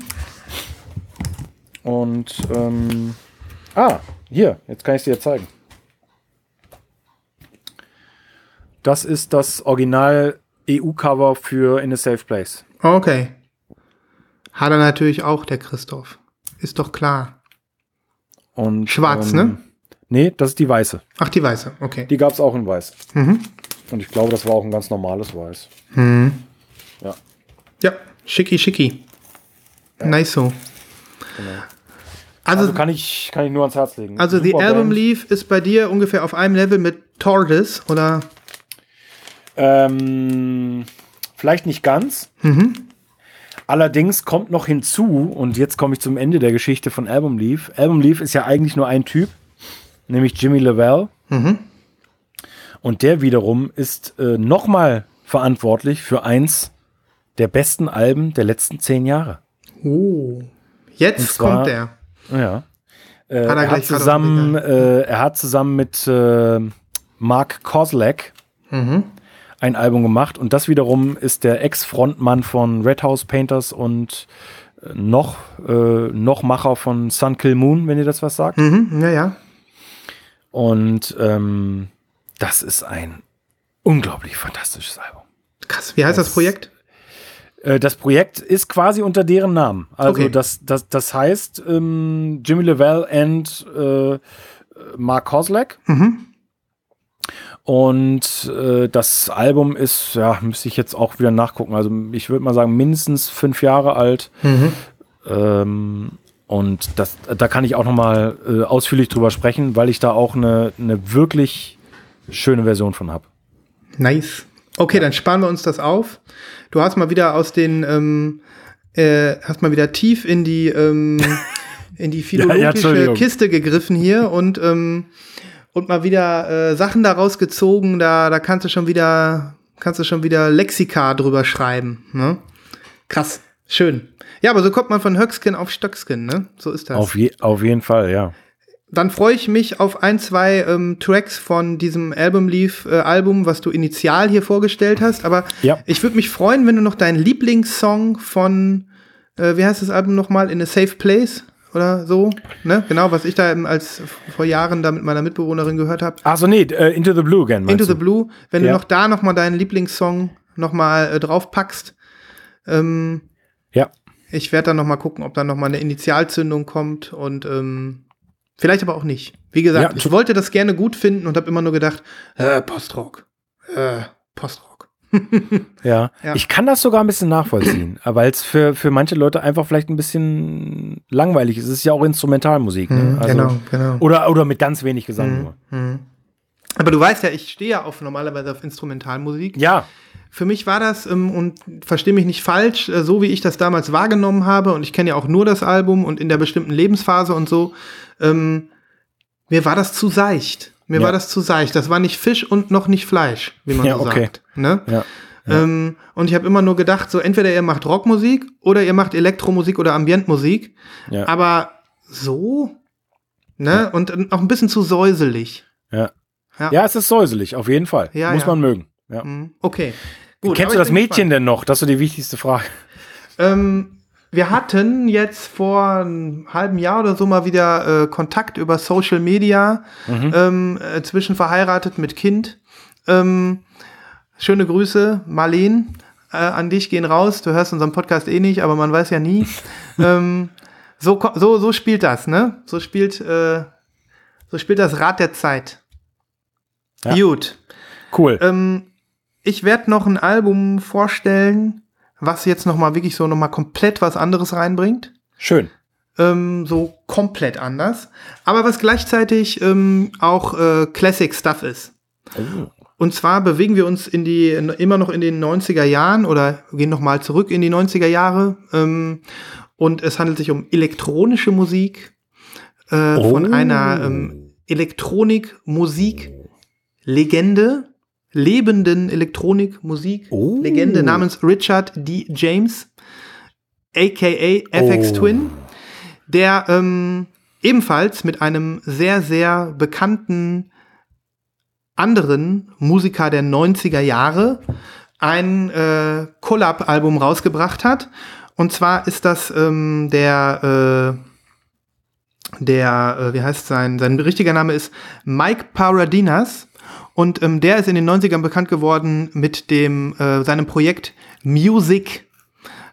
Und ähm, ah, hier, jetzt kann ich es dir zeigen. Das ist das Original EU-Cover für In a Safe Place. Okay. Hat er natürlich auch, der Christoph. Ist doch klar. Und, Schwarz, ähm, ne? Nee, das ist die weiße. Ach, die weiße. Okay. Die gab es auch in weiß. Mhm. Und ich glaube, das war auch ein ganz normales Weiß. Mhm. Ja. Ja, schicki, schicki. Nice so. Also, Also kann ich, kann ich nur ans Herz legen. also The Album. Leaf ist bei dir ungefähr auf einem Level mit Tortoise, oder? Ähm, vielleicht nicht ganz. Mhm. Allerdings kommt noch hinzu, und jetzt komme ich zum Ende der Geschichte von Album Leaf. Album Leaf ist ja eigentlich nur ein Typ, nämlich Jimmy Lavelle. Mhm. Und der wiederum ist äh, nochmal verantwortlich für eins der besten Alben der letzten zehn Jahre. Oh. Jetzt kommt der. Ja. Äh, er hat zusammen, äh, er hat zusammen mit äh, Mark Kozlak Mhm. ein Album gemacht und das wiederum ist der Ex-Frontmann von Red House Painters und äh, noch, äh, noch Macher von Sun Kill Moon, wenn ihr das was sagt. Mhm. Ja, ja. Und ähm, das ist ein unglaublich fantastisches Album. Krass. Wie heißt das, Das- Projekt? Äh, Das Projekt ist quasi unter deren Namen. Also Okay. das, das, das heißt ähm, Jimmy Lavelle and äh, Mark Kozlak. Mhm. Und äh, das Album ist, ja, müsste ich jetzt auch wieder nachgucken. Also ich würde mal sagen, mindestens fünf Jahre alt. Mhm. Ähm, und das, da kann ich auch noch mal äh, ausführlich drüber sprechen, weil ich da auch eine, eine wirklich schöne Version von habe. Nice. Okay, dann sparen wir uns das auf. Du hast mal wieder aus den, ähm, äh, hast mal wieder tief in die, ähm, in die Ja, ja, philologische Entschuldigung. Kiste gegriffen hier und, ähm, und mal wieder äh, Sachen daraus gezogen. Da, da kannst du schon wieder, kannst du schon wieder Lexika drüber schreiben. Ne? Krass, schön. Ja, aber so kommt man von Höckskin auf Stöckskin, ne? So ist das. Auf, je, auf jeden Fall, ja. Dann freue ich mich auf ein, zwei ähm, Tracks von diesem Album Leaf äh, Album, was du initial hier vorgestellt hast. Aber Ja. ich würde mich freuen, wenn du noch deinen Lieblingssong von, äh, wie heißt das Album nochmal, In a Safe Place oder so, ne? Genau, was ich da eben als vor Jahren da mit meiner Mitbewohnerin gehört habe. Achso, nee, äh, Into the Blue again. Into the Blue, wenn Ja. du noch da nochmal deinen Lieblingssong nochmal äh, draufpackst. Ähm, Ja. ich werde dann noch mal gucken, ob dann noch mal eine Initialzündung kommt und ähm, vielleicht aber auch nicht. Wie gesagt, Ja, ich wollte das gerne gut finden und habe immer nur gedacht, äh, Postrock, äh, Postrock. Ja. Ja. ich kann das sogar ein bisschen nachvollziehen, weil es für, für manche Leute einfach vielleicht ein bisschen langweilig ist. Es ist ja auch Instrumentalmusik. Ne? Mhm, Also, genau, genau. Oder, oder mit ganz wenig Gesang nur. Mhm. Aber du weißt ja, ich stehe ja auf normalerweise auf Instrumentalmusik. Ja, Für mich war das, ähm, und verstehe mich nicht falsch, äh, so wie ich das damals wahrgenommen habe, und ich kenne ja auch nur das Album und in der bestimmten Lebensphase und so, ähm, mir war das zu seicht. Mir Ja. war das zu seicht. Das war nicht Fisch und noch nicht Fleisch, wie man Ja, so okay. sagt. Ne? ja. Ähm, und ich habe immer nur gedacht, so entweder ihr macht Rockmusik oder ihr macht Elektromusik oder Ambientmusik. Ja. Aber so, ne? Und ähm, auch ein bisschen zu säuselig. Ja. Ja. ja, es ist säuselig, auf jeden Fall. Ja, Muss ja. man mögen. Ja. Mhm. Okay. Gut, Kennst du das Mädchen denn noch? Das ist so die wichtigste Frage. Ähm, wir hatten jetzt vor einem halben Jahr oder so mal wieder äh, Kontakt über Social Media, Mhm. ähm, äh, zwischen verheiratet mit Kind. Ähm, schöne Grüße, Marleen, äh, an dich gehen raus. Du hörst unseren Podcast eh nicht, aber man weiß ja nie. ähm, so, so, so spielt das, ne? So spielt, äh, so spielt das Rad der Zeit. Ja. Gut. Cool. Ähm, ich werde noch ein Album vorstellen, was jetzt noch mal wirklich so noch mal komplett was anderes reinbringt. Schön. Ähm, so komplett anders. Aber was gleichzeitig ähm, auch äh, Classic Stuff ist. Oh. Und zwar bewegen wir uns in die, immer noch in den 90er Jahren oder gehen noch mal zurück in die 90er Jahre. Ähm, und es handelt sich um elektronische Musik. äh, Oh. von einer ähm, Elektronik-Musik-Legende, lebenden Elektronik-Musik-Legende Oh. namens Richard D. James, aka FX Oh. Twin, der ähm, ebenfalls mit einem sehr, sehr bekannten anderen Musiker der 90er Jahre ein äh, Collab-Album rausgebracht hat. Und zwar ist das ähm, der, äh, der, äh, wie heißt sein, sein richtiger Name ist Mike Paradinas. Und ähm, der ist in den 90ern bekannt geworden mit dem, äh, seinem Projekt Music.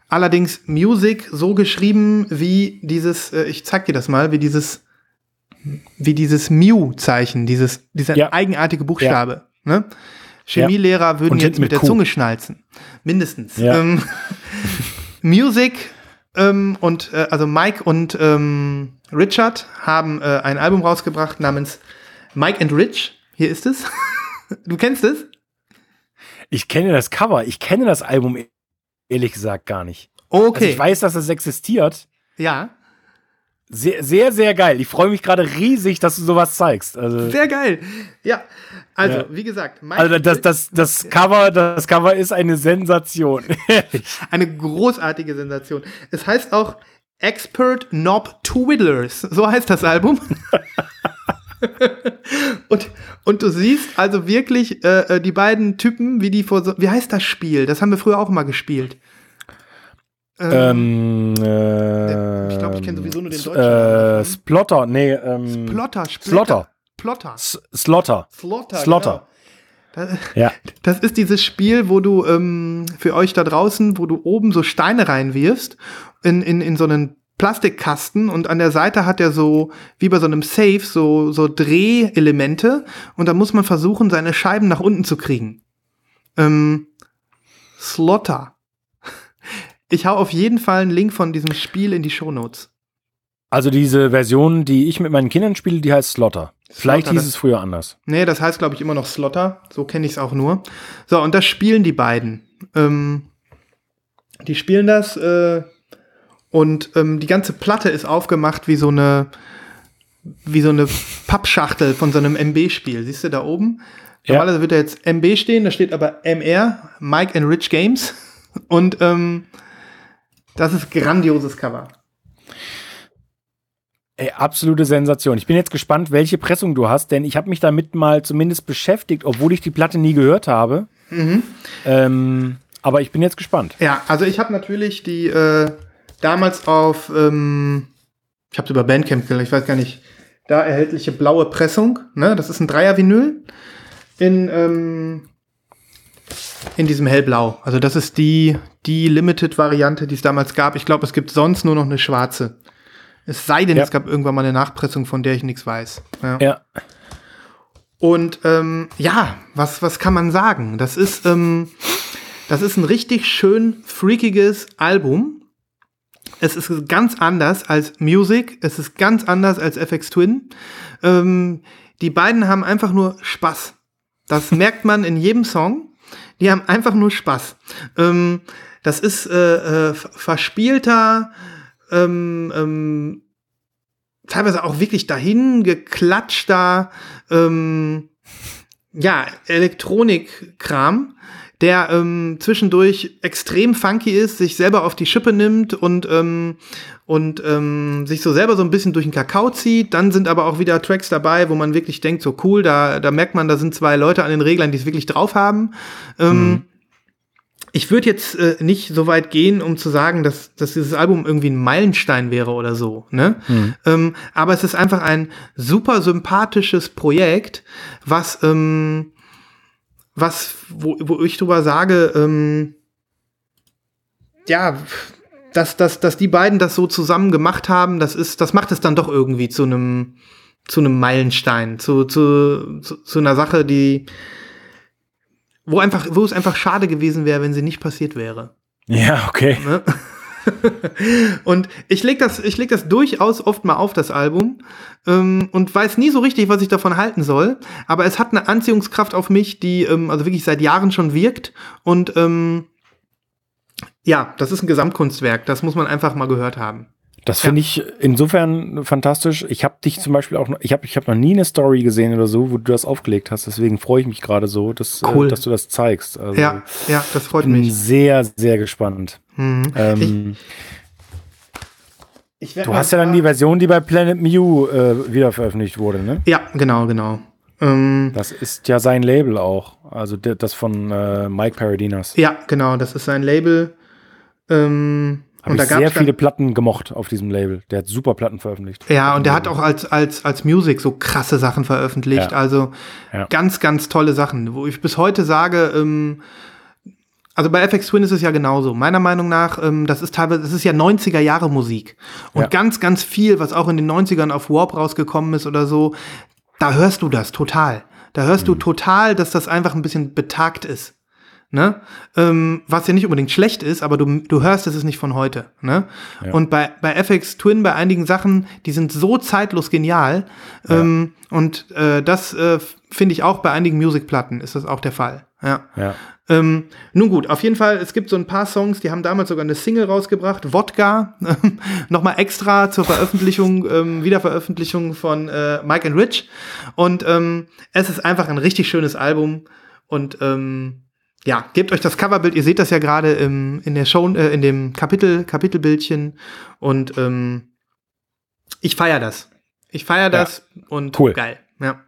Allerdings Music so geschrieben wie dieses, äh, ich zeig dir das mal, wie dieses, wie dieses Mu-Zeichen, dieses, dieser Ja. eigenartige Buchstabe. Ne? Chemielehrer würden Und jetzt mit mit der. Zunge schnalzen. Mindestens. Ja. Ähm, Music ähm, und äh, also Mike und ähm, Richard haben äh, ein Album rausgebracht namens Mike and Rich. Hier ist es. du kennst es? Ich kenne das Cover, ich kenne das Album e- ehrlich gesagt gar nicht. Okay. Also ich weiß, dass es existiert. ja. Sehr, sehr, sehr geil. Ich freue mich gerade riesig, dass du sowas zeigst. Also, Sehr geil. Ja. Also, Ja. wie gesagt, also das, das, das Cover, das Cover ist eine Sensation. eine großartige Sensation. Es heißt auch Expert Knob Twiddlers. So heißt das Album. und, und du siehst also wirklich äh, äh, die beiden Typen, wie die vor so. Wie heißt das Spiel? Das haben wir früher auch mal gespielt. ähm, äh, ich glaub, ich kenn sowieso nur den deutschen Äh, Splotter, nee, ähm, Plotter, Splitter. Slotter. Plotter. S- Slotter. Slaughter. Slaughter. Genau. Das, Ja. das ist dieses Spiel, wo du ähm, für euch da draußen, wo du oben so Steine reinwirfst in, in, in so einen Plastikkasten und an der Seite hat er so, wie bei so einem Safe, so, so Drehelemente und da muss man versuchen, seine Scheiben nach unten zu kriegen. Ähm, Slaughter. Ich hau auf jeden Fall einen Link von diesem Spiel in die Shownotes. Also diese Version, die ich mit meinen Kindern spiele, die heißt Slotter. Vielleicht Slaughter, hieß es früher anders. Nee, das heißt, glaube ich, immer noch Slaughter. So kenne ich es auch nur. So, und das spielen die beiden. Ähm, die spielen das äh, und ähm, die ganze Platte ist aufgemacht wie so eine wie so eine Pappschachtel von so einem MB-Spiel. Siehst du da oben? Ja. Normalerweise wird da jetzt MB stehen, da steht aber MR, Mike and Rich Games. Und ähm, das ist grandioses Cover. Ey, absolute Sensation. Ich bin jetzt gespannt, welche Pressung du hast, denn ich habe mich damit mal zumindest beschäftigt, obwohl ich die Platte nie gehört habe. Mhm. Ähm, aber ich bin jetzt gespannt. Ja, also ich habe natürlich die äh, damals auf, ähm, ich habe über Bandcamp gelernt, ich weiß gar nicht, da erhältliche blaue Pressung, ne? Das ist ein Dreier-Vinyl in, ähm, in diesem hellblau. Also das ist die, die Limited-Variante, die es damals gab. Ich glaube, es gibt sonst nur noch eine schwarze. Es sei denn, Ja. es gab irgendwann mal eine Nachpressung, von der ich nichts weiß. Ja. Ja. Und ähm, ja, was, was kann man sagen? Das ist, ähm, das ist ein richtig schön freakiges Album. Es ist ganz anders als Music. Es ist ganz anders als FX Twin. Ähm, die beiden haben einfach nur Spaß. Das merkt man in jedem Song. Die haben einfach nur Spaß. Ähm, das ist äh, äh, verspielter, ähm, ähm, teilweise auch wirklich dahin geklatschter, ähm, ja, Elektronikkram, der ähm, zwischendurch extrem funky ist, sich selber auf die Schippe nimmt und, ähm, und ähm, sich so selber so ein bisschen durch den Kakao zieht. Dann sind aber auch wieder Tracks dabei, wo man wirklich denkt, so cool, da, da merkt man, da sind zwei Leute an den Reglern, die es wirklich drauf haben. Ähm, ich würde jetzt äh, nicht so weit gehen, um zu sagen, dass, dass dieses Album irgendwie ein Meilenstein wäre oder so. Ne? Ähm, aber es ist einfach ein super sympathisches Projekt, was, ähm, was wo, wo ich drüber sage, ähm, ja, dass, dass, dass die beiden das so zusammen gemacht haben, das ist, das macht es dann doch irgendwie zu einem zu einem Meilenstein, zu, zu, zu, zu einer Sache, die wo einfach, wo es einfach schade gewesen wäre, wenn sie nicht passiert wäre. Ja, okay. Ne? Und ich leg das, ich leg das durchaus oft mal auf, das Album, ähm, und weiß nie so richtig, was ich davon halten soll. Aber es hat eine Anziehungskraft auf mich, die ähm, also wirklich seit Jahren schon wirkt. Und ähm, ja, das ist ein Gesamtkunstwerk. Das muss man einfach mal gehört haben. Das finde ich insofern fantastisch. Ich habe dich zum Beispiel auch, noch, ich habe ich hab noch nie eine Story gesehen oder so, wo du das aufgelegt hast. Deswegen freue ich mich gerade so, dass, Cool. äh, dass du das zeigst. Also, Ja, ja, das freut bin mich. sehr, sehr gespannt. Mhm. Ähm, Ich werd du hast ja dann die Version, die bei Planet Mew äh, wieder veröffentlicht wurde, ne? Ja, genau, genau. Ähm, Das ist ja sein Label auch. Also das von äh, Mike Paradinas. ja, genau, das ist sein Label. Ähm, Habe und da ich sehr viele Platten gemocht auf diesem Label. Der hat super Platten veröffentlicht. Ja, und der hat auch als, als, als Music so krasse Sachen veröffentlicht. Ja. Also Ja. ganz, ganz tolle Sachen, wo ich bis heute sage, ähm, also bei FX Twin ist es ja genauso. Meiner Meinung nach, ähm, das ist teilweise, das ist ja 90er Jahre Musik. Und Ja. ganz, ganz viel, was auch in den 90ern auf Warp rausgekommen ist oder so, da hörst du das total. Da hörst Mhm. du total, dass das einfach ein bisschen betagt ist. Ne? Ähm, was ja nicht unbedingt schlecht ist, aber du, du hörst, es ist nicht von heute. Ne? Ja. Und bei, bei FX Twin, bei einigen Sachen, die sind so zeitlos genial. Ähm, und äh, das äh, finde ich auch bei einigen Musikplatten ist das auch der Fall. Ja. Ja. Ähm, nun gut, auf jeden Fall, es gibt so ein paar Songs, die haben damals sogar eine Single rausgebracht, Wodka, nochmal extra zur Veröffentlichung, ähm, Wiederveröffentlichung von äh, Mike and Rich. Und ähm, es ist einfach ein richtig schönes Album. Und ähm, ja, gebt euch das Coverbild, ihr seht das ja gerade im, in der Show, äh, in dem Kapitel, Kapitelbildchen. Und ähm, ich feiere das. Ich feiere das und Cool. geil. Ja.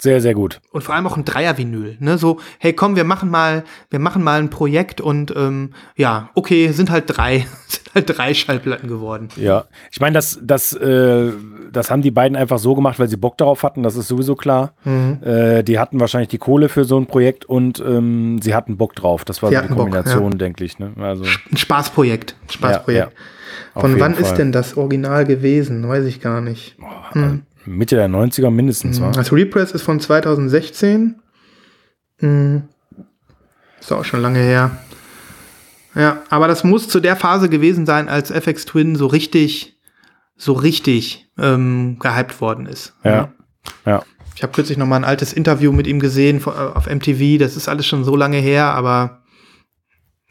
Sehr, sehr gut. Und vor allem auch ein Dreier-Vinyl. Ne? So, hey, komm, wir machen mal, wir machen mal ein Projekt und ähm, ja, okay, sind halt drei, sind halt drei Schallplatten geworden. Ja. Ich meine, das, das, äh, das haben die beiden einfach so gemacht, weil sie Bock darauf hatten. Das ist sowieso klar. Mhm. Äh, die hatten wahrscheinlich die Kohle für so ein Projekt und ähm, sie hatten Bock drauf. Das war so die hatten Bock, Kombination, denke ich. Ne? Also, Ein Spaßprojekt. Ein Spaßprojekt. Ja, auf Von wann Fall. ist denn das Original gewesen? Weiß ich gar nicht. Mitte der 90er mindestens, war. Das Repress ist von 2016. Hm. Ist auch schon lange her. Ja, aber das muss zu der Phase gewesen sein, als FX Twin so richtig, so richtig ähm, gehypt worden ist. Ja. Ja. Ich habe kürzlich noch mal ein altes Interview mit ihm gesehen äh, auf MTV. Das ist alles schon so lange her, aber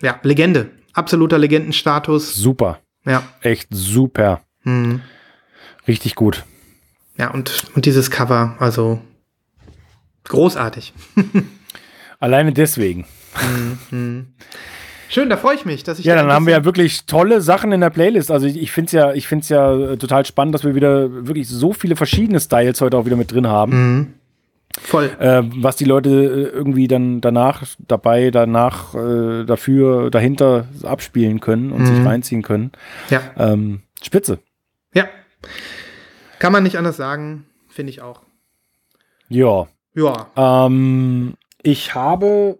ja, Legende. Absoluter Legendenstatus. Super. Ja. Echt super. Hm. Richtig gut. Ja, und, und dieses Cover, also großartig. Alleine deswegen. Schön, da freue ich mich, dass ich Ja, da dann haben wir ja wirklich tolle Sachen in der Playlist. Also ich, ich finde es ja, ich find's ja äh, total spannend, dass wir wieder wirklich so viele verschiedene Styles heute auch wieder mit drin haben. Mhm. voll. Äh, was die Leute äh, irgendwie dann danach dabei, danach, äh, dafür, dahinter abspielen können und Mhm. sich reinziehen können. Ja, Ähm, spitze. ja. Kann man nicht anders sagen, finde ich auch. Ja. Ja, Ähm, ich habe,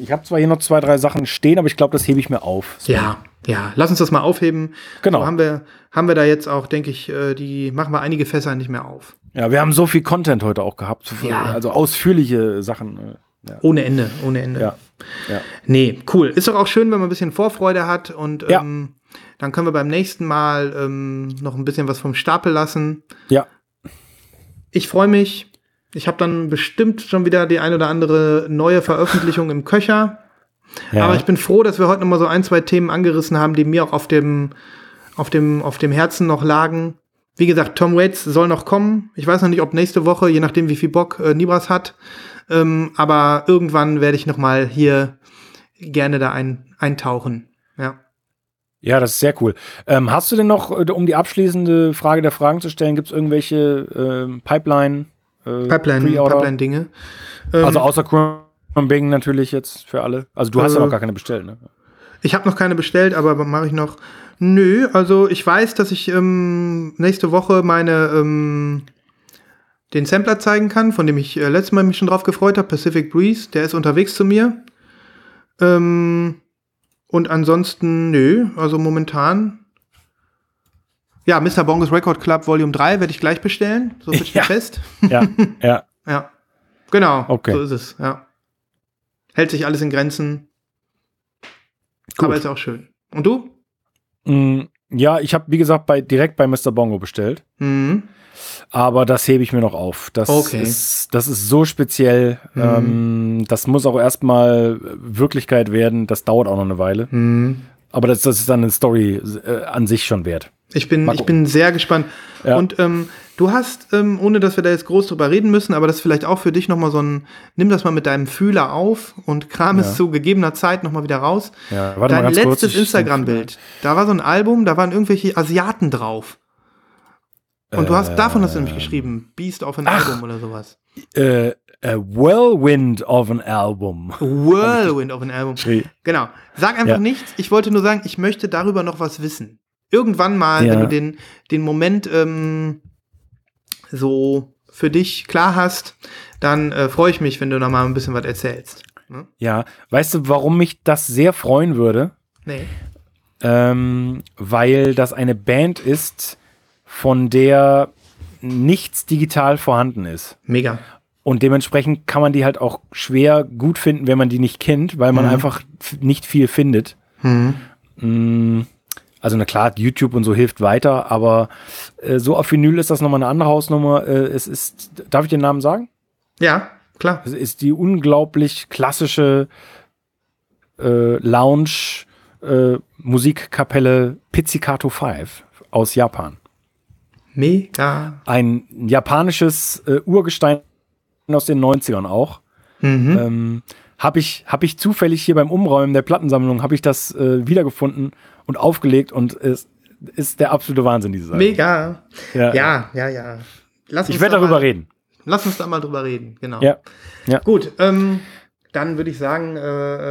ich habe zwar hier noch zwei, drei Sachen stehen, aber ich glaube, das hebe ich mir auf. ja, ja. Lass uns das mal aufheben. Genau. So haben wir, haben wir da jetzt auch, denke ich, äh, die machen wir einige Fässer nicht mehr auf. Ja, wir haben so viel Content heute auch gehabt. Ja. Also ausführliche Sachen. äh, Ja. Ohne Ende, ohne Ende. Ja. ja. Nee, cool. Ist doch auch schön, wenn man ein bisschen Vorfreude hat und Ja. ähm, dann können wir beim nächsten Mal ähm, noch ein bisschen was vom Stapel lassen. Ja. Ich freue mich. Ich habe dann bestimmt schon wieder die ein oder andere neue Veröffentlichung im Köcher. ja. Aber ich bin froh, dass wir heute noch mal so ein, zwei Themen angerissen haben, die mir auch auf dem, auf dem, auf dem Herzen noch lagen. Wie gesagt, Tom Waits soll noch kommen. Ich weiß noch nicht, ob nächste Woche, je nachdem, wie viel Bock äh, Nibras hat. Ähm, aber irgendwann werde ich noch mal hier gerne da ein, eintauchen. Ja. Ja, das ist sehr cool. Ähm, hast du denn noch, äh, um die abschließende Frage der Fragen zu stellen, gibt es irgendwelche ähm, Pipeline? Äh, Pipeline, Pre-Order? Pipeline-Dinge. Ähm, Also außer Crumbing natürlich jetzt für alle. Also du hast ja Äh, noch gar keine bestellt, ne? Ich habe noch keine bestellt, aber mache ich noch. Nö, also ich weiß, dass ich ähm, nächste Woche meine ähm, den Sampler zeigen kann, von dem ich äh, letztes Mal mich schon drauf gefreut habe, Pacific Breeze. Der ist unterwegs zu mir. Ähm, und ansonsten, nö, also momentan. Ja, Mr. Bongos Record Club Volume 3 werde ich gleich bestellen. So steht Ja. fest. Ja, ja. Ja. Genau. Okay. So ist es, ja. Hält sich alles in Grenzen. Gut. Aber ist auch schön. Und du? Mm, ja, ich habe, wie gesagt, bei, direkt bei Mr. Bongo bestellt. Mhm. Aber das hebe ich mir noch auf. Das, Okay. ist, das ist so speziell. Ähm, das muss auch erstmal Wirklichkeit werden. Das dauert auch noch eine Weile. Mhm. Aber das, das ist dann eine Story äh, an sich schon wert. Ich bin, ich bin sehr gespannt. Ja. Und ähm, du hast, ähm, ohne dass wir da jetzt groß drüber reden müssen, aber das ist vielleicht auch für dich nochmal so ein, nimm das mal mit deinem Fühler auf und kram Ja. es zu gegebener Zeit nochmal wieder raus. Ja, warte mal Dein ganz kurz, letztes Instagram-Bild, da war so ein Album, da waren irgendwelche Asiaten drauf. Und du hast, davon hast du nämlich geschrieben, Beast of an Äh. Ach. Album oder sowas. Äh, a Whirlwind of an Album. Whirlwind of an Album. Genau. Sag einfach Ja. nichts. Ich wollte nur sagen, ich möchte darüber noch was wissen. Irgendwann mal, Ja. wenn du den, den Moment ähm, so für dich klar hast, dann äh, freue ich mich, wenn du noch mal ein bisschen was erzählst. Ne? Ja, weißt du, warum mich das sehr freuen würde? Nee. Ähm, weil das eine Band ist, von der nichts digital vorhanden ist. Mega. Und dementsprechend kann man die halt auch schwer gut finden, wenn man die nicht kennt, weil man Mhm. einfach nicht viel findet. Mhm. Mm, Also na klar, YouTube und so hilft weiter, aber äh, so auf Vinyl ist das nochmal eine andere Hausnummer. Äh, es ist, darf ich den Namen sagen? Ja, klar. Es ist die unglaublich klassische äh, Lounge äh, Musikkapelle Pizzicato 5 aus Japan. Mega. Ein japanisches äh, Urgestein aus den 90ern auch. Mhm. Ähm, habe ich, hab ich zufällig hier beim Umräumen der Plattensammlung, habe ich das äh, wiedergefunden und aufgelegt und es ist der absolute Wahnsinn, diese Sache. Mega. Ja, Ja, ja, ja. Lass Ich uns werde da darüber mal, reden. Lass uns da mal drüber reden, genau. Ja. ja. Gut, ähm, dann würde ich sagen, äh,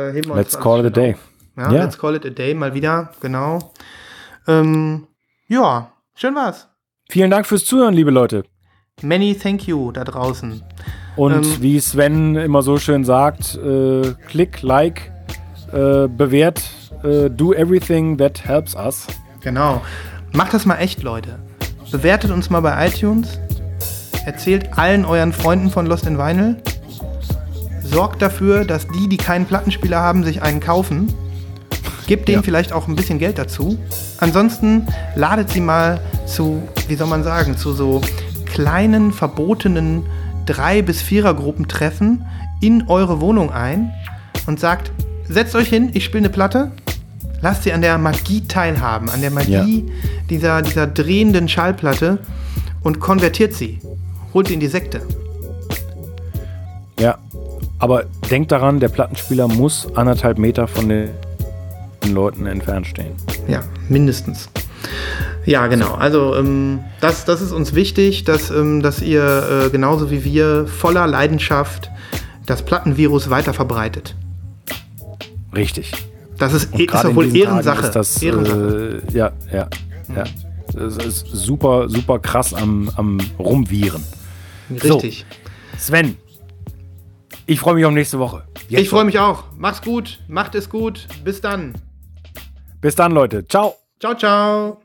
äh, heben wir uns Let's alles call it a day. Ja, Ja. let's call it a day mal wieder, genau. Ähm, ja, schön war's. Vielen Dank fürs Zuhören, liebe Leute. Many thank you da draußen. Und Ähm, wie Sven immer so schön sagt, äh, klick, like, äh, bewährt, äh, do everything that helps us. Genau. Macht das mal echt, Leute. Bewertet uns mal bei iTunes. Erzählt allen euren Freunden von Lost in Vinyl. Sorgt dafür, dass die, die keinen Plattenspieler haben, sich einen kaufen. Gebt denen Ja. vielleicht auch ein bisschen Geld dazu. Ansonsten ladet sie mal zu, wie soll man sagen, zu so kleinen, verbotenen drei bis vierer Gruppentreffen in eure Wohnung ein und sagt, setzt euch hin, ich spiele eine Platte, lasst sie an der Magie teilhaben, an der Magie dieser, dieser drehenden Schallplatte und konvertiert sie. Holt sie in die Sekte. Ja. Aber denkt daran, der Plattenspieler muss anderthalb Meter von den Leuten entfernt stehen. Ja, mindestens. Ja, genau. Also ähm, das, das ist uns wichtig, dass, ähm, dass ihr äh, genauso wie wir voller Leidenschaft das Plattenvirus weiter verbreitet. Richtig. Das ist, Und ist in wohl Ehrensache. Ist das, Ehrensache. Äh, ja, ja, ja. Es ist super, super krass am, am Rumviren. Richtig. Sven, ich freue mich auf nächste Woche. Jetzt Ich freue mich auch. Macht's gut. Macht es gut. Bis dann. Bis dann, Leute. Ciao. Ciao, ciao.